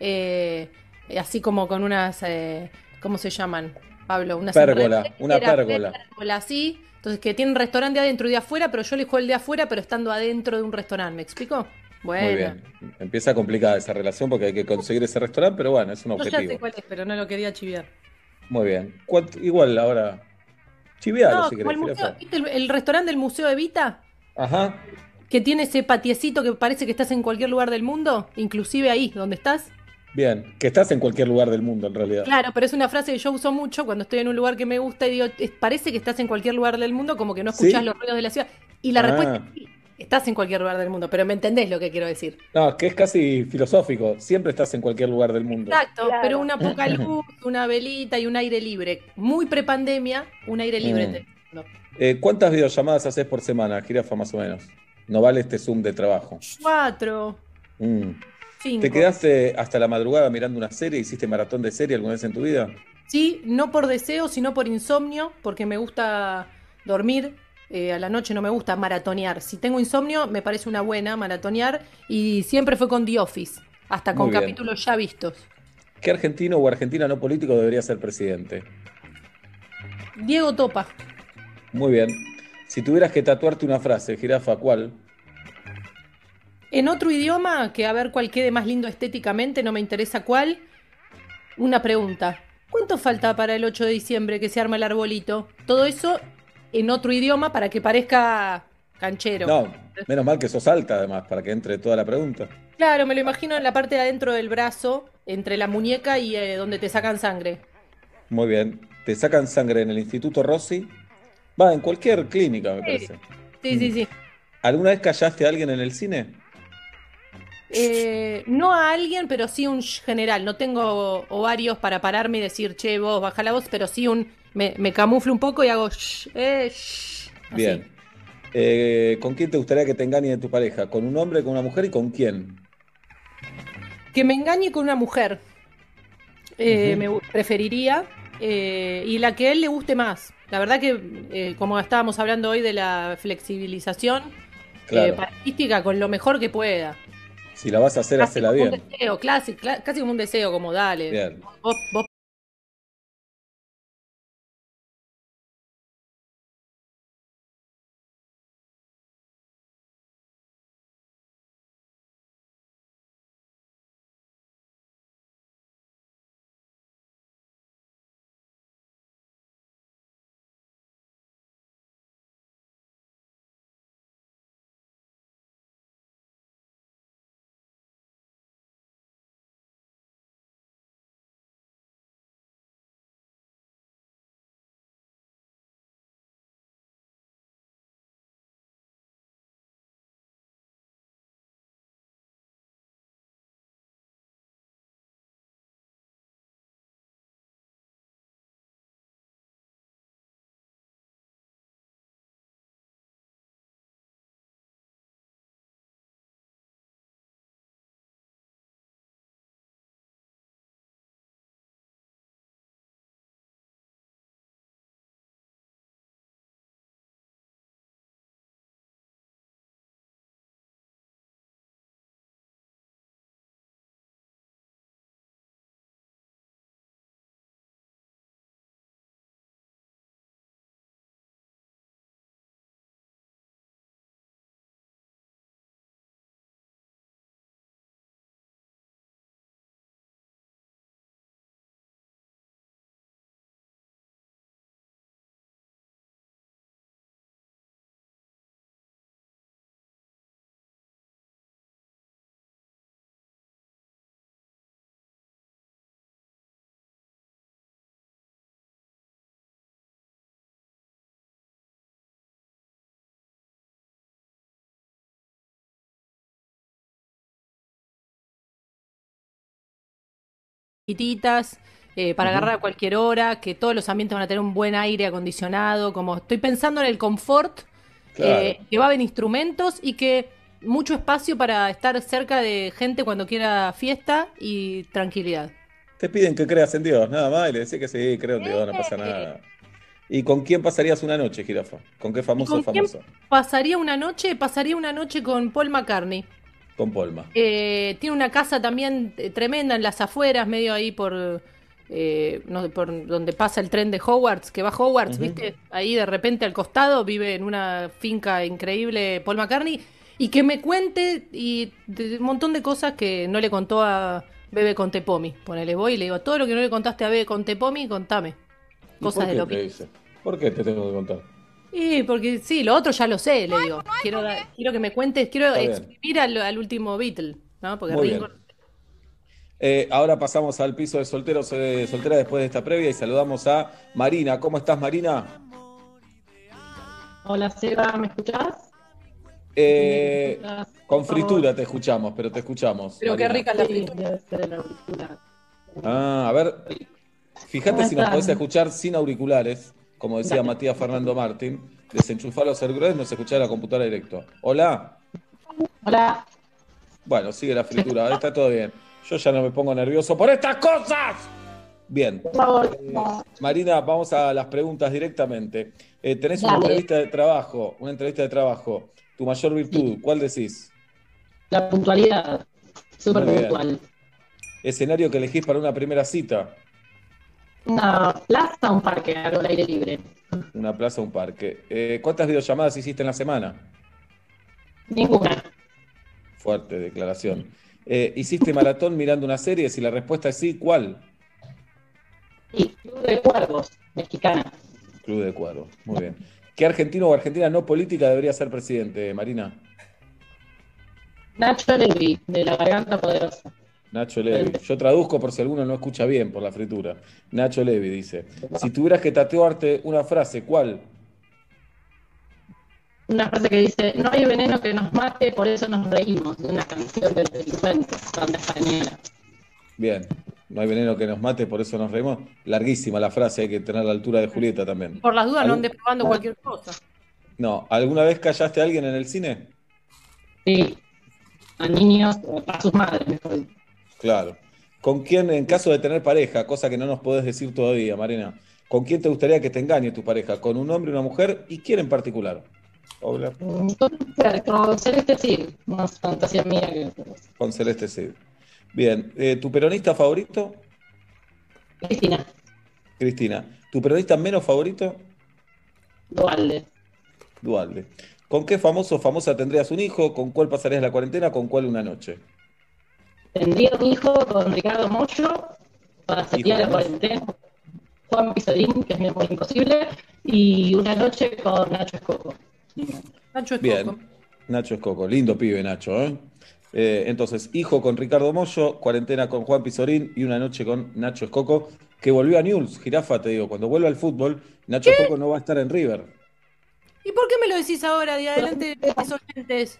eh, así como con unas. eh, ¿Cómo se llaman, Pablo? Unas Pérgola, una pérgola. pérgola, así. Entonces, que tiene un restaurante de adentro y de afuera, pero yo elijo el de afuera, pero estando adentro de un restaurante. ¿Me explico? Bueno. Muy bien. Empieza complicada esa relación porque hay que conseguir ese restaurante, pero bueno, es un Yo ya sé objetivo. cuál es, pero no lo quería chiviar. Muy bien. ¿Cuánto- Igual ahora. Chivialo No, si querés, el, museo. ¿viste el, el restaurante del Museo Evita? Ajá. Que tiene ese patiecito que parece que estás en cualquier lugar del mundo, inclusive ahí donde estás. Bien. Que estás en cualquier lugar del mundo, en realidad. Claro, pero es una frase que yo uso mucho cuando estoy en un lugar que me gusta y digo, "Es- parece que estás en cualquier lugar del mundo, como que no escuchás ¿Sí? los ruidos de la ciudad. Y la Ah. respuesta es sí, estás en cualquier lugar del mundo, pero me entendés lo que quiero decir. No, es que es casi filosófico. Siempre estás en cualquier lugar del mundo. Exacto, pero una poca luz, una velita y un aire libre. Muy prepandemia, un aire libre. Mm. te- no. Eh, ¿Cuántas videollamadas haces por semana, Jirafa, más o menos? No vale este Zoom de trabajo. Cuatro. Mm. Cinco. ¿Te quedaste hasta la madrugada mirando una serie? ¿Hiciste maratón de serie alguna vez en tu vida? Sí, no por deseo, sino por insomnio, porque me gusta dormir. Eh, a la noche no me gusta maratonear. Si tengo insomnio, me parece una buena maratonear. Y siempre fue con The Office, hasta con capítulos ya vistos. ¿Qué argentino o argentina no político debería ser presidente? Diego Topa. Muy bien. Si tuvieras que tatuarte una frase, jirafa, ¿cuál? En otro idioma, que a ver cuál quede más lindo estéticamente, no me interesa cuál. Una pregunta. ¿Cuánto falta para el 8 de diciembre que se arma el arbolito? Todo eso en otro idioma para que parezca canchero. No, menos mal que sos alta además, para que entre toda la pregunta. Claro, me lo imagino en la parte de adentro del brazo, entre la muñeca y eh, donde te sacan sangre. Muy bien. ¿Te sacan sangre en el Instituto Rossi? Va, en cualquier clínica, me Sí. parece. Sí, sí, sí. ¿Alguna vez callaste a alguien en el cine? Eh, no a alguien, pero sí un general. No tengo ovarios para pararme y decir, che, vos, baja la voz, pero sí un. Me, me camuflo un poco y hago shh, eh, shh. Bien. Eh, ¿Con quién te gustaría que te engañe tu pareja? ¿Con un hombre, con una mujer y con quién? Que me engañe con una mujer. Eh. Me preferiría. eh, y la que a él le guste más. La verdad que, eh, como estábamos hablando hoy de la flexibilización Claro. parística, con lo mejor que pueda. Si la vas a hacer, Casi hacela bien. deseo, casi como un deseo, como dale. Bien. Vos, vos chiquititas, eh, para agarrar a cualquier hora, que todos los ambientes van a tener un buen aire acondicionado, como estoy pensando en el confort, Claro. eh, que va a haber instrumentos y que mucho espacio para estar cerca de gente cuando quiera fiesta y tranquilidad. Te piden que creas en Dios, nada más, y le decís que sí, creo en Dios, no pasa nada. ¿Y con quién pasarías una noche, jirafa? ¿Con qué famoso o ¿Con quién famosa? pasaría una noche? Pasaría una noche con Paul McCartney. Con Polma. Eh, tiene una casa también eh, tremenda en las afueras, medio ahí por, eh, no, por donde pasa el tren de Hogwarts, que va a Hogwarts, Ujú. ¿viste? Ahí de repente al costado vive en una finca increíble Paul McCartney. Y que me cuente y de- un montón de cosas que no le contó a Bebe Contepomi. Ponele, voy y le digo, todo lo que no le contaste a Bebe Contepomi, contame. ¿Y Cosas de lo dice? ¿Por qué te tengo que contar? Y porque sí, lo otro ya lo sé, le digo. Quiero, quiero que me cuentes, quiero exprimir al, al último Beatle, ¿no? Porque Muy Ringo- bien. Eh, ahora pasamos al piso de solteros eh, soltera después de esta previa y saludamos a Marina. ¿Cómo estás, Marina? Hola Seba, ¿me escuchás? Eh, ¿Me escuchás? con fritura te escuchamos, pero te escuchamos. Pero qué rica la fritura. el auricular. Ah, a ver, fíjate ¿Cómo si nos podés escuchar sin auriculares, como decía Dale. Matías Fernando Martín. Desenchufar los auriculares, nos escuchar la computadora directo. Hola, Hola, Bueno, sigue la fritura, está todo bien. Yo ya no me pongo nervioso por estas cosas. Bien. Eh, Marina, vamos a las preguntas directamente. Eh, tenés una entrevista de trabajo, una entrevista de trabajo. Tu mayor virtud, ¿cuál decís? La puntualidad, súper puntual. Escenario que elegís para una primera cita. Una plaza, un parque, algo al aire libre. Una plaza, un parque. Eh, ¿Cuántas videollamadas hiciste en la semana? Ninguna. Fuerte declaración. Eh, ¿Hiciste maratón mirando una serie? Si la respuesta es sí, ¿cuál? Y Club de Cuervos, mexicana. Club de Cuadros. Muy bien. ¿Qué argentino o argentina no política debería ser presidente, Marina? Nacho Levi, de la Garganta Poderosa. Nacho Levi. Yo traduzco por si alguno no escucha bien por la fritura. Nacho Levi dice: Si tuvieras que tatuarte una frase, ¿cuál? Una frase que dice, no hay veneno que nos mate, por eso nos reímos, de una canción del delincuente, banda española. Bien. No hay veneno que nos mate, por eso nos reímos. Larguísima la frase, hay que tener la altura de Julieta también. Por las dudas no ¿Algún- andes probando cualquier cosa. No, ¿alguna vez callaste a alguien en el cine? Sí, a niños, a sus madres, mejor dicho. Claro. ¿Con quién, en caso de tener pareja, cosa que no nos podés decir todavía, Marina, ¿con quién te gustaría que te engañe tu pareja? ¿Con un hombre, una mujer? ¿Y quién en particular? Paula. Con Celeste sí, más fantasía mía que Con Celeste Cid. Bien. Eh, ¿Tu peronista favorito? Cristina, Cristina. ¿Tu peronista menos favorito? Dualde. Dualde. ¿Con qué famoso o famosa tendrías un hijo? ¿Con cuál pasarías la cuarentena? ¿Con cuál una noche? Tendría un hijo con Ricardo Mocho para setear la cuarentena. Juan Pizorín, que es mi amor imposible, y una noche con Nacho Escoco. Nacho Bien. Nacho Escoco. Lindo pibe, Nacho, ¿eh? Eh, entonces, hijo con Ricardo Mollo, cuarentena con Juan Pizorín y una noche con Nacho Escoco, que volvió a Newell's. Jirafa, te digo, cuando vuelva al fútbol, Nacho Escoco no va a estar en River. ¿Y por qué me lo decís ahora, de adelante de mis oyentes?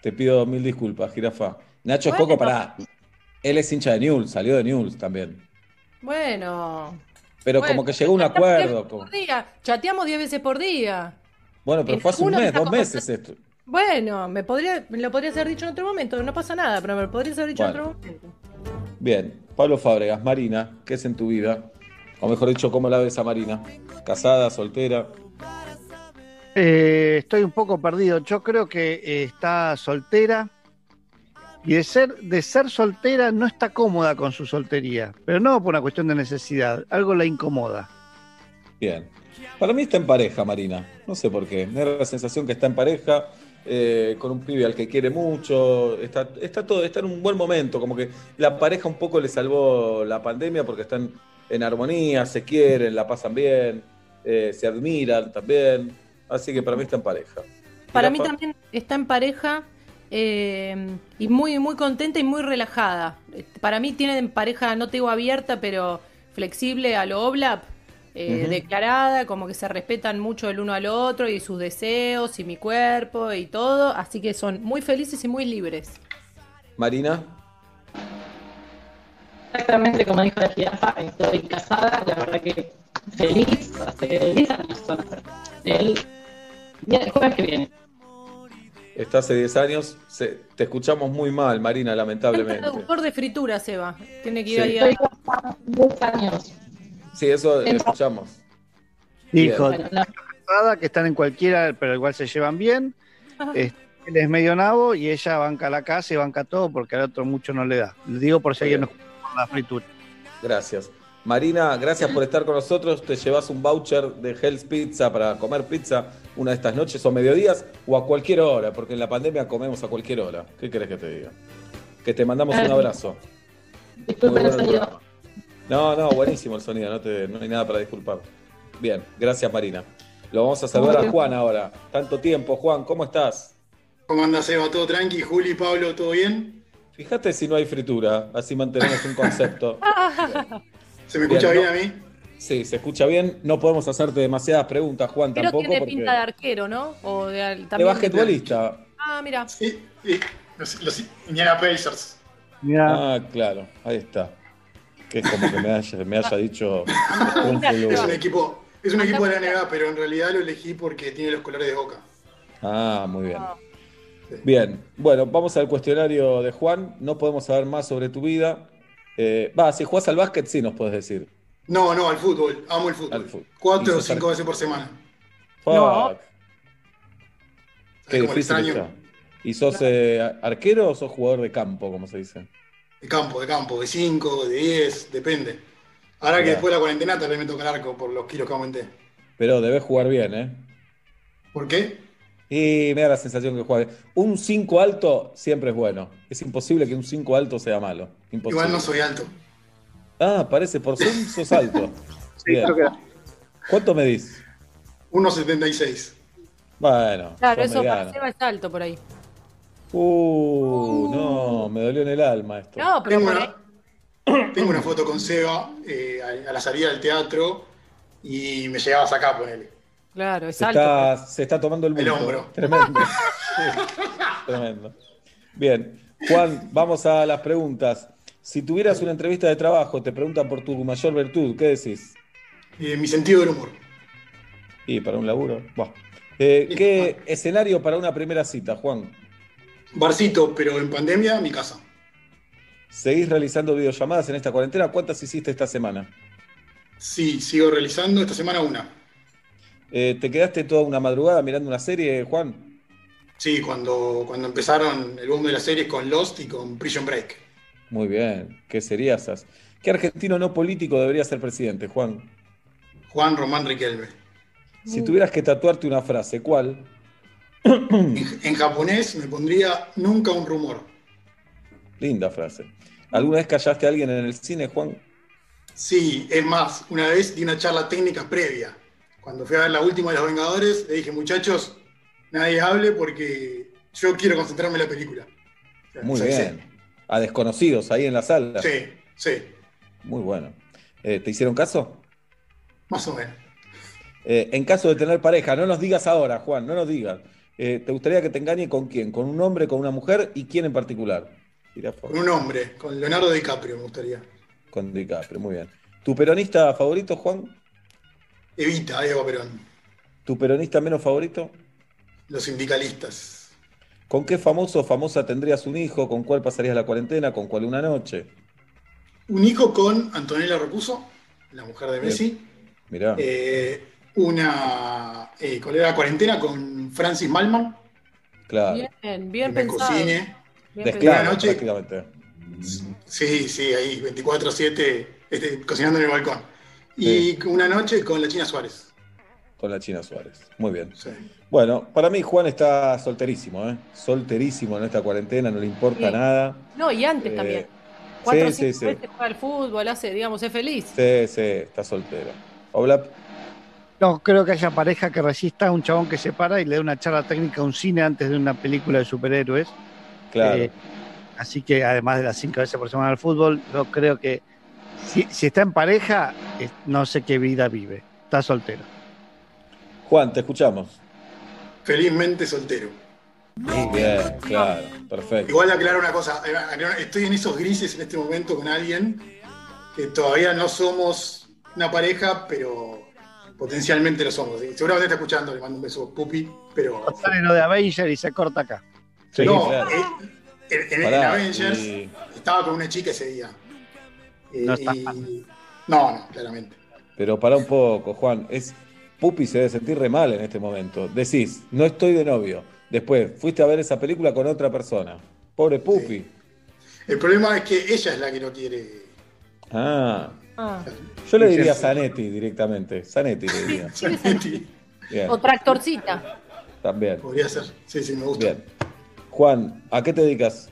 Te pido mil disculpas, Jirafa. Nacho Escoco, pará. Él es hincha de Newell's, salió de Newell's también. Bueno. Pero Bueno, como que llegó a un acuerdo. por día. Chateamos 10 veces por día. Bueno, pero En fue hace un mes, dos meses esto. Bueno, me podría, me lo podrías haber dicho en otro momento, no pasa nada, pero me lo podrías haber dicho en Bueno. otro momento. Bien, Pablo Fábregas, Marina, ¿qué es en tu vida? O mejor dicho, ¿cómo la ves a Marina? ¿Casada, soltera? Eh, estoy un poco perdido. Yo creo que eh, está soltera y de ser, de ser soltera no está cómoda con su soltería, pero no por una cuestión de necesidad, algo la incomoda. Bien. Para mí está en pareja, Marina. No sé por qué. Me da la sensación que está en pareja, eh, con un pibe al que quiere mucho. Está, está todo, está en un buen momento. Como que la pareja un poco le salvó la pandemia porque están en armonía, se quieren, la pasan bien, eh, se admiran también. Así que para mí está en pareja. Para mí también está en pareja eh, y muy, muy contenta y muy relajada. Para mí tiene en pareja, no te digo abierta, pero flexible a lo Oblap, eh, declarada, como que se respetan mucho el uno al otro y sus deseos y mi cuerpo y todo. Así que son muy felices y muy libres. Marina, Exactamente como dijo la jirafa, estoy casada, la verdad que feliz, hace 10 años van a ser. El, día del jueves que viene. Está hace 10 años. Se- te escuchamos muy mal, Marina, lamentablemente. Productor de fritura, Seba. Tiene que ir Sí. ahí a... Estoy casada 10 años. Sí, eso escuchamos. Dijo que están en cualquiera, pero igual se llevan bien. Este, él es medio nabo y ella banca la casa y banca todo porque al otro mucho no le da. Le digo por si alguien no escucha por la fritura. Gracias. Marina, gracias por estar con nosotros. Te llevas un voucher de Hell's Pizza para comer pizza una de estas noches o mediodías o a cualquier hora, porque en la pandemia comemos a cualquier hora. ¿Qué querés que te diga? Que te mandamos un abrazo. Muy Disculpen el bueno el sonido. programa. No, no, buenísimo el sonido, no, te- no hay nada para disculpar. Bien, gracias Marina. Lo vamos a saludar a Juan ahora. Tanto tiempo, Juan, ¿cómo estás? ¿Cómo anda Seba? ¿Todo tranqui? Juli, Pablo, ¿todo bien? Fíjate si no hay fritura, así mantenemos un concepto. ¿Se me escucha Bien, bien, ¿no? a mí? Sí, se escucha bien. No podemos hacerte demasiadas preguntas, Juan, Pero tampoco. tiene porque... pinta de arquero, ¿no? O de, al- De basquetbolista. Ah, mira. Sí, sí. Los, los Indiana Pacers. Ah, claro, ahí está. Que es como que me haya, me haya dicho. Es un equipo, es un equipo de la NBA, pero en realidad lo elegí porque tiene los colores de Boca. Ah, muy bien. Bien, bueno, vamos al cuestionario de Juan. No podemos saber más sobre tu vida. Eh, Va, si jugás al básquet, sí nos puedes decir. No, no, al fútbol. Amo el fútbol. Cuatro o cinco veces por semana. Fuck. No. Qué difícil extraño? está. ¿Y sos eh, arquero o sos jugador de campo, como se dice? De campo, de campo, de 5, de 10, depende. Ahora que después de la cuarentena tal vez me toca el arco por los kilos que aumenté. Pero debes jugar bien, ¿eh? ¿Por qué? Y me da la sensación que juega bien. Un 5 alto siempre es bueno. Es imposible que un 5 alto sea malo. Imposible. Igual no soy alto. Ah, parece por Zoom sos alto. Bien. creo que- ¿Cuánto medís? 1,76. Bueno, Claro, eso para es alto por ahí. Uh, no, me dolió en el alma esto. No, pero Tengo por una, ahí. tengo una foto con Seba eh, a, a la salida del teatro y me llegabas acá, ponele. Claro, es Se alto. está, se está tomando el El hombro. Tremendo. Sí, tremendo. Bien, Juan, vamos a las preguntas. Si tuvieras una entrevista de trabajo, te preguntan por tu mayor virtud, ¿qué decís? Eh, mi sentido del humor. Y para un laburo. Eh, ¿Qué escenario para una primera cita, Juan? Barcito, pero en pandemia, mi casa. ¿Seguís realizando videollamadas en esta cuarentena? ¿Cuántas hiciste esta semana? Sí, sigo realizando esta semana una. Eh, ¿Te quedaste toda una madrugada mirando una serie, Juan? Sí, cuando, cuando empezaron el boom de las series con Lost y con Prison Break. Muy bien, qué seriasas. ¿Qué argentino no político debería ser presidente, Juan? Juan Román Riquelme. Si tuvieras que tatuarte una frase, ¿cuál? En japonés me pondría nunca un rumor. Linda frase. ¿Alguna vez callaste a alguien en el cine, Juan? Sí, es más, una vez di una charla técnica previa. Cuando fui a ver la última de los Vengadores, le dije, muchachos, nadie hable porque yo quiero concentrarme en la película. Muy bien. A desconocidos ahí en la sala. Sí, sí, Muy bueno. Eh, ¿Te hicieron caso? más o menos. Eh, en caso de tener pareja, no nos digas ahora, Juan, no nos digas. Eh, ¿Te gustaría que te engañe con quién? ¿Con un hombre, con una mujer y quién en particular? Con un hombre, con Leonardo DiCaprio me gustaría. Con DiCaprio, muy bien. ¿Tu peronista favorito, Juan? Evita, Eva Perón. ¿Tu peronista menos favorito? Los sindicalistas. ¿Con qué famoso o famosa tendrías un hijo? ¿Con cuál pasarías la cuarentena? ¿Con cuál una noche? Un hijo con Antonella Rocuso, la mujer de Messi. Mirá. Eh, una eh, ¿cuál era? cuarentena con Francis Malman. claro. Bien, bien me pensado. cocine. Bien noche- prácticamente. Sí, sí, ahí, 24-7, este, cocinando en el balcón. Y una noche con la China Suárez. Con la China Suárez. Muy bien. Sí. Bueno, para mí Juan está solterísimo, ¿eh? Solterísimo en esta cuarentena, no le importa Sí. nada. No, y antes Eh, también. Cuatro o sí, cinco sí, sí. veces juega al fútbol, hace, digamos, es feliz. Sí, sí, está soltero. Oblap, No creo que haya pareja que resista a un chabón que se para y le dé una charla técnica a un cine antes de una película de superhéroes. claro. Eh, así que además de las cinco veces por semana al fútbol, yo creo que si, si está en pareja, eh, no sé qué vida vive. Está soltero. Juan, te escuchamos. Felizmente soltero. Bien, claro, perfecto. Igual aclarar una cosa, eh, estoy en esos grises en este momento con alguien que todavía no somos una pareja, pero potencialmente lo somos. Seguramente está escuchando, le mando un beso Pupi, pero Sale lo de Avenger y se corta acá. Sí, no, claro. eh, en, en- en Pará, Avengers y- estaba con una chica ese día. Eh, No está y- no, no, claramente. Pero para un poco, Juan. Es, Pupi se debe sentir re mal en este momento. Decís, no estoy de novio. Después, fuiste a ver esa película con otra persona. Pobre Pupi. El problema es que ella es la que no quiere. Ah. Ah. Yo le diría. Zanetti directamente. Zanetti le diría. Bien, O tractorcita. también. Podría ser. Sí, sí, me gusta. Bien. Juan, ¿a qué te dedicas?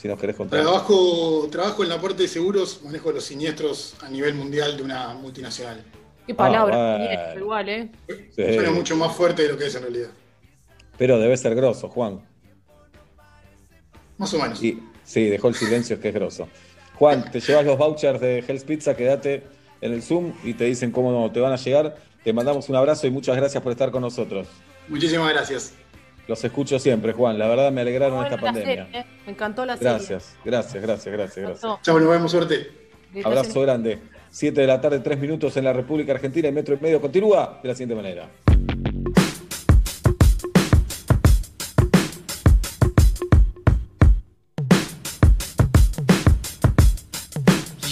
Si nos querés contar. Trabajo, trabajo en la parte de seguros, manejo los siniestros a nivel mundial de una multinacional. Qué palabra, Ah, bueno. siniestro, igual, ¿eh? Sí. Suena mucho más fuerte de lo que es en realidad. Pero debe ser grosso, Juan. Más o menos. Y, sí, dejó el silencio, es que es grosso. Juan, te llevas los vouchers de Hell's Pizza, quédate en el Zoom y te dicen cómo te van a llegar. Te mandamos un abrazo y muchas gracias por estar con nosotros. Muchísimas gracias. Los escucho siempre, Juan. La verdad me alegraron Bueno, esta pandemia. serie, ¿eh? Me encantó la serie. Gracias, gracias, gracias, gracias, gracias. Chao, nos vemos, suerte. Abrazo grande. 7 de la tarde, 3 minutos en la República Argentina y metro y medio continúa de la siguiente manera.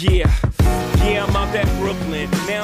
Yeah, yeah, I'm out Brooklyn.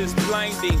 is blinding.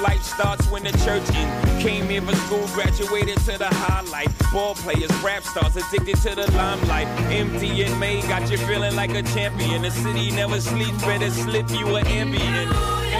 life starts when the church in. Came here for school, graduated to the highlight. Ball players, rap stars, addicted to the limelight. Empty and May got you feeling like a champion. The city never sleeps, better slip you an ambient.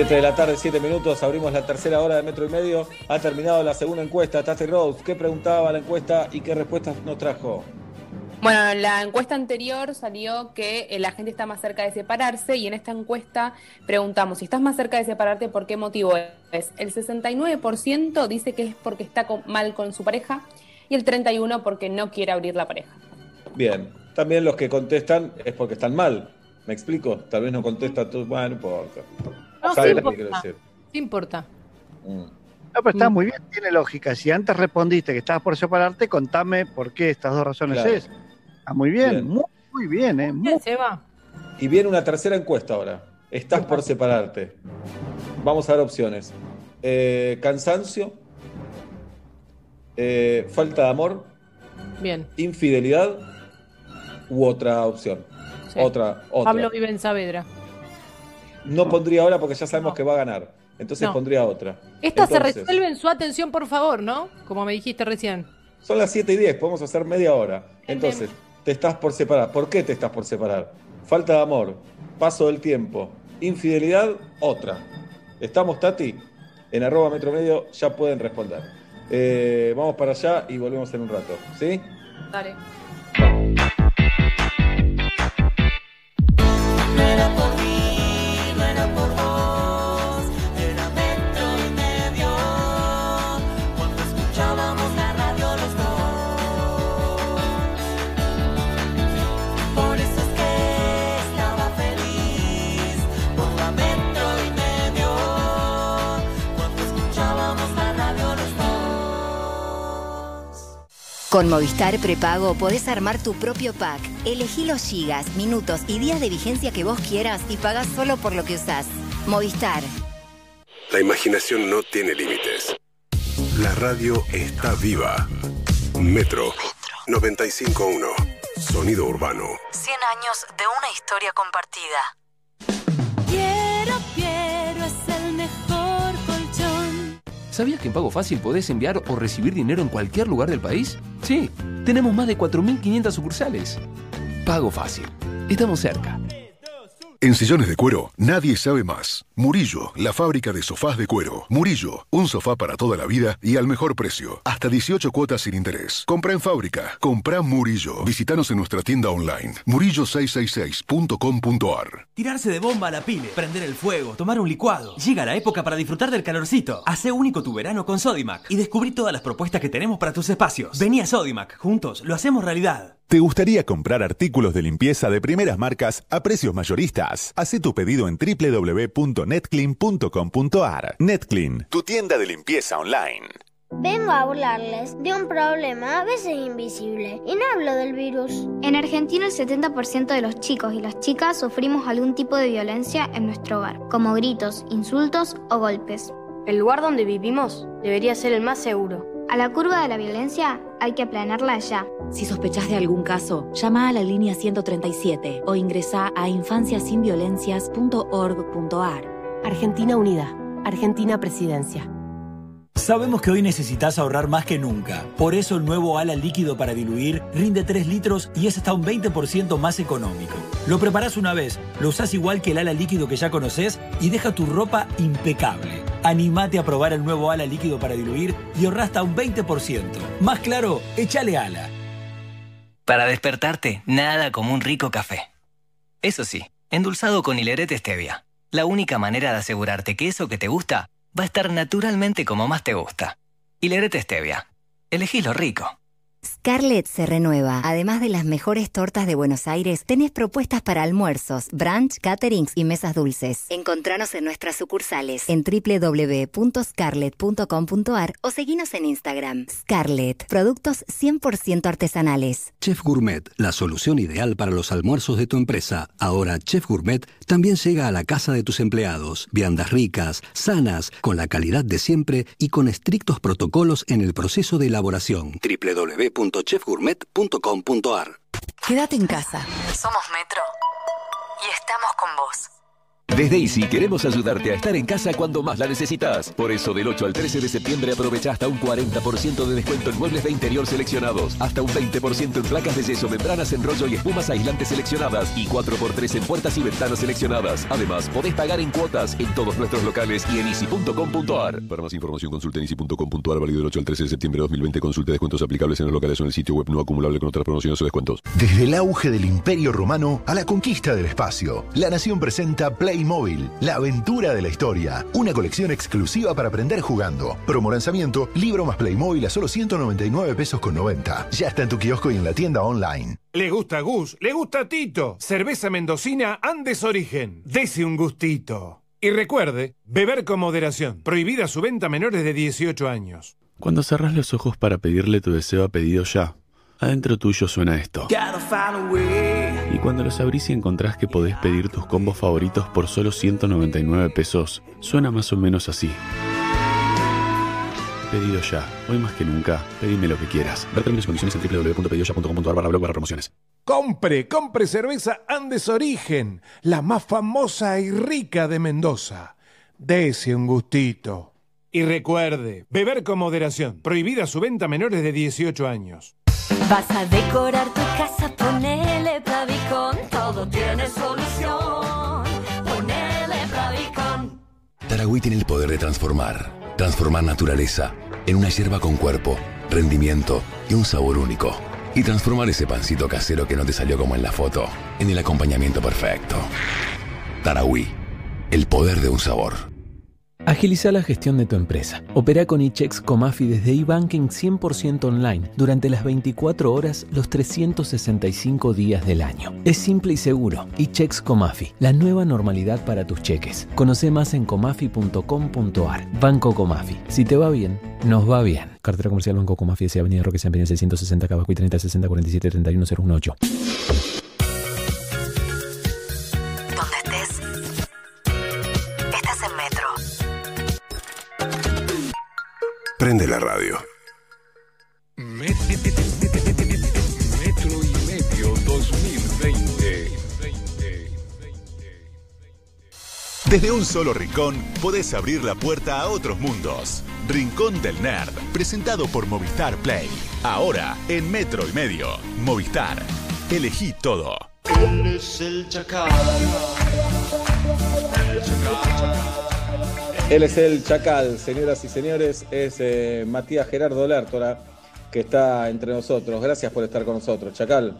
7 de la tarde, 7 minutos, abrimos la tercera hora de metro y medio. Ha terminado la segunda encuesta. Tati Rose, ¿qué preguntaba la encuesta y qué respuestas nos trajo? Bueno, la encuesta anterior salió que eh, la gente está más cerca de separarse y en esta encuesta preguntamos, si estás más cerca de separarte, ¿por qué motivo es? El 69% dice que es porque está con- mal con su pareja y el 31% porque no quiere abrir la pareja. Bien. También los que contestan es porque están mal. ¿Me explico? Tal vez no contesta tú. Bueno, no importa. No, ¿Sabes sí importa. Sí importa. Mm. No, pero está muy bien, tiene lógica. Si antes respondiste que estabas por separarte, contame por qué estas dos razones Claro. es. Está muy bien, Bien. Muy, muy bien, ¿eh? Muy- Se va. Y viene una tercera encuesta ahora. Estás por separarte. Vamos a ver opciones. Eh, cansancio, eh, falta de amor, Bien. infidelidad u otra opción. Sí. Otra, otra. Pablo vive en Saavedra. No pondría ahora porque ya sabemos que va a ganar. Entonces No. pondría otra. Esta se resuelve en su atención, por favor, ¿no? Como me dijiste recién. Son las 7 y 10, podemos hacer media hora. Entonces, te estás por separar. ¿Por qué te estás por separar? Falta de amor, paso del tiempo, infidelidad, otra. ¿Estamos, Tati? En arroba metro medio ya pueden responder. Eh, vamos para allá y volvemos en un rato. ¿Sí? Dale. Con Movistar Prepago podés armar tu propio pack. Elegí los gigas, minutos y días de vigencia que vos quieras y pagás solo por lo que usás. Movistar. La imaginación no tiene límites. La radio está viva. Metro 951. Sonido urbano. 100 años de una historia compartida. ¿Sabías que en Pago Fácil podés enviar o recibir dinero en cualquier lugar del país? Sí, tenemos más de 4.500 sucursales. Pago Fácil. Estamos cerca. En sillones de cuero, nadie sabe más. Murillo, la fábrica de sofás de cuero. Murillo, un sofá para toda la vida y al mejor precio. Hasta 18 cuotas sin interés. Compra en fábrica. Compra Murillo. Visítanos en nuestra tienda online. murillo666.com.ar Tirarse de bomba a la pile, prender el fuego, tomar un licuado. Llega la época para disfrutar del calorcito. Hace único tu verano con Sodimac y descubrí todas las propuestas que tenemos para tus espacios. Vení a Sodimac, juntos lo hacemos realidad. ¿Te gustaría comprar artículos de limpieza de primeras marcas a precios mayoristas? Haz tu pedido en www.netclean.com.ar. Netclean, tu tienda de limpieza online. Vengo a hablarles de un problema a veces invisible y no hablo del virus. En Argentina el 70% de los chicos y las chicas sufrimos algún tipo de violencia en nuestro hogar, como gritos, insultos o golpes. El lugar donde vivimos debería ser el más seguro. A la curva de la violencia hay que aplanarla ya. Si sospechás de algún caso, llama a la línea 137 o ingresa a infanciasinviolencias.org.ar. Argentina Unida. Argentina Presidencia. Sabemos que hoy necesitas ahorrar más que nunca. Por eso el nuevo ala líquido para diluir rinde 3 litros y es hasta un 20% más económico. Lo preparás una vez, lo usás igual que el ala líquido que ya conoces y deja tu ropa impecable. Animate a probar el nuevo ala líquido para diluir y ahorra hasta un 20%. Más claro, échale ala. Para despertarte, nada como un rico café. Eso sí, endulzado con hilerete stevia. La única manera de asegurarte que eso que te gusta va a estar naturalmente como más te gusta. Hilerete stevia. Elegí lo rico. Scarlett se renueva. Además de las mejores tortas de Buenos Aires, tenés propuestas para almuerzos, brunch, caterings y mesas dulces. Encontranos en nuestras sucursales en www.scarlett.com.ar o seguinos en Instagram. Scarlett, productos 100% artesanales. Chef Gourmet, la solución ideal para los almuerzos de tu empresa. Ahora Chef Gourmet también llega a la casa de tus empleados. Viandas ricas, sanas, con la calidad de siempre y con estrictos protocolos en el proceso de elaboración. www.chefgourmet.com.ar Quédate en casa. Somos Metro. Y estamos con vos. Desde Easy queremos ayudarte a estar en casa cuando más la necesitas. Por eso, del 8 al 13 de septiembre aprovecha hasta un 40% de descuento en muebles de interior seleccionados, hasta un 20% en placas de yeso, membranas en rollo y espumas aislantes seleccionadas y 4x3 en puertas y ventanas seleccionadas. Además, podés pagar en cuotas en todos nuestros locales y en easy.com.ar. Para más información consulta en easy.com.ar, válido del 8 al 13 de septiembre de 2020. Consulte descuentos aplicables en los locales o en el sitio web no acumulable con otras promociones o descuentos. Desde el auge del Imperio Romano a la conquista del espacio, La Nación presenta Playmobil, la aventura de la historia. Una colección exclusiva para aprender jugando. Promo lanzamiento, libro más Playmobil a solo 199 pesos con 90. Ya está en tu kiosco y en la tienda online. Le gusta Gus, le gusta Tito. Cerveza mendocina Andes Origen. Dese un gustito. Y recuerde, beber con moderación. Prohibida su venta a menores de 18 años. Cuando cerrás los ojos para pedirle tu deseo a pedido ya, adentro tuyo suena esto. Y cuando los abrís y encontrás que podés pedir tus combos favoritos por solo 199 pesos, suena más o menos así. Pedido ya. Hoy más que nunca, pedime lo que quieras. Ver términos y condiciones en www.pedidoya.com.ar barra blog barra promociones. Compre, compre cerveza Andes Origen, la más famosa y rica de Mendoza. Dese un gustito. Y recuerde, beber con moderación. Prohibida su venta a menores de 18 años. Vas a decorar tu casa, ponele Bravicon, todo tiene solución. Ponele Bravicon. Taragüí tiene el poder de transformar. Transformar naturaleza en una hierba con cuerpo, rendimiento y un sabor único. Y transformar ese pancito casero que no te salió como en la foto en el acompañamiento perfecto. Taragüí. El poder de un sabor. Agiliza la gestión de tu empresa. Opera con eChecks Comafi desde eBanking 100% online durante las 24 horas los 365 días del año. Es simple y seguro. eChecks Comafi, la nueva normalidad para tus cheques. Conoce más en comafi.com.ar. Banco Comafi. Si te va bien, nos va bien. Cartera comercial Banco Comafi, S. Avenida Roque San 660 Cabacuy 30 60 47 31 018. Prende la radio. Metro y medio 2020. Desde un solo rincón podés abrir la puerta a otros mundos. Rincón del Nerd, presentado por Movistar Play. Ahora en Metro y Medio. Movistar. Elegí todo. Él es el chacal. El chacal. Él es el Chacal, señoras y señores, es eh, Matías Gerardo Lertora, que está entre nosotros. Gracias por estar con nosotros, Chacal.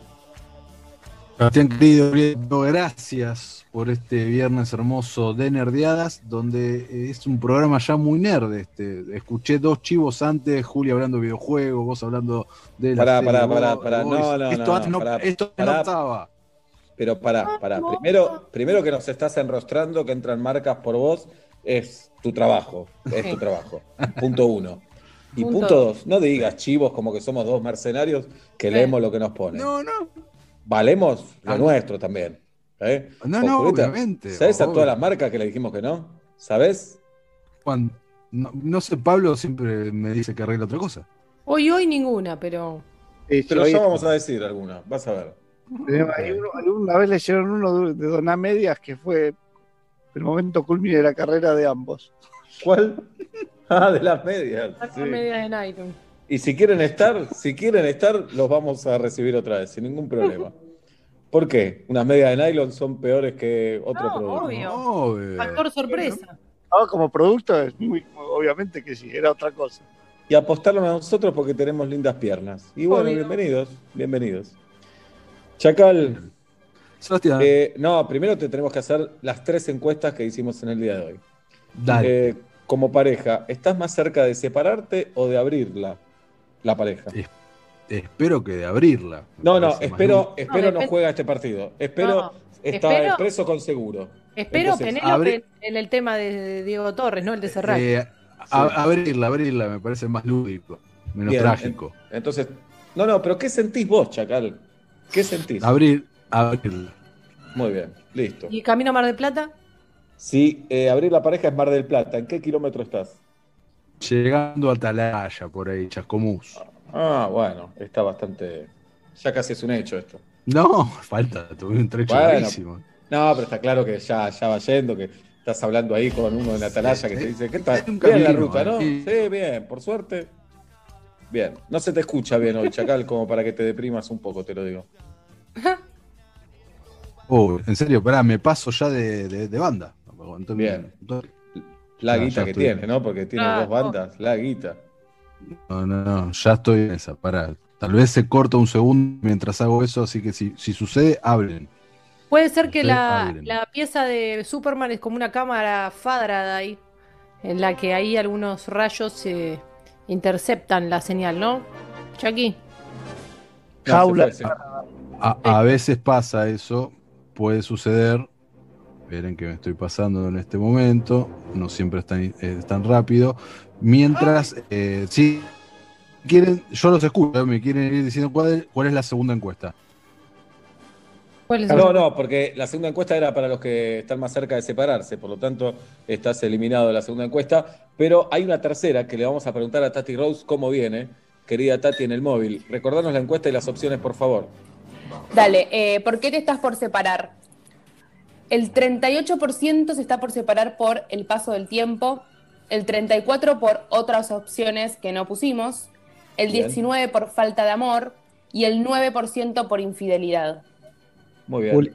Sebastián querido, gracias por este viernes hermoso de Nerdeadas, donde eh, es un programa ya muy nerd. Este. Escuché dos chivos antes, Julia hablando de videojuegos, vos hablando de la Pará, pará, pará, pará. No, no, esto no, antes no, pará, esto pará. no estaba. Pero pará, pará. Primero, primero que nos estás enrostrando, que entran marcas por vos, es tu trabajo. Es tu trabajo. Punto uno. Y Punto punto dos, no digas chivos como que somos dos mercenarios que leemos lo que nos ponen. No, no. Valemos lo Ah, no. nuestro también. ¿eh? No, no, obviamente, ¿Sabes a todas las marcas que le dijimos que no? ¿Sabes? Juan, no, no sé, Pablo siempre me dice que arregla otra cosa. Hoy, hoy ninguna, pero. Pero ya vamos a decir alguna, vas a ver. Tenemos- hay uno- Una vez leyeron uno de, de Doná Medias que fue el momento culmine de la carrera de ambos. ¿Cuál? Ah, de las medias. Sí. medias en iTunes. Y si quieren estar, si quieren estar, los vamos a recibir otra vez, sin ningún problema. ¿Por qué? Unas medias de nylon son peores que otro No, producto. obvio. Factor sorpresa. No, como producto, es muy, obviamente que sí, era otra cosa. Y apostarlo a nosotros porque tenemos lindas piernas. Y bueno, Obvio. bienvenidos, bienvenidos. Chacal. Sebastián. eh, no, primero te tenemos que hacer las tres encuestas que hicimos en el día de hoy. Dale. Eh, como pareja, ¿estás más cerca de separarte o de abrirla? La pareja. Espero que de abrirla. No, no, espero, espero no, depende- juega este partido. Espero No, está espero- preso con seguro. Espero Penélope abre- en el tema de Diego Torres, no el de Serrano. Eh, a- abrirla, abrirla me parece más lúdico, menos Bien, trágico. en- entonces, no, no, pero ¿qué sentís vos, Chacal? ¿Qué sentís? Abrir, abrirla. Muy bien, listo. ¿Y Camino a Mar del Plata? Si eh, abrir la pareja es Mar del Plata, ¿en qué kilómetro estás? Llegando a Atalaya, por ahí, Chascomús. Ah, bueno, está bastante. Ya casi es un hecho esto. No, falta, tuve un trecho Bueno, rarísimo. No, pero está claro que ya, ya va yendo, que estás hablando ahí con uno en Atalaya que te dice, ¿qué tal? Bien la ruta, ¿no? Sí, bien, por suerte. Bien, no se te escucha bien hoy, Chacal, como para que te deprimas un poco, te lo digo. Oh, en serio, pará, me paso ya de, de- de banda. Bien. La No, guita que estoy. tiene, ¿no? Porque tiene Ah, dos bandas, la guita. No, no, no, ya estoy en esa, pará. Tal vez se corta un segundo mientras hago eso, así que si, si sucede, hablen. Puede ser que la, la pieza de Superman es como una cámara Faraday, en la que ahí algunos rayos eh, interceptan la señal, ¿no? Chucky. Jaula. A, a veces pasa eso, puede suceder. Esperen que me estoy pasando en este momento. No siempre es tan, eh, es tan rápido. Mientras, eh, si quieren, yo los escucho, me quieren ir diciendo cuál es, cuál es la segunda encuesta. No, no, porque la segunda encuesta era para los que están más cerca de separarse, por lo tanto estás eliminado de la segunda encuesta, pero hay una tercera que le vamos a preguntar a Tati Rose cómo viene, querida Tati en el móvil. Recordanos la encuesta y las opciones, por favor. Dale, eh, ¿por qué te estás por separar? El 38% se está por separar por el paso del tiempo, el 34% por otras opciones que no pusimos, el Bien. 19% por falta de amor y el 9% por infidelidad. Muy bien. Juli.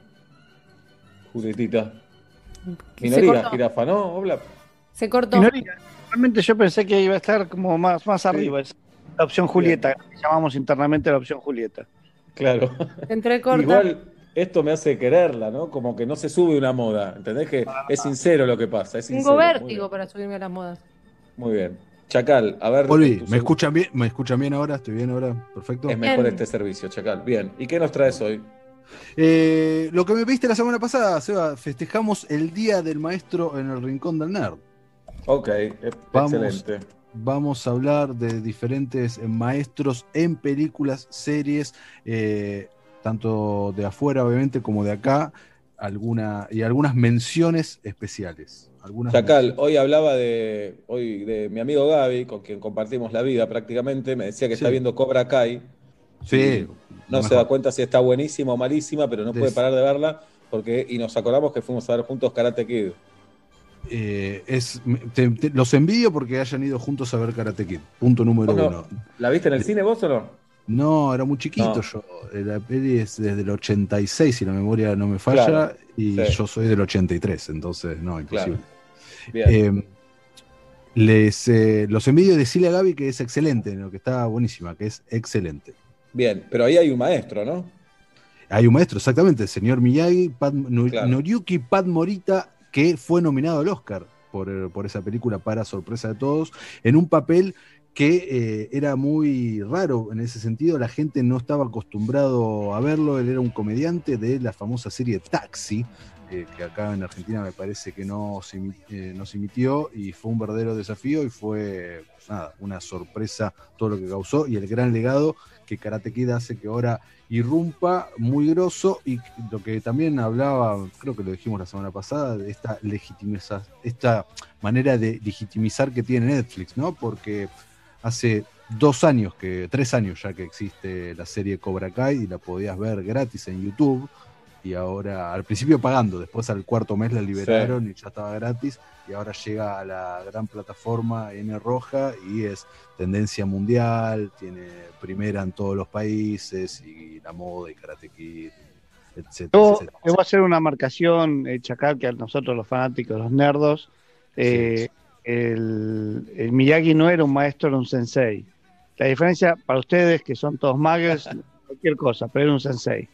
Julietita. Minoría, jirafa, ¿no? Obla. Se cortó. Minoría, realmente yo pensé que iba a estar como más, más arriba. La opción Julieta, que llamamos internamente la opción Julieta. Claro. Entrecorta. Igual esto me hace quererla, ¿no? Como que no se sube una moda. ¿Entendés? Que es sincero lo que pasa. Es Tengo vértigo para subirme a las modas. Muy bien. Chacal, a ver. ¿me escuchan bien? ¿Me escuchan bien ahora? ¿Estoy bien ahora? Perfecto. Es mejor Bien. este servicio, Chacal. Bien. ¿Y qué nos traes hoy? Eh, lo que me pediste la semana pasada, Seba, festejamos el Día del Maestro en el Rincón del Nerd. Ok, e- Vamos. excelente. Vamos a hablar de diferentes eh, maestros en películas, series, eh, tanto de afuera, obviamente, como de acá, alguna, y algunas menciones especiales. Algunas Chacal, hoy hablaba de, hoy de mi amigo Gaby, con quien compartimos la vida prácticamente. Me decía que está viendo Cobra Kai. Sí, No se da cuenta si está buenísima o malísima, pero no puede parar de verla. Porque, y nos acordamos que fuimos a ver juntos Karate Kid. Eh, es, te- te- los envidio porque hayan ido juntos a ver Karate Kid. Punto número ¿Vos no- uno. ¿La viste en el cine vos o no? No, era muy chiquito No. yo. Eh, La peli es desde el 86, si la memoria no me falla, Claro, y sí. yo soy del 83, entonces no, imposible. Eh, les, eh, los envidio y decirle a Gaby que es excelente, ¿no? que está buenísima, que es excelente. Bien, pero ahí hay un maestro, ¿no? Hay un maestro, exactamente, el señor Miyagi, Pat- Claro. Noriyuki Pat Morita, que fue nominado al Oscar por, eh, por esa película, para sorpresa de todos, en un papel que eh, era muy raro en ese sentido, la gente no estaba acostumbrado a verlo, él era un comediante de la famosa serie Taxi, eh, que acá en Argentina me parece que no se, no se emitió y fue un verdadero desafío y fue nada, una sorpresa todo lo que causó y el gran legado que Karate Kid hace que ahora irrumpa muy grosso y lo que también hablaba, creo que lo dijimos la semana pasada, de esta legitimiza, esta manera de legitimizar que tiene Netflix, ¿no? Porque hace dos años que, tres años ya que existe la serie Cobra Kai y la podías ver gratis en YouTube y ahora al principio pagando, después al cuarto mes la liberaron y ya estaba gratis y ahora llega a la gran plataforma N Roja y es tendencia mundial, tiene primera en todos los países y la moda y Karate Kid, etcétera. Yo etcétera. te voy a hacer una marcación, eh, Chacal, que a nosotros los fanáticos, los nerdos, eh, el, el Miyagi no era un maestro, era un sensei. La diferencia para ustedes, que son todos magos, cualquier cosa, pero era un sensei.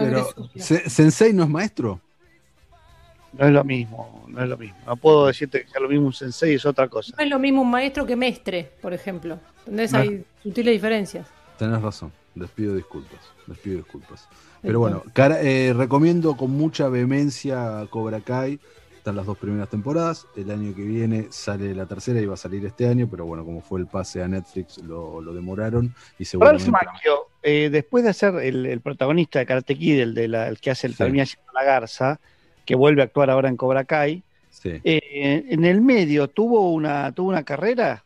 Pero, ¿Se- ¿Sensei no es maestro? No es lo mismo, no es lo mismo. No puedo decirte que sea lo mismo un sensei, es otra cosa. No es lo mismo un maestro que mestre, por ejemplo. ¿Entendés? No. Hay sutiles diferencias. Tenés razón, les pido disculpas, les pido disculpas. Pero bueno, cara- eh, recomiendo con mucha vehemencia Cobra Kai. Están las dos primeras temporadas. El año que viene sale la tercera y va a salir este año, pero bueno, como fue el pase a Netflix, lo, lo demoraron y seguramente. Macchio, eh, después de ser el, el protagonista de Karate Kid, el, de la- el que hace el Sí. termina la garza, que vuelve a actuar ahora en Cobra Kai, Sí. eh, en el medio tuvo una, tuvo una carrera.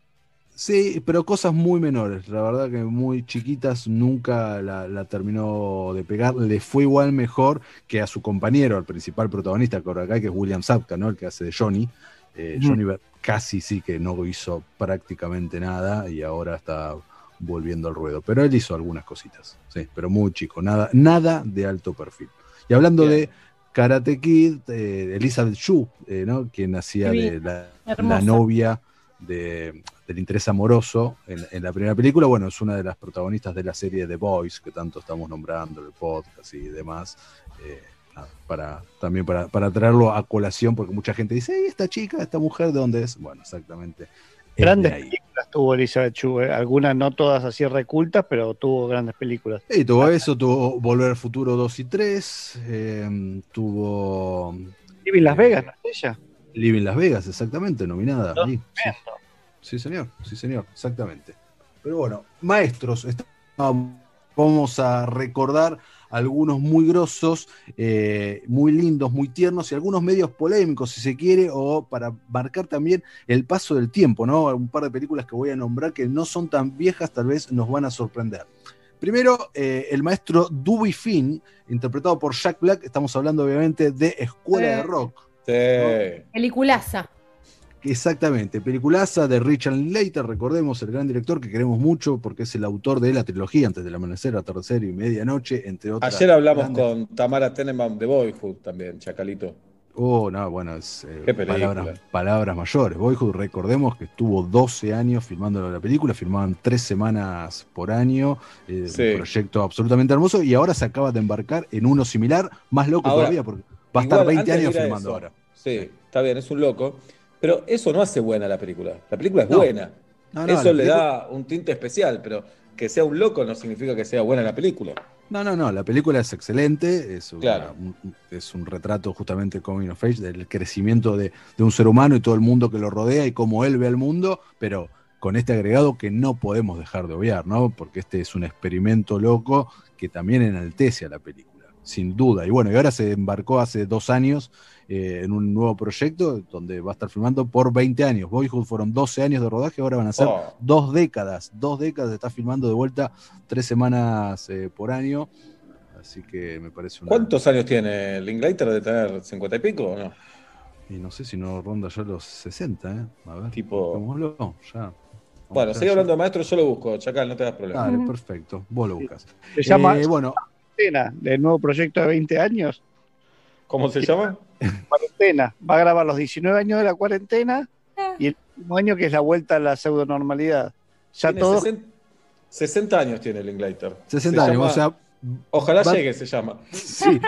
Sí, pero cosas muy menores. La verdad que muy chiquitas nunca la, la terminó de pegar. Le fue igual mejor que a su compañero, al principal protagonista de Cobra Kai, que es William Sapka, ¿no? El que hace de Johnny. Eh. Johnny casi sí que no hizo prácticamente nada y ahora está volviendo al ruedo. Pero él hizo algunas cositas, sí, pero muy chico, nada, nada de alto perfil. Y hablando de Karate Kid, eh, Elizabeth Shue, eh, ¿no? Quien hacía de la novia de, del interés amoroso en, en la primera película. Bueno, es una de las protagonistas de la serie The Boys, que tanto estamos nombrando, el podcast y demás. Eh, para, también para, para traerlo a colación, porque mucha gente dice, "Ey, esta chica, esta mujer, ¿de dónde es? Bueno, exactamente. es de Grandes películas tuvo Elizabeth eh, algunas no todas así recultas, pero tuvo grandes películas. Y tuvo eso, tuvo Volver al Futuro 2 y 3, eh, tuvo Living Las Vegas, ¿no es ella? Living Las Vegas, exactamente, nominada. Dos. Sí. Sí, señor, sí, señor, exactamente. Pero bueno, maestros, est- vamos a recordar algunos muy grosos, eh, muy lindos, muy tiernos y algunos medios polémicos, si se quiere, o para marcar también el paso del tiempo, ¿no? Un par de películas que voy a nombrar que no son tan viejas, tal vez nos van a sorprender. Primero, eh, el maestro Dewey Finn, interpretado por Jack Black, estamos hablando obviamente de Escuela de Eh. Rock. Sí. Peliculaza. Exactamente, peliculaza de Richard Linklater, recordemos, el gran director que queremos mucho porque es el autor de la trilogía Antes del Amanecer, Atardecer y Medianoche, entre otras. Ayer hablamos grandes- con Tamara Tenenbaum de Boyhood también, Chacalito. Oh, no, bueno, es eh, palabras, palabras mayores. Boyhood, recordemos que estuvo 12 años filmando la película, filmaban tres semanas por año, eh, Sí. un proyecto absolutamente hermoso y ahora se acaba de embarcar en uno similar, más loco Ahora, todavía, porque va a estar Igual, 20 antes de años filmando eso, ahora. Sí, está bien, es un loco. Pero eso no hace buena la película. La película es No. buena. No, no, eso le película- da un tinte especial, pero que sea un loco no significa que sea buena la película. No, no, no, la película es excelente, es, una- Claro. un, es un retrato justamente coming of age del crecimiento de, de un ser humano y todo el mundo que lo rodea y cómo él ve al mundo, pero con este agregado que no podemos dejar de obviar, ¿no? Porque este es un experimento loco que también enaltece a la película, sin duda. Y bueno, y ahora se embarcó hace dos años eh, en un nuevo proyecto donde va a estar filmando por 20 años. Boyhood fueron 12 años de rodaje, ahora van a ser Oh. dos décadas, dos décadas, está filmando de vuelta tres semanas eh, por año. Así que me parece una. ¿Cuántos años tiene Linklater de tener 50 y pico o no? Y no sé si no ronda ya los 60, ¿eh? A ver. Tipo- ya. Bueno, ya. hablando de maestro, yo lo busco, Chacal, no te das problema. Dale, perfecto. Vos lo buscas. Se llama Eh, bueno, Cuarentena, del nuevo proyecto de 20 años. ¿Cómo se llama? Cuarentena. Va a grabar los 19 años de la cuarentena y el último año que es la vuelta a la pseudo normalidad. Ya Tiene todo. 60, 60 años tiene Linklater. 60 Se años, llama- o sea. Ojalá va- llegue, se llama. Sí.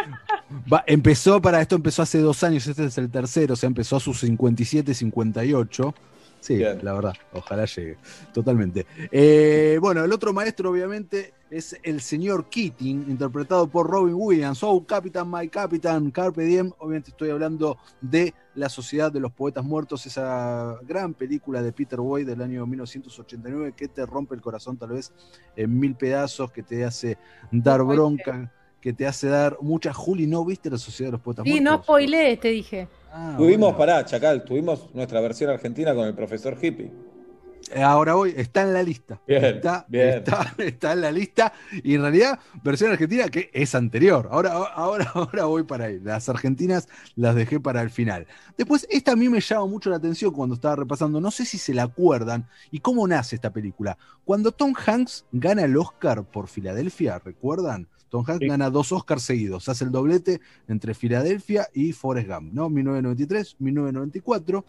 Va- empezó para esto, empezó hace dos años, este es el tercero, o sea, empezó a sus 57, 58. Sí, la verdad, ojalá llegue, totalmente. Eh, bueno, el otro maestro, obviamente, es el señor Keating, interpretado por Robin Williams. Oh, Capitán, My Capitán, Carpe Diem. Obviamente estoy hablando de La Sociedad de los Poetas Muertos, esa gran película de Peter Boyd del año 1989 que te rompe el corazón tal vez en mil pedazos, que te hace dar bronca, que te hace dar mucha. Juli, ¿no viste La Sociedad de los Poetas Sí, no Muertos? spoilees, te dije. Ah, tuvimos, bueno. pará, Chacal, tuvimos nuestra versión argentina con el profesor Hippie. Eh, Ahora voy, está en la lista. Bien, está, bien. Está, está en la lista. Y en realidad, versión argentina que es anterior. Ahora, ahora, ahora voy para ahí. Las argentinas las dejé para el final. Después, esta a mí me llama mucho la atención cuando estaba repasando. No sé si se la acuerdan. ¿Y cómo nace esta película? Cuando Tom Hanks gana el Oscar por Filadelfia, ¿recuerdan? Tom Hanks gana dos Oscars seguidos. Hace el doblete entre Filadelfia y Forrest Gump, ¿no? 1993, 1994.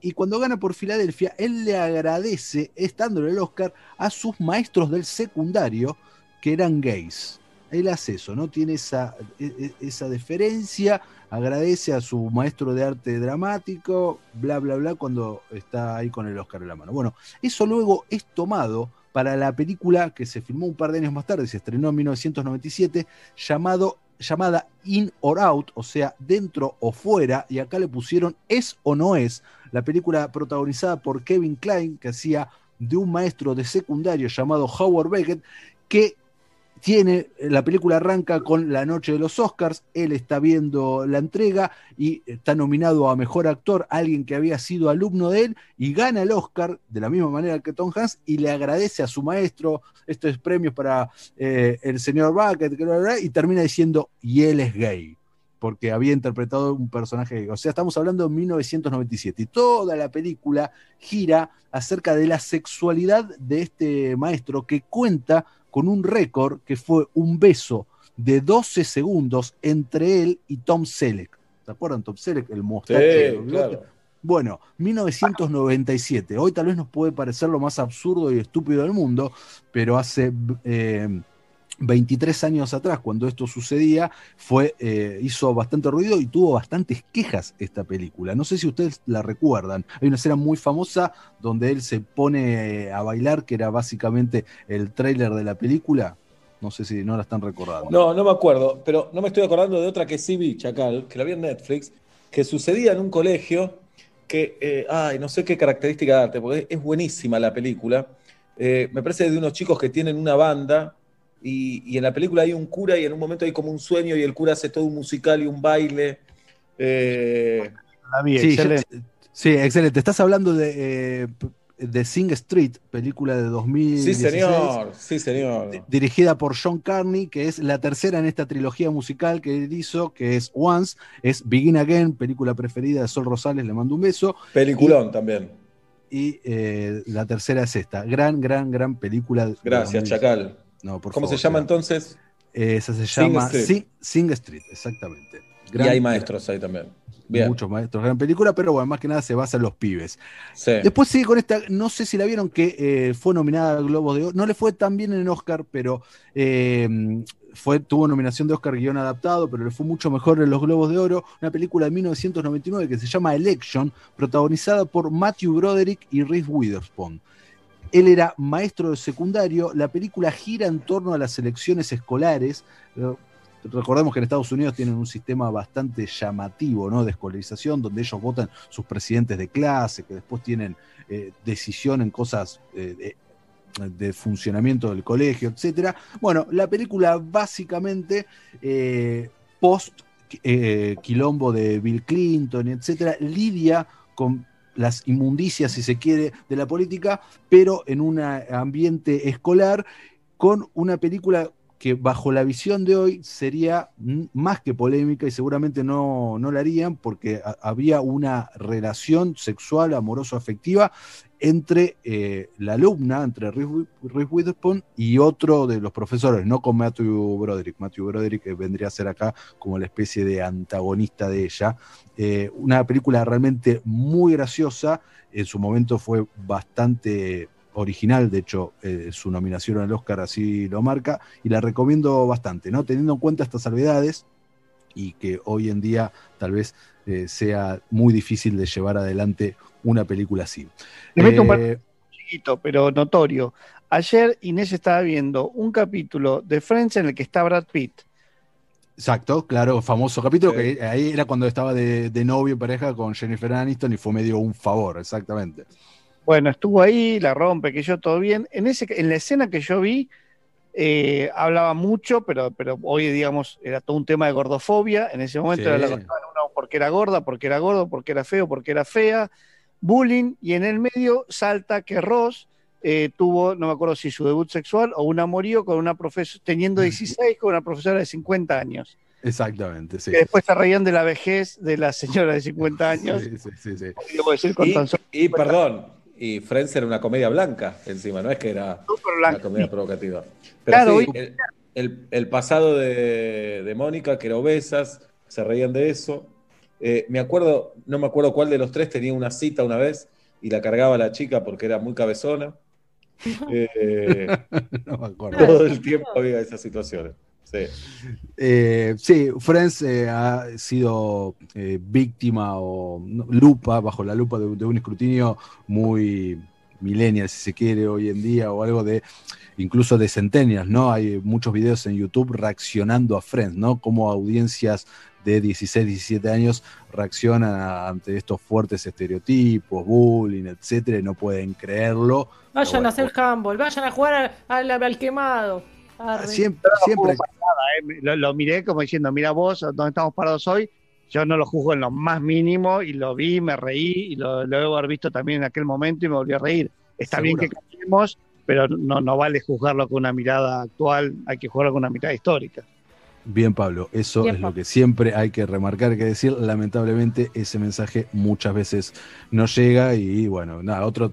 Y cuando gana por Filadelfia, él le agradece, estando en el Oscar, a sus maestros del secundario que eran gays. Él hace eso, ¿no? Tiene esa, e- e- esa deferencia, agradece a su maestro de arte dramático, bla, bla, bla, cuando está ahí con el Oscar en la mano. Bueno, eso luego es tomado para la película que se filmó un par de años más tarde, se estrenó en 1997, llamado, llamada In or Out, o sea, dentro o fuera, y acá le pusieron Es o no es, la película protagonizada por Kevin Klein, que hacía de un maestro de secundario llamado Howard Beckett, que tiene, la película arranca con la noche de los Oscars, él está viendo la entrega y está nominado a Mejor Actor, alguien que había sido alumno de él, y gana el Oscar de la misma manera que Tom Hanks y le agradece a su maestro estos premios para eh, el señor Bucket, y termina diciendo, y él es gay porque había interpretado un personaje. O sea, estamos hablando de 1997. Y toda la película gira acerca de la sexualidad de este maestro que cuenta con un récord que fue un beso de 12 segundos entre él y Tom Selleck. ¿Se acuerdan? Tom Selleck, el mostacho. Sí, claro. Bueno, 1997. Hoy tal vez nos puede parecer lo más absurdo y estúpido del mundo, pero hace eh, 23 años atrás, cuando esto sucedía, fue, eh, hizo bastante ruido y tuvo bastantes quejas esta película. No sé si ustedes la recuerdan. Hay una escena muy famosa donde él se pone a bailar, que era básicamente el tráiler de la película. No sé si no la están recordando. No, no me acuerdo, pero no me estoy acordando de otra que sí vi, Chacal, que la vi en Netflix, que sucedía en un colegio que, eh, ay, no sé qué característica darte, porque es buenísima la película. Eh, me parece de unos chicos que tienen una banda y, y en la película hay un cura y en un momento hay como un sueño y el cura hace todo un musical y un baile. Eh, La vi, Sí, excelente. ya- sí, excelente. Estás hablando de. eh, The Sing Street, película de 2000. Sí, señor, sí, señor. Dirigida por John Carney, que es la tercera en esta trilogía musical que él hizo, que es Once, es Begin Again, película preferida de Sol Rosales, le mando un beso. Peliculón Y- también. Y eh, la tercera es esta. Gran, gran, gran película. de Gracias, 2000. Chacal. No, por ¿Cómo se llama entonces? Esa se Sing llama Street. Sing, Sing Street, exactamente. y hay maestros ahí también. Bien. Muchos maestros, gran película, pero bueno, más que nada se basa en los pibes. Sí. Después sigue con esta, no sé si la vieron, que eh, fue nominada al Globo de Oro. No le fue tan bien en Oscar, pero eh, fue, tuvo nominación de Oscar guion adaptado, pero le fue mucho mejor en los Globos de Oro. Una película de 1999 que se llama Election, protagonizada por Matthew Broderick y Reese Witherspoon. Él era maestro de secundario. La película gira en torno a las elecciones escolares. Recordemos que en Estados Unidos tienen un sistema bastante llamativo ¿no? de escolarización, donde ellos votan sus presidentes de clase, que después tienen eh, decisión en cosas eh, de, funcionamiento del colegio, etc. Bueno, la película básicamente eh, post eh, quilombo de Bill Clinton, etcétera, lidia con las inmundicias, si se quiere, de la política, pero en un ambiente escolar, con una película que bajo la visión de hoy sería más que polémica y seguramente no, no la harían porque había una relación sexual, amoroso, afectiva entre eh, la alumna, entre Reese Witherspoon y otro de los profesores, no con Matthew Broderick. Matthew Broderick eh, vendría a ser acá como la especie de antagonista de ella. Eh, una película realmente muy graciosa, en su momento fue bastante original, de hecho eh, su nominación al Oscar así lo marca, y la recomiendo bastante, ¿no? Teniendo en cuenta estas salvedades y que hoy en día tal vez eh, sea muy difícil de llevar adelante una película así. Le meto un Eh, par- chiquito, pero notorio. Ayer Inés estaba viendo un capítulo de Friends en el que está Brad Pitt. Exacto, claro, famoso capítulo que ahí era cuando estaba de, de novio y pareja con Jennifer Aniston y fue medio un favor, exactamente. Bueno, estuvo ahí, la rompe, que yo todo bien. En, ese, en la escena que yo vi, eh, hablaba mucho, pero, pero hoy, digamos, era todo un tema de gordofobia. En ese momento Sí. era la uno porque era gorda, porque era gordo, porque era feo, porque era fea, bullying, y en el medio salta que Ross eh, tuvo, no me acuerdo si su debut sexual o un amorío con una profesora, teniendo 16 con una profesora de 50 años. Exactamente, sí. Que después se reían de la vejez de la señora de 50 años. Sí, sí, sí, sí. Y, y, perdón, y Friends era una comedia blanca encima, no es que era una comedia provocativa. Pero Claro, sí, el, el- el pasado de, de Mónica, que era obesas, se reían de eso. Eh, me acuerdo, no me acuerdo cuál de los tres tenía una cita una vez y la cargaba la chica porque era muy cabezona. Eh, No me acuerdo. todo el tiempo había esas situaciones. Sí. Eh, sí, Friends eh, ha sido eh, víctima o no, lupa, bajo la lupa de, de un escrutinio muy millennial, si se quiere, hoy en día, o algo de incluso de centennials, ¿no? Hay muchos videos en YouTube reaccionando a Friends, ¿no? Como audiencias de 16, 17 años reaccionan a- ante estos fuertes estereotipos, bullying, etcétera, y no pueden creerlo. Vayan a hacer handball, vayan a jugar al, al- al quemado. Arre. Siempre, siempre. nada, eh. lo, lo miré como diciendo, mira vos, donde estamos parados hoy, yo no lo juzgo en lo más mínimo y lo vi, me reí y lo, lo debo haber visto también en aquel momento y me volví a reír. Está bien que cambiemos, pero no, no vale juzgarlo con una mirada actual, hay que juzgarlo con una mirada histórica. Bien, Pablo, eso Bien, es lo que siempre hay que remarcar, que decir. Lamentablemente, ese mensaje muchas veces no llega y bueno, nada, otro.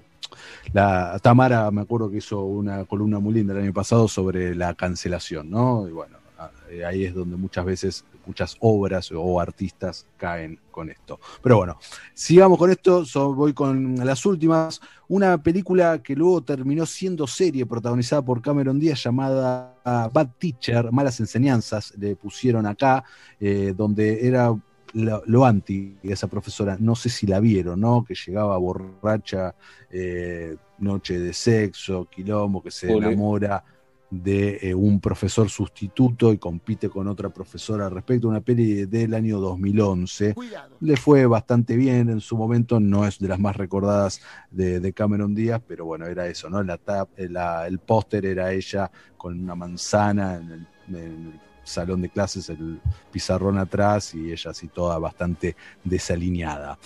La Tamara, me acuerdo que hizo una columna muy linda el año pasado sobre la cancelación, ¿no? Y bueno, a- eh, ahí es donde muchas veces muchas obras o artistas caen con esto. Pero bueno, sigamos con esto, so- voy con las últimas. Una película que luego terminó siendo serie protagonizada por Cameron Díaz llamada ah, Bad Teacher, Malas Enseñanzas, le pusieron acá, eh, donde era lo, lo anti de esa profesora, no sé si la vieron, ¿no? Que llegaba borracha, eh, noche de sexo, quilombo, que se enamora de eh, un profesor sustituto y compite con otra profesora al respecto, una peli del año 2011. Le fue bastante bien en su momento, no es de las más recordadas de, de Cameron Díaz, pero bueno, era eso, ¿no? La tap- eh, la- el póster era ella con una manzana en el, en el salón de clases, el pizarrón atrás y ella así toda bastante desalineada.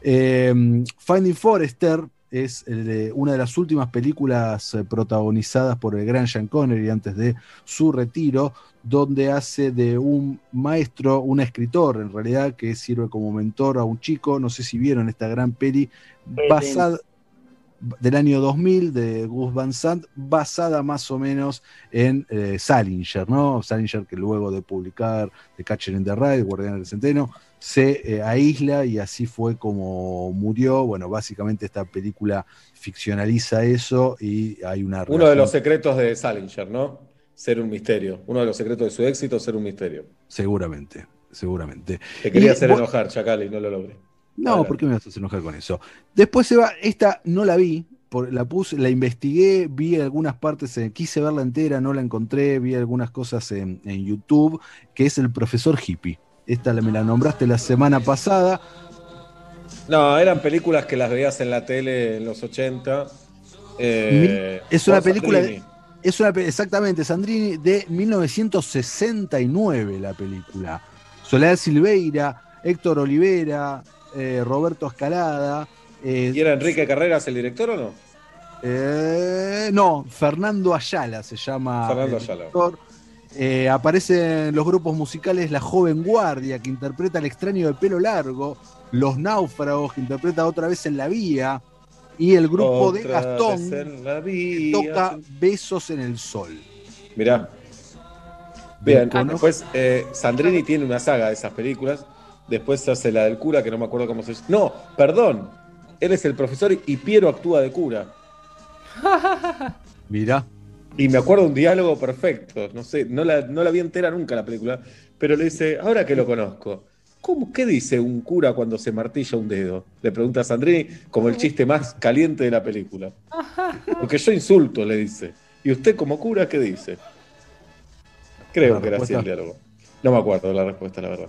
Eh, Finding Forrester es el una de las últimas películas eh, protagonizadas por el gran Sean Connery antes de su retiro, donde hace de un maestro, un escritor en realidad, que sirve como mentor a un chico. No sé si vieron esta gran peli basada del año 2000 de Gus Van Sant, basada más o menos en eh, Salinger, ¿no? Salinger que luego de publicar The Catcher in the Rye, Guardián del Centeno, se eh, aísla y así fue como murió. Bueno, básicamente esta película ficcionaliza eso y hay una... Uno de los secretos de Salinger, ¿no? Ser un misterio. Uno de los secretos de su éxito, ser un misterio. Seguramente, seguramente. Te quería Y, hacer enojar, Chacal, y no lo logré. No. ¿por qué me vas a enojar con eso? Después se va, esta no la vi, por- la puse, la investigué, vi algunas partes, eh, quise verla entera, no la encontré, vi algunas cosas en, en YouTube, que es el profesor hippie. Esta la- me la nombraste la semana pasada. No, eran películas que las veías en la tele en los 80. eh, es una película, de- es una, exactamente, Sandrini, de 1969 la película. Soledad Silveira, Héctor Olivera, eh, Roberto Escalada. eh, ¿Y era Enrique Carreras el director o no? Eh, no, Fernando Ayala se llama. Fernando el Ayala. director. Eh, aparece en los grupos musicales La Joven Guardia, que interpreta al extraño de pelo largo, Los Náufragos, que interpreta otra vez en La Vía, y el grupo de Gastón, que toca Besos en el Sol. Mirá. Bien, después Sandrini tiene una saga de esas películas. Después hace la del cura, que no me acuerdo cómo se llama. No, perdón. Él es el profesor y Piero actúa de cura. Mirá. Y me acuerdo un diálogo perfecto. No sé, no la, no la vi entera nunca la película. Pero le dice, ahora que lo conozco, ¿cómo, ¿qué dice un cura cuando se martilla un dedo? Le pregunta a Sandrini como el chiste más caliente de la película. Porque yo insulto, le dice. ¿Y usted como cura qué dice? Creo La que era así el diálogo. No me acuerdo la respuesta, la verdad.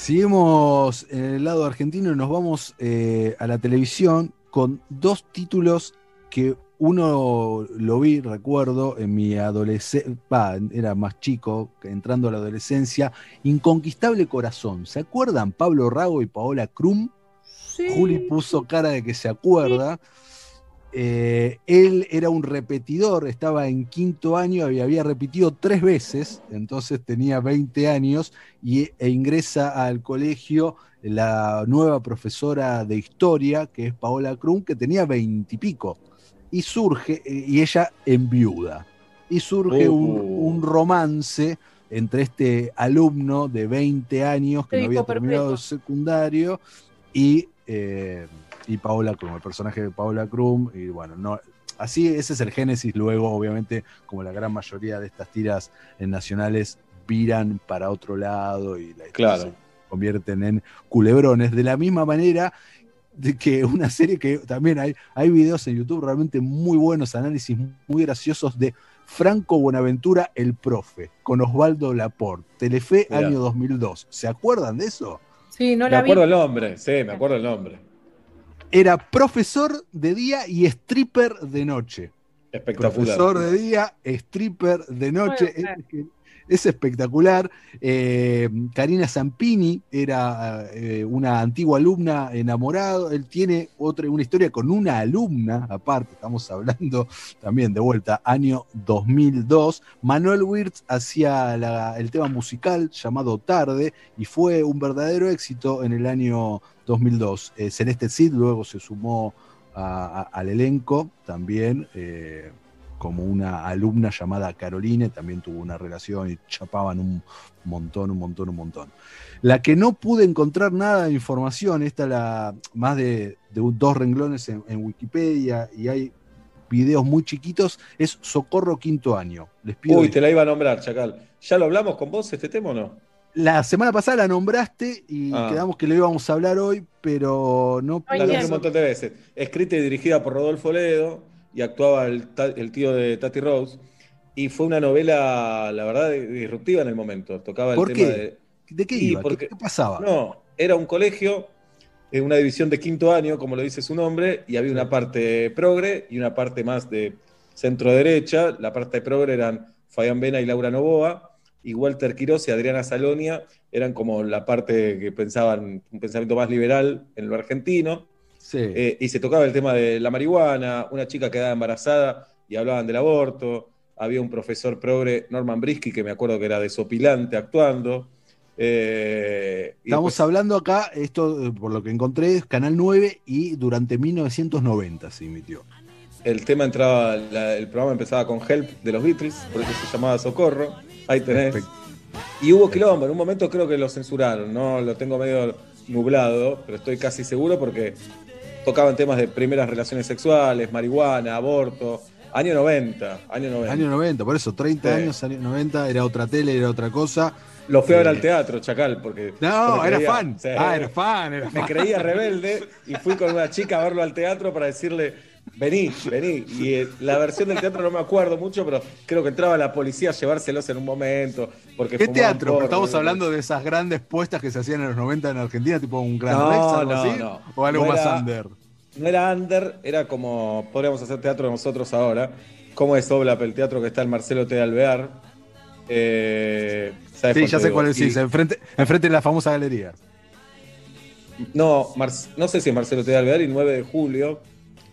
Seguimos en el lado argentino y nos vamos eh, a la televisión con dos títulos que uno lo vi, recuerdo, en mi adolescencia, era más chico, entrando a la adolescencia, Inconquistable Corazón. ¿Se acuerdan? Pablo Rago y Paola Krum. Juli puso cara de que se acuerda. Eh, él era un repetidor, estaba en quinto año y había repetido tres veces, entonces tenía 20 años y, e ingresa al colegio la nueva profesora de historia, que es Paola Krum, que tenía 20 y pico. Y surge, y ella enviuda. Y surge un, Uh. un romance entre este alumno de 20 años que no había terminado el secundario y, eh, y Paola Krum, el personaje de Paola Krum. Y bueno, no, así ese es el génesis. Luego, obviamente, como la gran mayoría de estas tiras en nacionales viran para otro lado y la Claro. se convierten en culebrones. De la misma manera de que una serie que también hay, hay videos en YouTube realmente muy buenos, análisis muy graciosos de Franco Buenaventura, el profe, con Osvaldo Laporte, Telefe Mirá. año 2002. ¿Se acuerdan de eso? Sí, no me la vi. acuerdo el nombre, sí, me acuerdo el nombre. Era profesor de día y stripper de noche. Espectacular. Profesor de día, stripper de noche. Es, es espectacular. Eh, Karina Zampini era eh, una antigua alumna enamorado. Él tiene otra, una historia con una alumna, aparte, estamos hablando también de vuelta, año 2002. Manuel Wirtz hacía el tema musical llamado Tarde y fue un verdadero éxito en el año 2002. Eh, Celeste Cid luego se sumó al elenco también. eh, como una alumna llamada Caroline, también tuvo una relación y chapaban un montón, un montón, un montón. La que no pude encontrar nada de información, esta la más de, de un- dos renglones en, en Wikipedia y hay videos muy chiquitos, es Socorro Quinto Año. Les pido Uy, te la iba a nombrar, Chacal. ¿Ya lo hablamos con vos este tema o no? La semana pasada la nombraste y Ah. quedamos que lo íbamos a hablar hoy, pero no La nombré un montón de veces. Escrita y dirigida por Rodolfo Ledo y actuaba el, tío de Tati Rose. Y fue una novela, la verdad, disruptiva en el momento. Tocaba el ¿Por tema qué? de. ¿De qué iba? ¿Qué- porque- ¿Qué, pasaba? No, era un colegio, eh, una división de quinto año, como lo dice su nombre, y había una parte progre y una parte más de centro derecha. La parte progre eran Fabián Vena y Laura Novoa, y Walter Quiroz y Adriana Salonia eran como la parte que pensaban un pensamiento más liberal en lo argentino. Eh, y se tocaba el tema de la marihuana, una chica quedaba embarazada y hablaban del aborto, había un profesor progre, Norman Brisky, que me acuerdo que era desopilante actuando. eh, Estamos hablando acá, esto eh, por lo que encontré, es Canal 9 y durante 1990 se emitió. el tema entraba, la- el programa empezaba con Help de los Beatles, por eso se llamaba Socorro. Ahí tenés. Y hubo quilombo, en un momento creo que lo censuraron, ¿no? Lo tengo medio nublado, pero estoy casi seguro porque tocaban temas de primeras relaciones sexuales, marihuana, aborto. Año 90, año 90. Año 90, por eso, 30 Sí. años, año 90, era otra tele, era otra cosa. Lo fui a ver Eh, al teatro, Chacal, porque. No, era creía- fan. sí. Ah, era fan, era Me fan. creía rebelde y fui con una chica a verlo al teatro para decirle, vení, vení. Y eh, la versión del teatro no me acuerdo mucho, pero creo que entraba la policía a llevárselos en un momento. Porque ¿Qué teatro? porro, Estamos ¿no? hablando de esas grandes puestas que se hacían en los 90 en Argentina, tipo un Gran No, Rex, algo no, así. no. O algo más era- under. No era under, era como podríamos hacer teatro nosotros ahora. ¿Cómo es Oblap, el teatro que está en Marcelo T. Alvear? Eh, ¿sabes Sí, ya sé cuál es. Y- Sí, enfrente, enfrente de la famosa galería. No, Mar- no sé si es Marcelo T. Alvear y 9 de julio.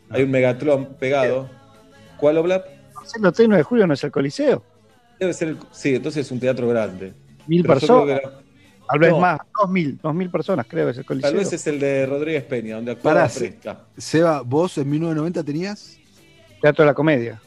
Hay un Megatlón pegado. ¿Cuál Oblap? Marcelo T. 9 de julio no es el Coliseo. Debe ser el. Sí, entonces es un teatro grande. Mil Pero personas. era- Tal vez No. más, dos mil, dos mil personas creo que es el Coliseo. Tal vez es el de Rodríguez Peña, donde actuaba Presta. Seba, ¿vos en 1990 tenías? Teatro de la Comedia.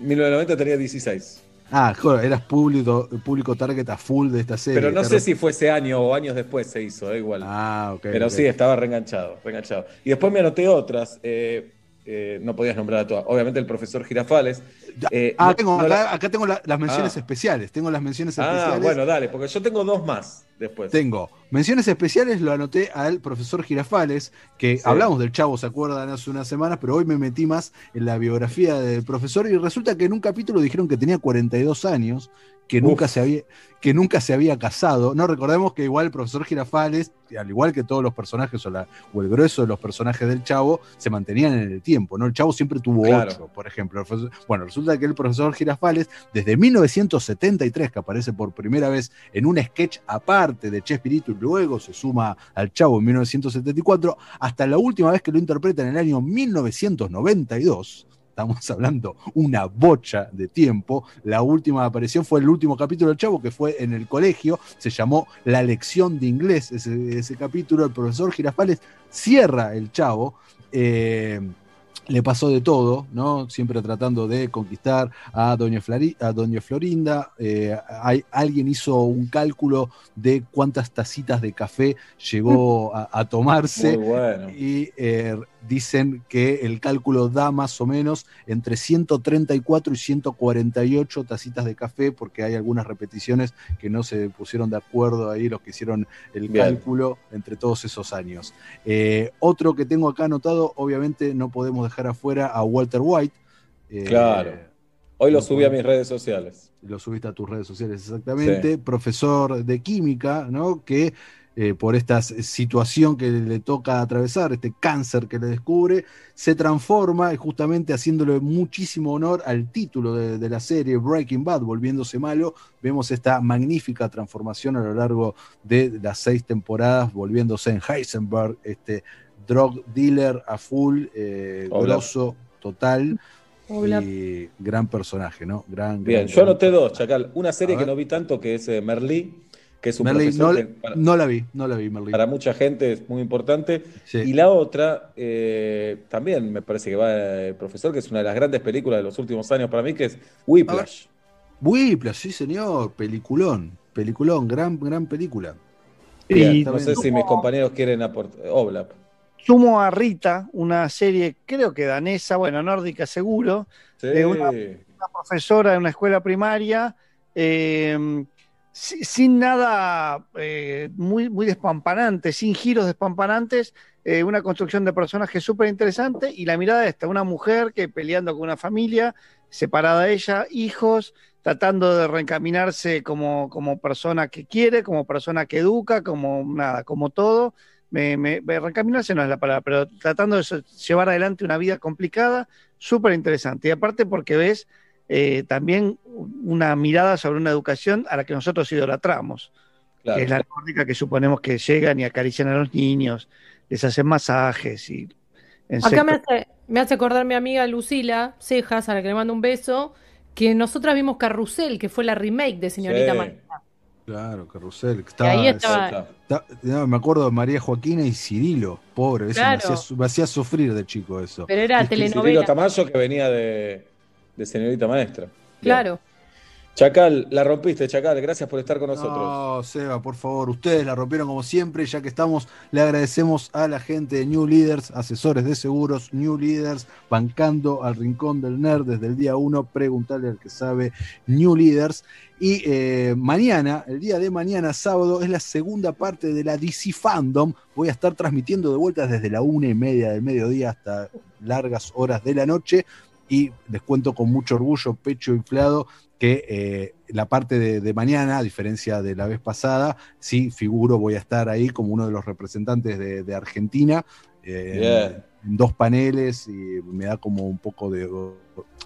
1990 tenía 16. Ah, joder, eras público, público target a full de esta serie. Pero no sé re- si fue ese año o años después se hizo, da igual. Ah, ok. Pero sí, estaba reenganchado, reenganchado. Y después me anoté otras. eh, eh, no podías nombrar a todas. Obviamente el profesor Girafales. Eh, Ah, no- tengo, no acá, la- acá tengo la- las menciones Ah. especiales. Tengo las menciones Ah, especiales. bueno, dale, porque yo tengo dos más después. Tengo menciones especiales, lo anoté al profesor Girafales, que Sí. hablamos del chavo, ¿se acuerdan? Hace unas semanas, pero hoy me metí más en la biografía del profesor y resulta que en un capítulo dijeron que tenía 42 años, que nunca, se había, que nunca se había casado. No, recordemos que igual el profesor Girafales, al igual que todos los personajes o, la- o el grueso de los personajes del chavo, se mantenían en el tiempo, ¿no? El chavo siempre tuvo Claro. ocho, por ejemplo. Bueno, resulta que el profesor Girafales, desde 1973, que aparece por primera vez en un sketch aparte de Chespirito y luego se suma al Chavo en 1974, hasta la última vez que lo interpreta en el año 1992. Estamos hablando una bocha de tiempo. La última aparición fue el último capítulo del Chavo, que fue en el colegio. Se llamó La lección de inglés. Ese, ese capítulo, el profesor Girafales cierra el Chavo. eh, le pasó de todo, ¿no? Siempre tratando de conquistar a Doña, Flari- a Doña Florinda. Eh, hay- alguien hizo un cálculo de cuántas tacitas de café llegó a, a tomarse. Muy bueno. Y eh, dicen que el cálculo da más o menos entre 134 y 148 tacitas de café, porque hay algunas repeticiones que no se pusieron de acuerdo ahí los que hicieron el Bien. cálculo entre todos esos años. Eh, otro que tengo acá anotado, obviamente no podemos dejar afuera a Walter White. Eh, Claro. Hoy lo subí a mis redes sociales. lo subiste a tus redes sociales exactamente, profesor de química, ¿no? Que eh, por esta situación que le toca atravesar, este cáncer que le descubre, se transforma y justamente haciéndole muchísimo honor al título de, de la serie Breaking Bad, volviéndose malo, vemos esta magnífica transformación a lo largo de las seis temporadas, volviéndose en Heisenberg, este drug dealer a full, eh, grosso, total. Hola. Y gran personaje, ¿no? Gran, Bien, gran, yo anoté dos, Chacal. Una serie que no vi tanto, que es eh, Merlí, que es un Merlí, profesor no, que para, no la vi, no la vi, Merlí. para mucha gente es muy importante. Sí. Y la otra, eh, también me parece que va el profesor, que es una de las grandes películas de los últimos años para mí, que es Whiplash. Whiplash, sí, señor, peliculón, peliculón, gran, gran película. Y no sé si mis compañeros quieren aportar. Oblap. Sumo a Rita, una serie creo que danesa, bueno, nórdica seguro, Sí. de una, una profesora de una escuela primaria, eh, si- sin nada eh, muy, muy despampanante, sin giros despampanantes, eh, una construcción de personaje súper interesante y la mirada esta, una mujer que peleando con una familia, separada de ella, hijos, tratando de reencaminarse como, como persona que quiere, como persona que educa, como nada, como todo. Reencaminarse no es la palabra, pero tratando de llevar adelante una vida complicada, súper interesante. Y aparte porque ves eh, también una mirada sobre una educación a la que nosotros idolatramos, Claro. que es la nórdica que suponemos que llegan y acarician a los niños, les hacen masajes y Acá me hace, me hace acordar mi amiga Lucila Cejas, a la que le mando un beso, que nosotras vimos Carrusel, que fue la remake de Señorita Sí. Claro, Carrusel. ahí estaba- estaba- está- no, me acuerdo de María Joaquina y Cirilo, pobre, ese Claro. me, hacía, su- me hacía sufrir de chico eso. Pero era Y Cirilo telenovela. Tamayo que venía de, de Señorita Maestra. Claro. Chacal, la rompiste, Chacal. Gracias por estar con nosotros. No, Seba, por favor, ustedes la rompieron como siempre, ya que estamos, le agradecemos a la gente de New Leaders, asesores de seguros, New Leaders, bancando al rincón del nerd desde el día 1, preguntarle al que sabe, New Leaders. Y eh, mañana, el día de mañana, sábado, es la segunda parte de la DC Fandom. Voy a estar transmitiendo de vuelta desde la una y media del mediodía hasta largas horas de la noche. Y les cuento con mucho orgullo, pecho inflado, que eh, la parte de, de mañana, a diferencia de la vez pasada, sí figuro, voy a estar ahí como uno de los representantes de, de Argentina, eh, en, dos paneles, y me da como un poco de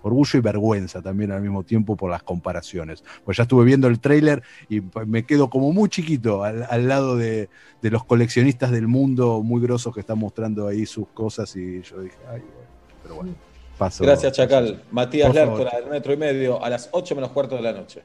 orgullo y vergüenza también al mismo tiempo por las comparaciones. Pues ya estuve viendo el tráiler y pa- me quedo como muy chiquito al, al lado de, de los coleccionistas del mundo muy grosos que están mostrando ahí sus cosas y yo dije, ay, bueno, pero bueno, paso. Gracias, Chacal. Matías Por favor. Lertora, del metro y medio, a las 8 menos cuarto de la noche.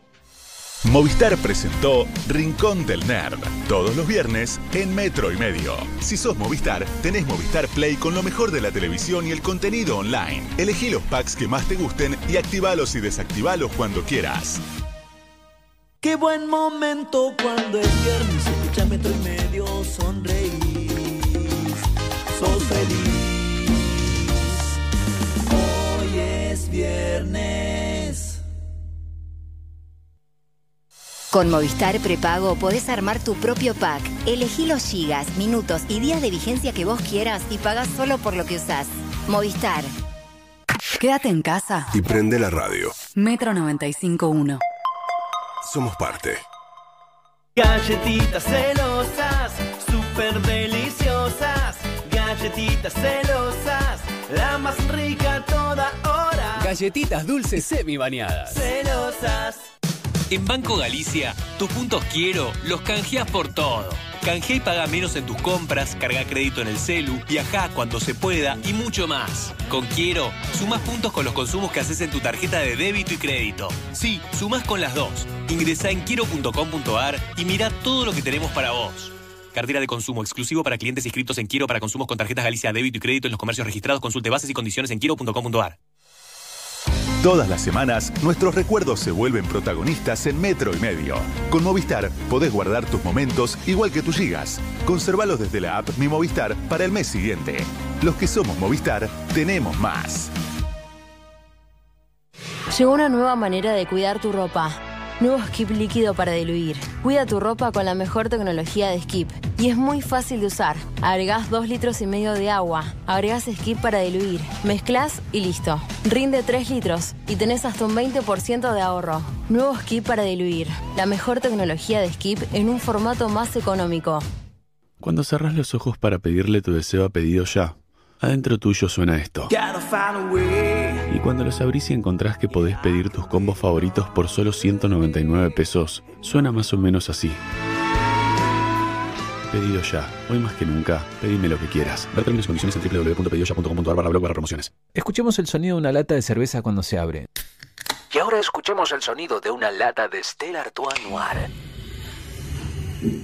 Movistar presentó Rincón del Nerd, todos los viernes en Metro y Medio. Si sos Movistar, tenés Movistar Play con lo mejor de la televisión y el contenido online. Elegí los packs que más te gusten y activalos y desactivalos cuando quieras. Qué buen momento cuando es viernes, escucha metro y medio, sonreír, sos feliz. Viernes. Con Movistar Prepago podés armar tu propio pack. Elegí los gigas, minutos y días de vigencia que vos quieras y pagás solo por lo que usás. Movistar. Quédate en casa. Y prende la radio. Metro 95.1. Somos parte. Galletitas celosas, súper deliciosas. Galletitas celosas, la más rica toda hora. Galletitas dulces semi bañadas. Celosas. En Banco Galicia, tus puntos quiero los canjeás por todo. Canjea y paga menos en tus compras, carga crédito en el celu, viaja cuando se pueda y mucho más. Con Quiero, sumás puntos con los consumos que haces en tu tarjeta de débito y crédito. Sí, sumás con las dos. Ingresá en quiero.com.ar y mira todo lo que tenemos para vos. Cartera de consumo exclusivo para clientes inscritos en Quiero para consumos con tarjetas Galicia débito y crédito en los comercios registrados. Consulte bases y condiciones en quiero.com.ar. Todas las semanas, nuestros recuerdos se vuelven protagonistas en Metro y Medio. Con Movistar podés guardar tus momentos igual que tus gigas. Conservalos desde la app Mi Movistar para el mes siguiente. Los que somos Movistar, tenemos más. Llegó una nueva manera de cuidar tu ropa. Nuevo Skip líquido para diluir. Cuida tu ropa con la mejor tecnología de Skip. Y es muy fácil de usar. Agregás 2 litros y medio de agua. Agregás Skip para diluir. Mezclas y listo. Rinde 3 litros y tenés hasta un 20% de ahorro. Nuevo Skip para diluir. La mejor tecnología de Skip en un formato más económico. Cuando cerrás los ojos para pedirle tu deseo a pedido ya, adentro tuyo suena esto. Gotta find a way. Y cuando los abrís y encontrás que podés pedir tus combos favoritos por solo 199 pesos, suena más o menos así. Pedido ya. Hoy más que nunca, pedime lo que quieras. Ver términos y condiciones en www.pedidoya.com.ar barra blog barra promociones. Escuchemos el sonido de una lata de cerveza cuando se abre. Y ahora escuchemos el sonido de una lata de Stella Artois Noir.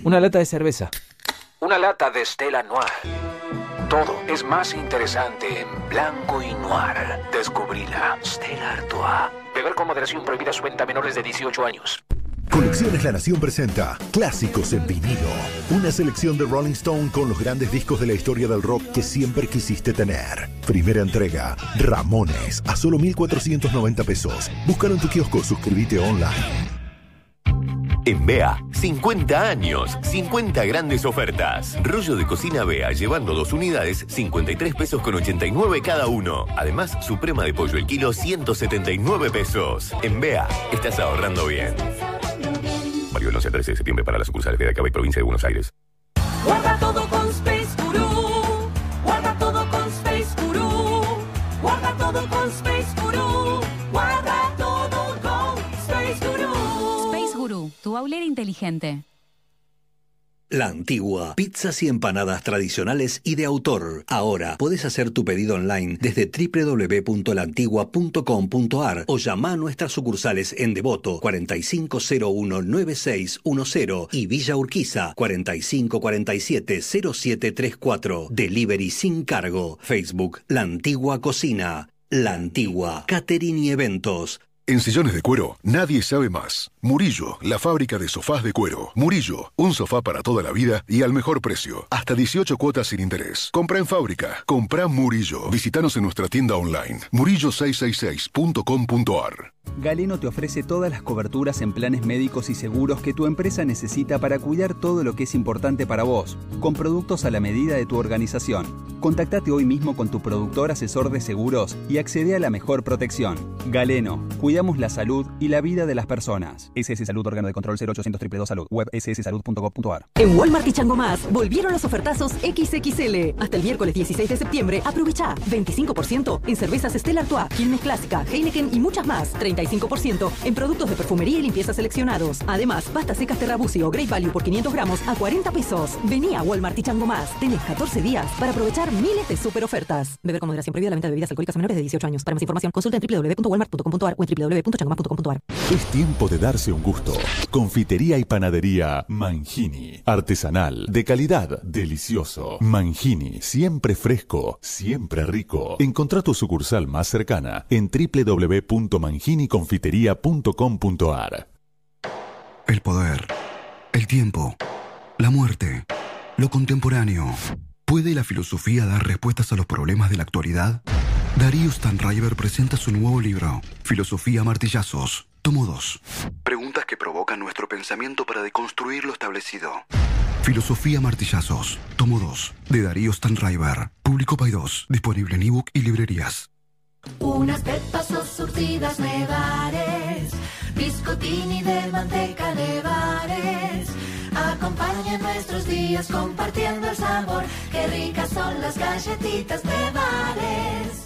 Una lata de cerveza. Una lata de Stella Noir. Todo es más interesante en blanco y noir. Descubrila. Stella Artois. Beber con moderación prohibida su venta a menores de 18 años. Colecciones La Nación presenta Clásicos en vinilo. Una selección de Rolling Stone con los grandes discos de la historia del rock que siempre quisiste tener. Primera entrega, Ramones, a solo 1,490 pesos. Búscalo en tu kiosco, suscríbete online. En BEA, 50 años, 50 grandes ofertas. Rollo de cocina BEA llevando dos unidades, 53 pesos con 89 cada uno. Además, suprema de pollo el kilo, 179 pesos. En BEA, estás ahorrando bien. Mario el 11 al 13 de septiembre para las sucursales de Acaba y provincia de Buenos Aires. Guarda todo con La Antigua, pizzas y empanadas tradicionales y de autor. Ahora podés hacer tu pedido online desde www.lantigua.com.ar o llama a nuestras sucursales en Devoto 4501-9610 y Villa Urquiza 4547-0734. Delivery sin cargo. Facebook La Antigua Cocina. La Antigua, Catering y Eventos. En sillones de cuero, nadie sabe más. Murillo, la fábrica de sofás de cuero. Murillo, un sofá para toda la vida y al mejor precio. Hasta 18 cuotas sin interés. Compra en fábrica. Compra Murillo. Visítanos en nuestra tienda online. murillo666.com.ar Galeno te ofrece todas las coberturas en planes médicos y seguros que tu empresa necesita para cuidar todo lo que es importante para vos, con productos a la medida de tu organización. Contactate hoy mismo con tu productor asesor de seguros y accede a la mejor protección. Galeno, cuidamos la salud y la vida de las personas. SS Salud, órgano de control 0800 222 Salud, web sssalud.gov.ar. En Walmart y Chango Más volvieron los ofertazos XXL. Hasta el miércoles 16 de septiembre, aprovecha 25% en cervezas Stella Artois, Quilmes Clásica, Heineken y muchas más. 35% en productos de perfumería y limpieza seleccionados. Además, pasta secas Terrabusi o Great Value por 500 gramos a 40 pesos. Vení a Walmart y Chango Más. Tenés 14 días para aprovechar miles de super ofertas. Beber con moderación prohibida la venta de bebidas alcohólicas a menores de 18 años. Para más información, consulta en www.walmart.com.ar o en. Es tiempo de darse un gusto. Confitería y panadería Mangini. Artesanal, de calidad, delicioso. Mangini, siempre fresco, siempre rico. Encontrá tu sucursal más cercana en www.manginiconfiteria.com.ar. El poder, el tiempo, la muerte, lo contemporáneo. ¿Puede la filosofía dar respuestas a los problemas de la actualidad? Darío Stanriver presenta su nuevo libro, Filosofía Martillazos, tomo 2. Preguntas que provocan nuestro pensamiento para deconstruir lo establecido. Filosofía Martillazos, tomo 2, de Darío Stanriver, Público Paidós, disponible en ebook y librerías. Unas pepas o surtidas de bares, biscottini de manteca de bares. Acompaña nuestros días compartiendo el sabor. Qué ricas son las galletitas de bares.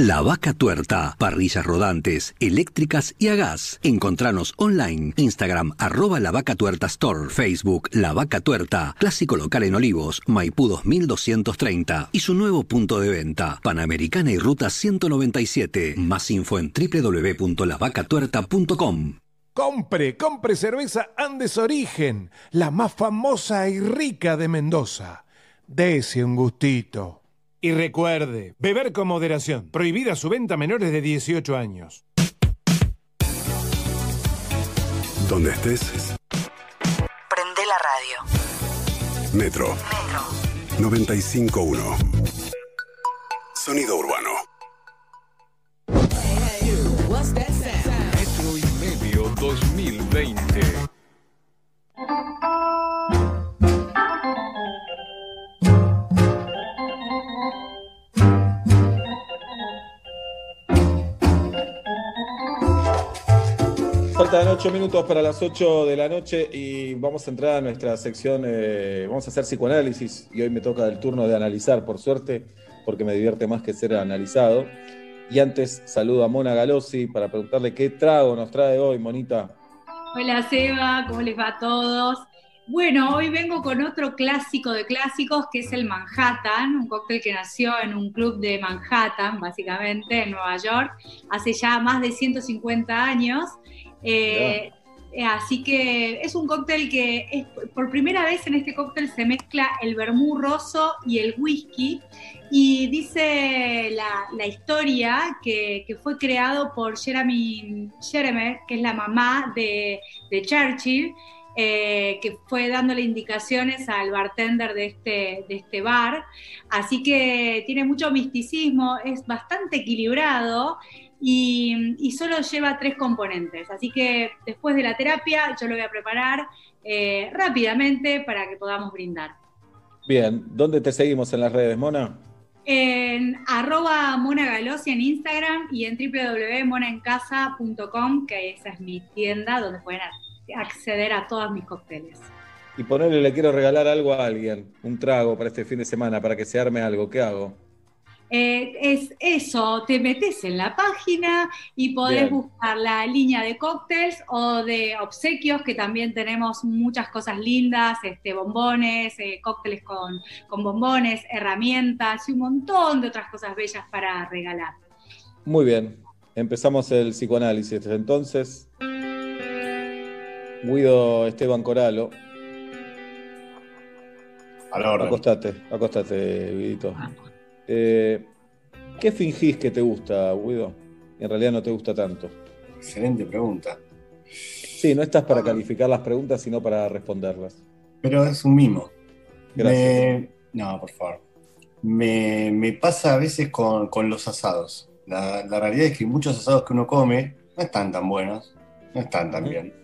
La Vaca Tuerta, parrillas rodantes, eléctricas y a gas. Encontranos online, Instagram, arroba La Vaca Tuerta Store, Facebook, La Vaca Tuerta, clásico local en Olivos, Maipú 2230 y su nuevo punto de venta, Panamericana y Ruta 197. Más info en www.lavacatuerta.com. Compre, compre cerveza Andes Origen, la más famosa y rica de Mendoza. Dese un gustito. Y recuerde, beber con moderación. Prohibida su venta a menores de 18 años. Donde estés, Prende la radio. Metro. Metro. 951. Sonido urbano. Faltan 8 minutos para las 8 de la noche y vamos a entrar a nuestra sección, eh, vamos a hacer psicoanálisis y hoy me toca el turno de analizar, por suerte, porque me divierte más que ser analizado. Y antes saludo a Mona Galossi para preguntarle qué trago nos trae hoy, Monita. Hola Seba, ¿cómo les va a todos? Bueno, hoy vengo con otro clásico de clásicos que es el Manhattan, un cóctel que nació en un club de Manhattan, básicamente, en Nueva York, hace ya más de 150 años. Eh, eh, así que es un cóctel que es, por primera vez en este cóctel se mezcla el vermú roso y el whisky. Y dice la, historia que, fue creado por Jeremy, que es la mamá de, de Churchill, eh, que fue dándole indicaciones al bartender de este, de este bar. Así que tiene mucho misticismo, es bastante equilibrado y, y solo lleva tres componentes. Así que después de la terapia yo lo voy a preparar eh, rápidamente para que podamos brindar. Bien, ¿dónde te seguimos en las redes, Mona? En arroba Mona Galossi en Instagram y en www.monaencasa.com, que esa es mi tienda donde pueden acceder a todos mis cócteles. Y ponerle, le quiero regalar algo a alguien, un trago para este fin de semana, para que se arme algo. ¿Qué hago? Eh, es eso, te metes en la página y podés Bien. buscar la línea de cócteles o de obsequios, que también tenemos muchas cosas lindas, este, bombones, eh, cócteles con, con bombones, herramientas y un montón de otras cosas bellas para regalar. Muy bien. Empezamos el psicoanálisis. Entonces, Guido Esteban Coralo. A la orden. Acostate, acostate, Guidito. Eh, ¿Qué fingís que te gusta, Guido? En realidad no te gusta tanto. Excelente pregunta. Sí, no estás para calificar las preguntas, sino para responderlas. Pero es un mimo. Gracias. Me- No, por favor. Me, me pasa a veces con, con los asados. La, la realidad es que muchos asados que uno come no están tan buenos, no están tan bien.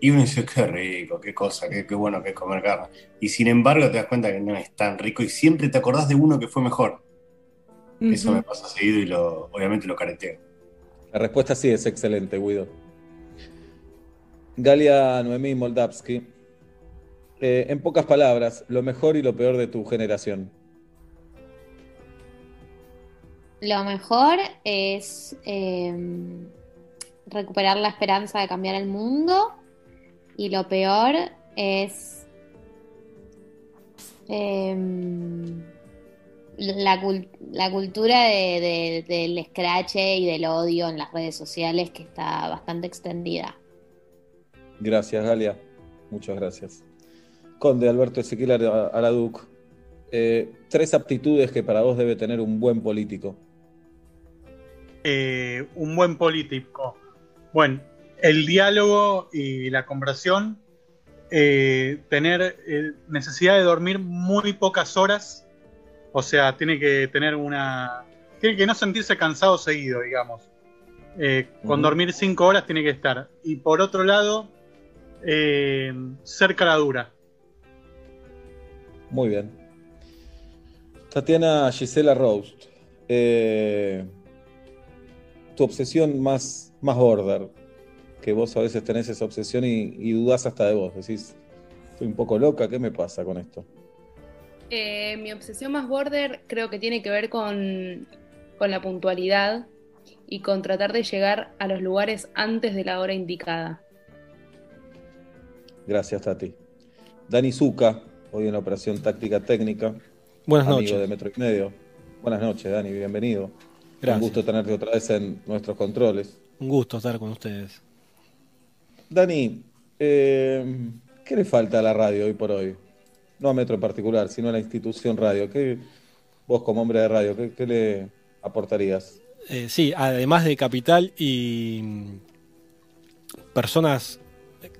Y uno dice, qué rico, qué cosa, qué, qué bueno que es comer carne. Y sin embargo te das cuenta que no es tan rico y siempre te acordás de uno que fue mejor. Eso me pasa seguido y lo, obviamente lo careteo. La respuesta sí es excelente, Guido. Galia Noemí Moldavsky. Eh, en pocas palabras, lo mejor y lo peor de tu generación. Lo mejor es eh, recuperar la esperanza de cambiar el mundo y lo peor es eh, la, cul- la cultura de- de- del escrache y del odio en las redes sociales que está bastante extendida. Gracias, Galia. Muchas gracias. Conde Alberto Ezequiel Ara- Araduc. eh, tres aptitudes que para vos debe tener un buen político. eh, un buen político. Bueno, el diálogo y la conversación, eh, tener eh, necesidad de dormir muy pocas horas, o sea, tiene que tener una... Tiene que no sentirse cansado seguido, digamos. Eh, con dormir cinco horas tiene que estar. Y por otro lado, eh, ser cara dura. Muy bien. Tatiana Gisela Roast. eh, tu obsesión más, más border, que vos a veces tenés esa obsesión y, y dudás hasta de vos. Decís, estoy un poco loca, ¿qué me pasa con esto? Eh, mi obsesión más border creo que tiene que ver con, con la puntualidad y con tratar de llegar a los lugares antes de la hora indicada. Gracias, Tati. Dani Zuca, hoy en la operación táctica técnica. Buenas amigo noches. de Metro y Medio. Buenas noches, Dani, bienvenido. Gracias. Un gusto tenerte otra vez en nuestros controles. Un gusto estar con ustedes. Dani, eh, ¿qué le falta a la radio hoy por hoy? No a Metro en particular, sino a la institución radio. ¿Qué, vos como hombre de radio, qué, qué le aportarías? Eh, sí, además de capital y mm, personas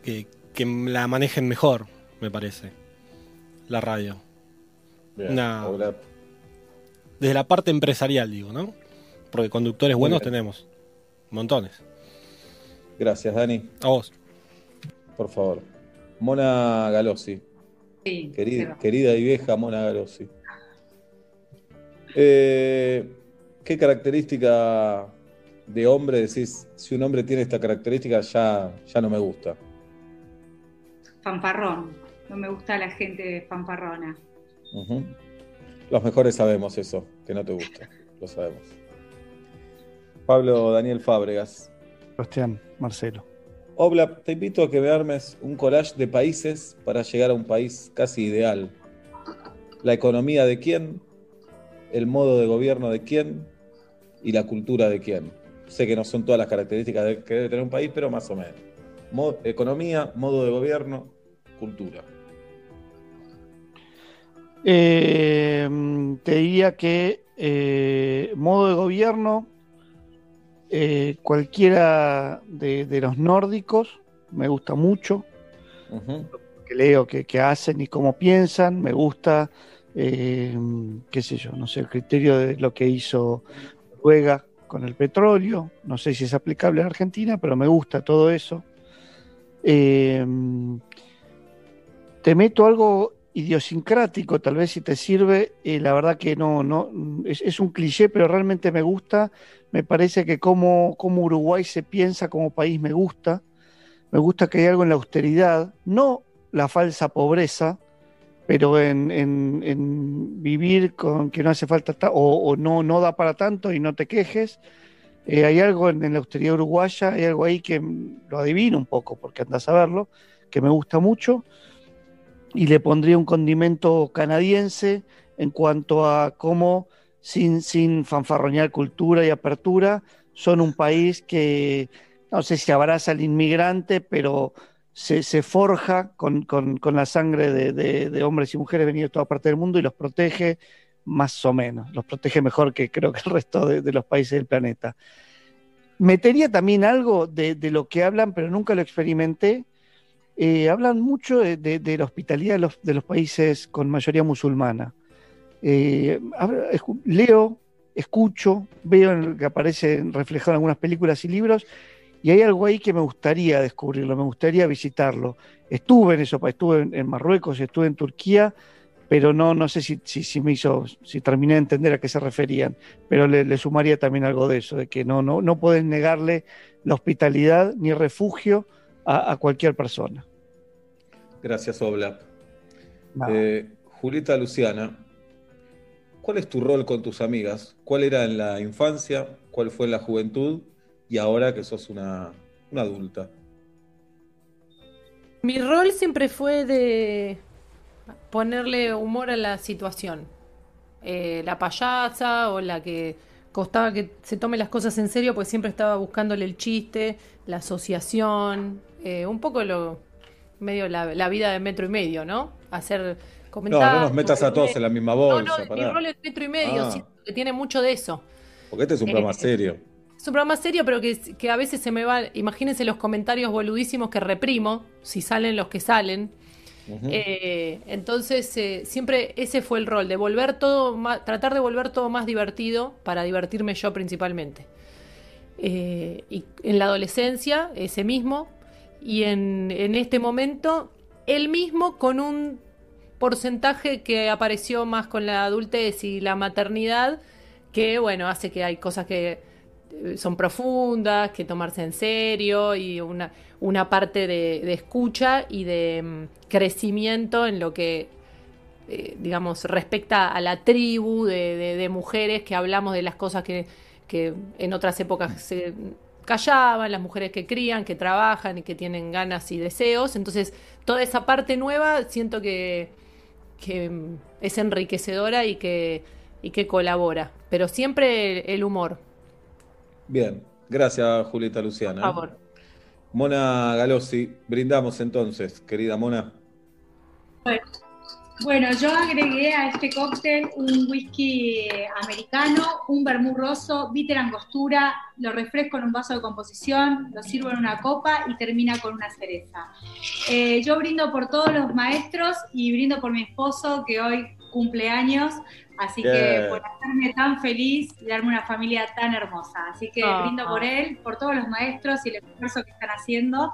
que, que la manejen mejor, me parece, la radio. Bien, Una- desde la parte empresarial, digo, ¿no? Porque conductores Muy buenos bien. tenemos, montones. Gracias, Dani. A vos. Por favor. Mona Galossi. Sí, Querida, querida y vieja Mona Galossi. Eh, ¿Qué característica de hombre decís? Si un hombre tiene esta característica, ya, ya no me gusta. Fanfarrón. No me gusta la gente fanfarrona. Los mejores sabemos eso, que no te gusta. Lo sabemos. Pablo Daniel Fábregas. Sebastián, Marcelo. Obla, te invito a que me armes un collage de países para llegar a un país casi ideal. La economía de quién, el modo de gobierno de quién y la cultura de quién. Sé que no son todas las características de- que debe tener un país, pero más o menos. Economía, modo de gobierno, cultura. Eh, te diría que eh, modo de gobierno, eh, cualquiera de, de los nórdicos, me gusta mucho, Ujú. que leo que, que hacen y cómo piensan, me gusta, eh, qué sé yo, no sé, el criterio de lo que hizo Noruega con el petróleo, no sé si es aplicable a Argentina, pero me gusta todo eso. Eh, te meto algo idiosincrático, tal vez si te sirve, eh, la verdad que no, no, es, un cliché, pero realmente me gusta. Me parece que como, como Uruguay se piensa como país me gusta. Me gusta que hay algo en la austeridad, no la falsa pobreza, pero en, en- en vivir con que no hace falta ta- o, no, no da para tanto y no te quejes. Eh, hay algo en, en la austeridad uruguaya, hay algo ahí que lo adivino un poco, porque andas a verlo, que me gusta mucho, y le pondría un condimento canadiense en cuanto a cómo, sin, sin cultura y apertura, son un país que no sé si abraza al inmigrante, pero se, se forja con, con- con la sangre de, de- hombres y mujeres venidos de toda parte del mundo y los protege más o menos, los protege mejor que creo que el resto de, de los países del planeta. Metería también algo de lo que hablan, pero nunca lo experimenté. Eh, hablan mucho de, la hospitalidad de los, países con mayoría musulmana. Eh, leo, escucho, veo que aparece reflejado en algunas películas y libros, y hay algo ahí que me gustaría descubrirlo, me gustaría visitarlo. Estuve en eso, estuve en, Marruecos, estuve en Turquía, pero no, no sé si, si, me hizo, si terminé de entender a qué se referían, pero le, sumaría también algo de eso, de que no, no, no pueden negarle la hospitalidad ni refugio a cualquier persona. Gracias, Oblap. Eh, Julieta Luciana, ¿cuál es tu rol con tus amigas? ¿Cuál era en la infancia? ¿Cuál fue en la juventud? Y ahora que sos una, una adulta. Mi rol siempre fue de ponerle humor a la situación. Eh, la payasa o la que costaba que se tome las cosas en serio, pues siempre estaba buscándole el chiste, la asociación, eh, un poco lo medio la, la vida de metro y medio, ¿no? Hacer No, comentarios. no nos metas a todos en la misma No, bolsa. no, mi rol es metro y medio, Ah. siento que tiene mucho de eso. Porque este es un Eh, programa serio. Es un programa serio, pero que, que a veces se me va. Imagínense los comentarios boludísimos que reprimo, si salen los que salen. Eh, entonces, eh, siempre ese fue el rol, de volver todo más, tratar de volver todo más divertido para divertirme yo principalmente. Eh, y en la adolescencia, ese mismo, y en, en este momento, el mismo con un porcentaje que apareció más con la adultez y la maternidad, que bueno, hace que hay cosas que eh, son profundas, que tomarse en serio y una, una parte de, de escucha y de mm, crecimiento en lo que, eh, digamos, respecta a la tribu de, de- de mujeres que hablamos de las cosas que, que en otras épocas se callaban, las mujeres que crían, que trabajan y que tienen ganas y deseos. Entonces, toda esa parte nueva siento que, que es enriquecedora y que, y que colabora, pero siempre el, el humor, Bien, gracias Julieta Luciana. por favor. Mona Galossi, brindamos entonces, querida Mona. Bueno, bueno, yo agregué a este cóctel un whisky americano, un vermú roso, bitter angostura, lo refresco en un vaso de composición, lo sirvo en una copa y termina con una cereza. Eh, yo brindo por todos los maestros y brindo por mi esposo que hoy cumple años, así que Bien. por hacerme tan feliz y darme una familia tan hermosa. Así que Ah. brindo por él, por todos los maestros y el esfuerzo que están haciendo.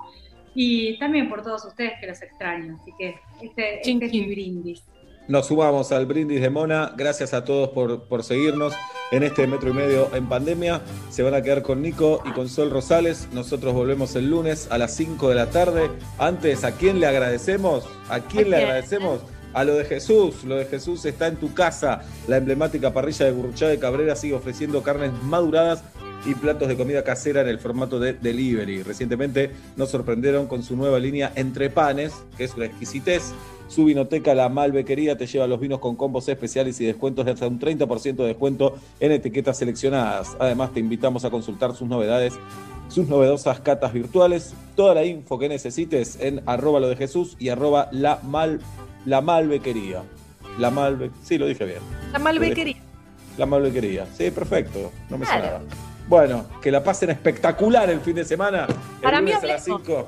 Y también por todos ustedes que los extraño. Así que este, este es mi brindis. Nos sumamos al brindis de Mona. Gracias a todos por, por seguirnos en este metro y medio en pandemia. Se van a quedar con Nico y con Sol Rosales. Nosotros volvemos el lunes a las 5 de la tarde. Antes, ¿a quién le agradecemos? ¿A quién le agradecemos? A lo de Jesús. Lo de Jesús está en tu casa. La emblemática parrilla de Gurruchá de Cabrera sigue ofreciendo carnes maduradas y platos de comida casera en el formato de delivery. Recientemente nos sorprendieron con su nueva línea Entre Panes, que es una exquisitez. Su vinoteca La Malbequería te lleva los vinos con combos especiales y descuentos de hasta un 30% de descuento en etiquetas seleccionadas. Además, te invitamos a consultar sus novedades, sus novedosas catas virtuales. Toda la info que necesites en arroba lo de Jesús y arroba la, mal, la Malbequería. La Malbe, sí, lo dije bien. La malbequería. La Malbequería. Sí, perfecto. No me Claro. sonaba. Bueno, que la pasen espectacular el fin de semana. El Para mí lunes a las hablemos. 5.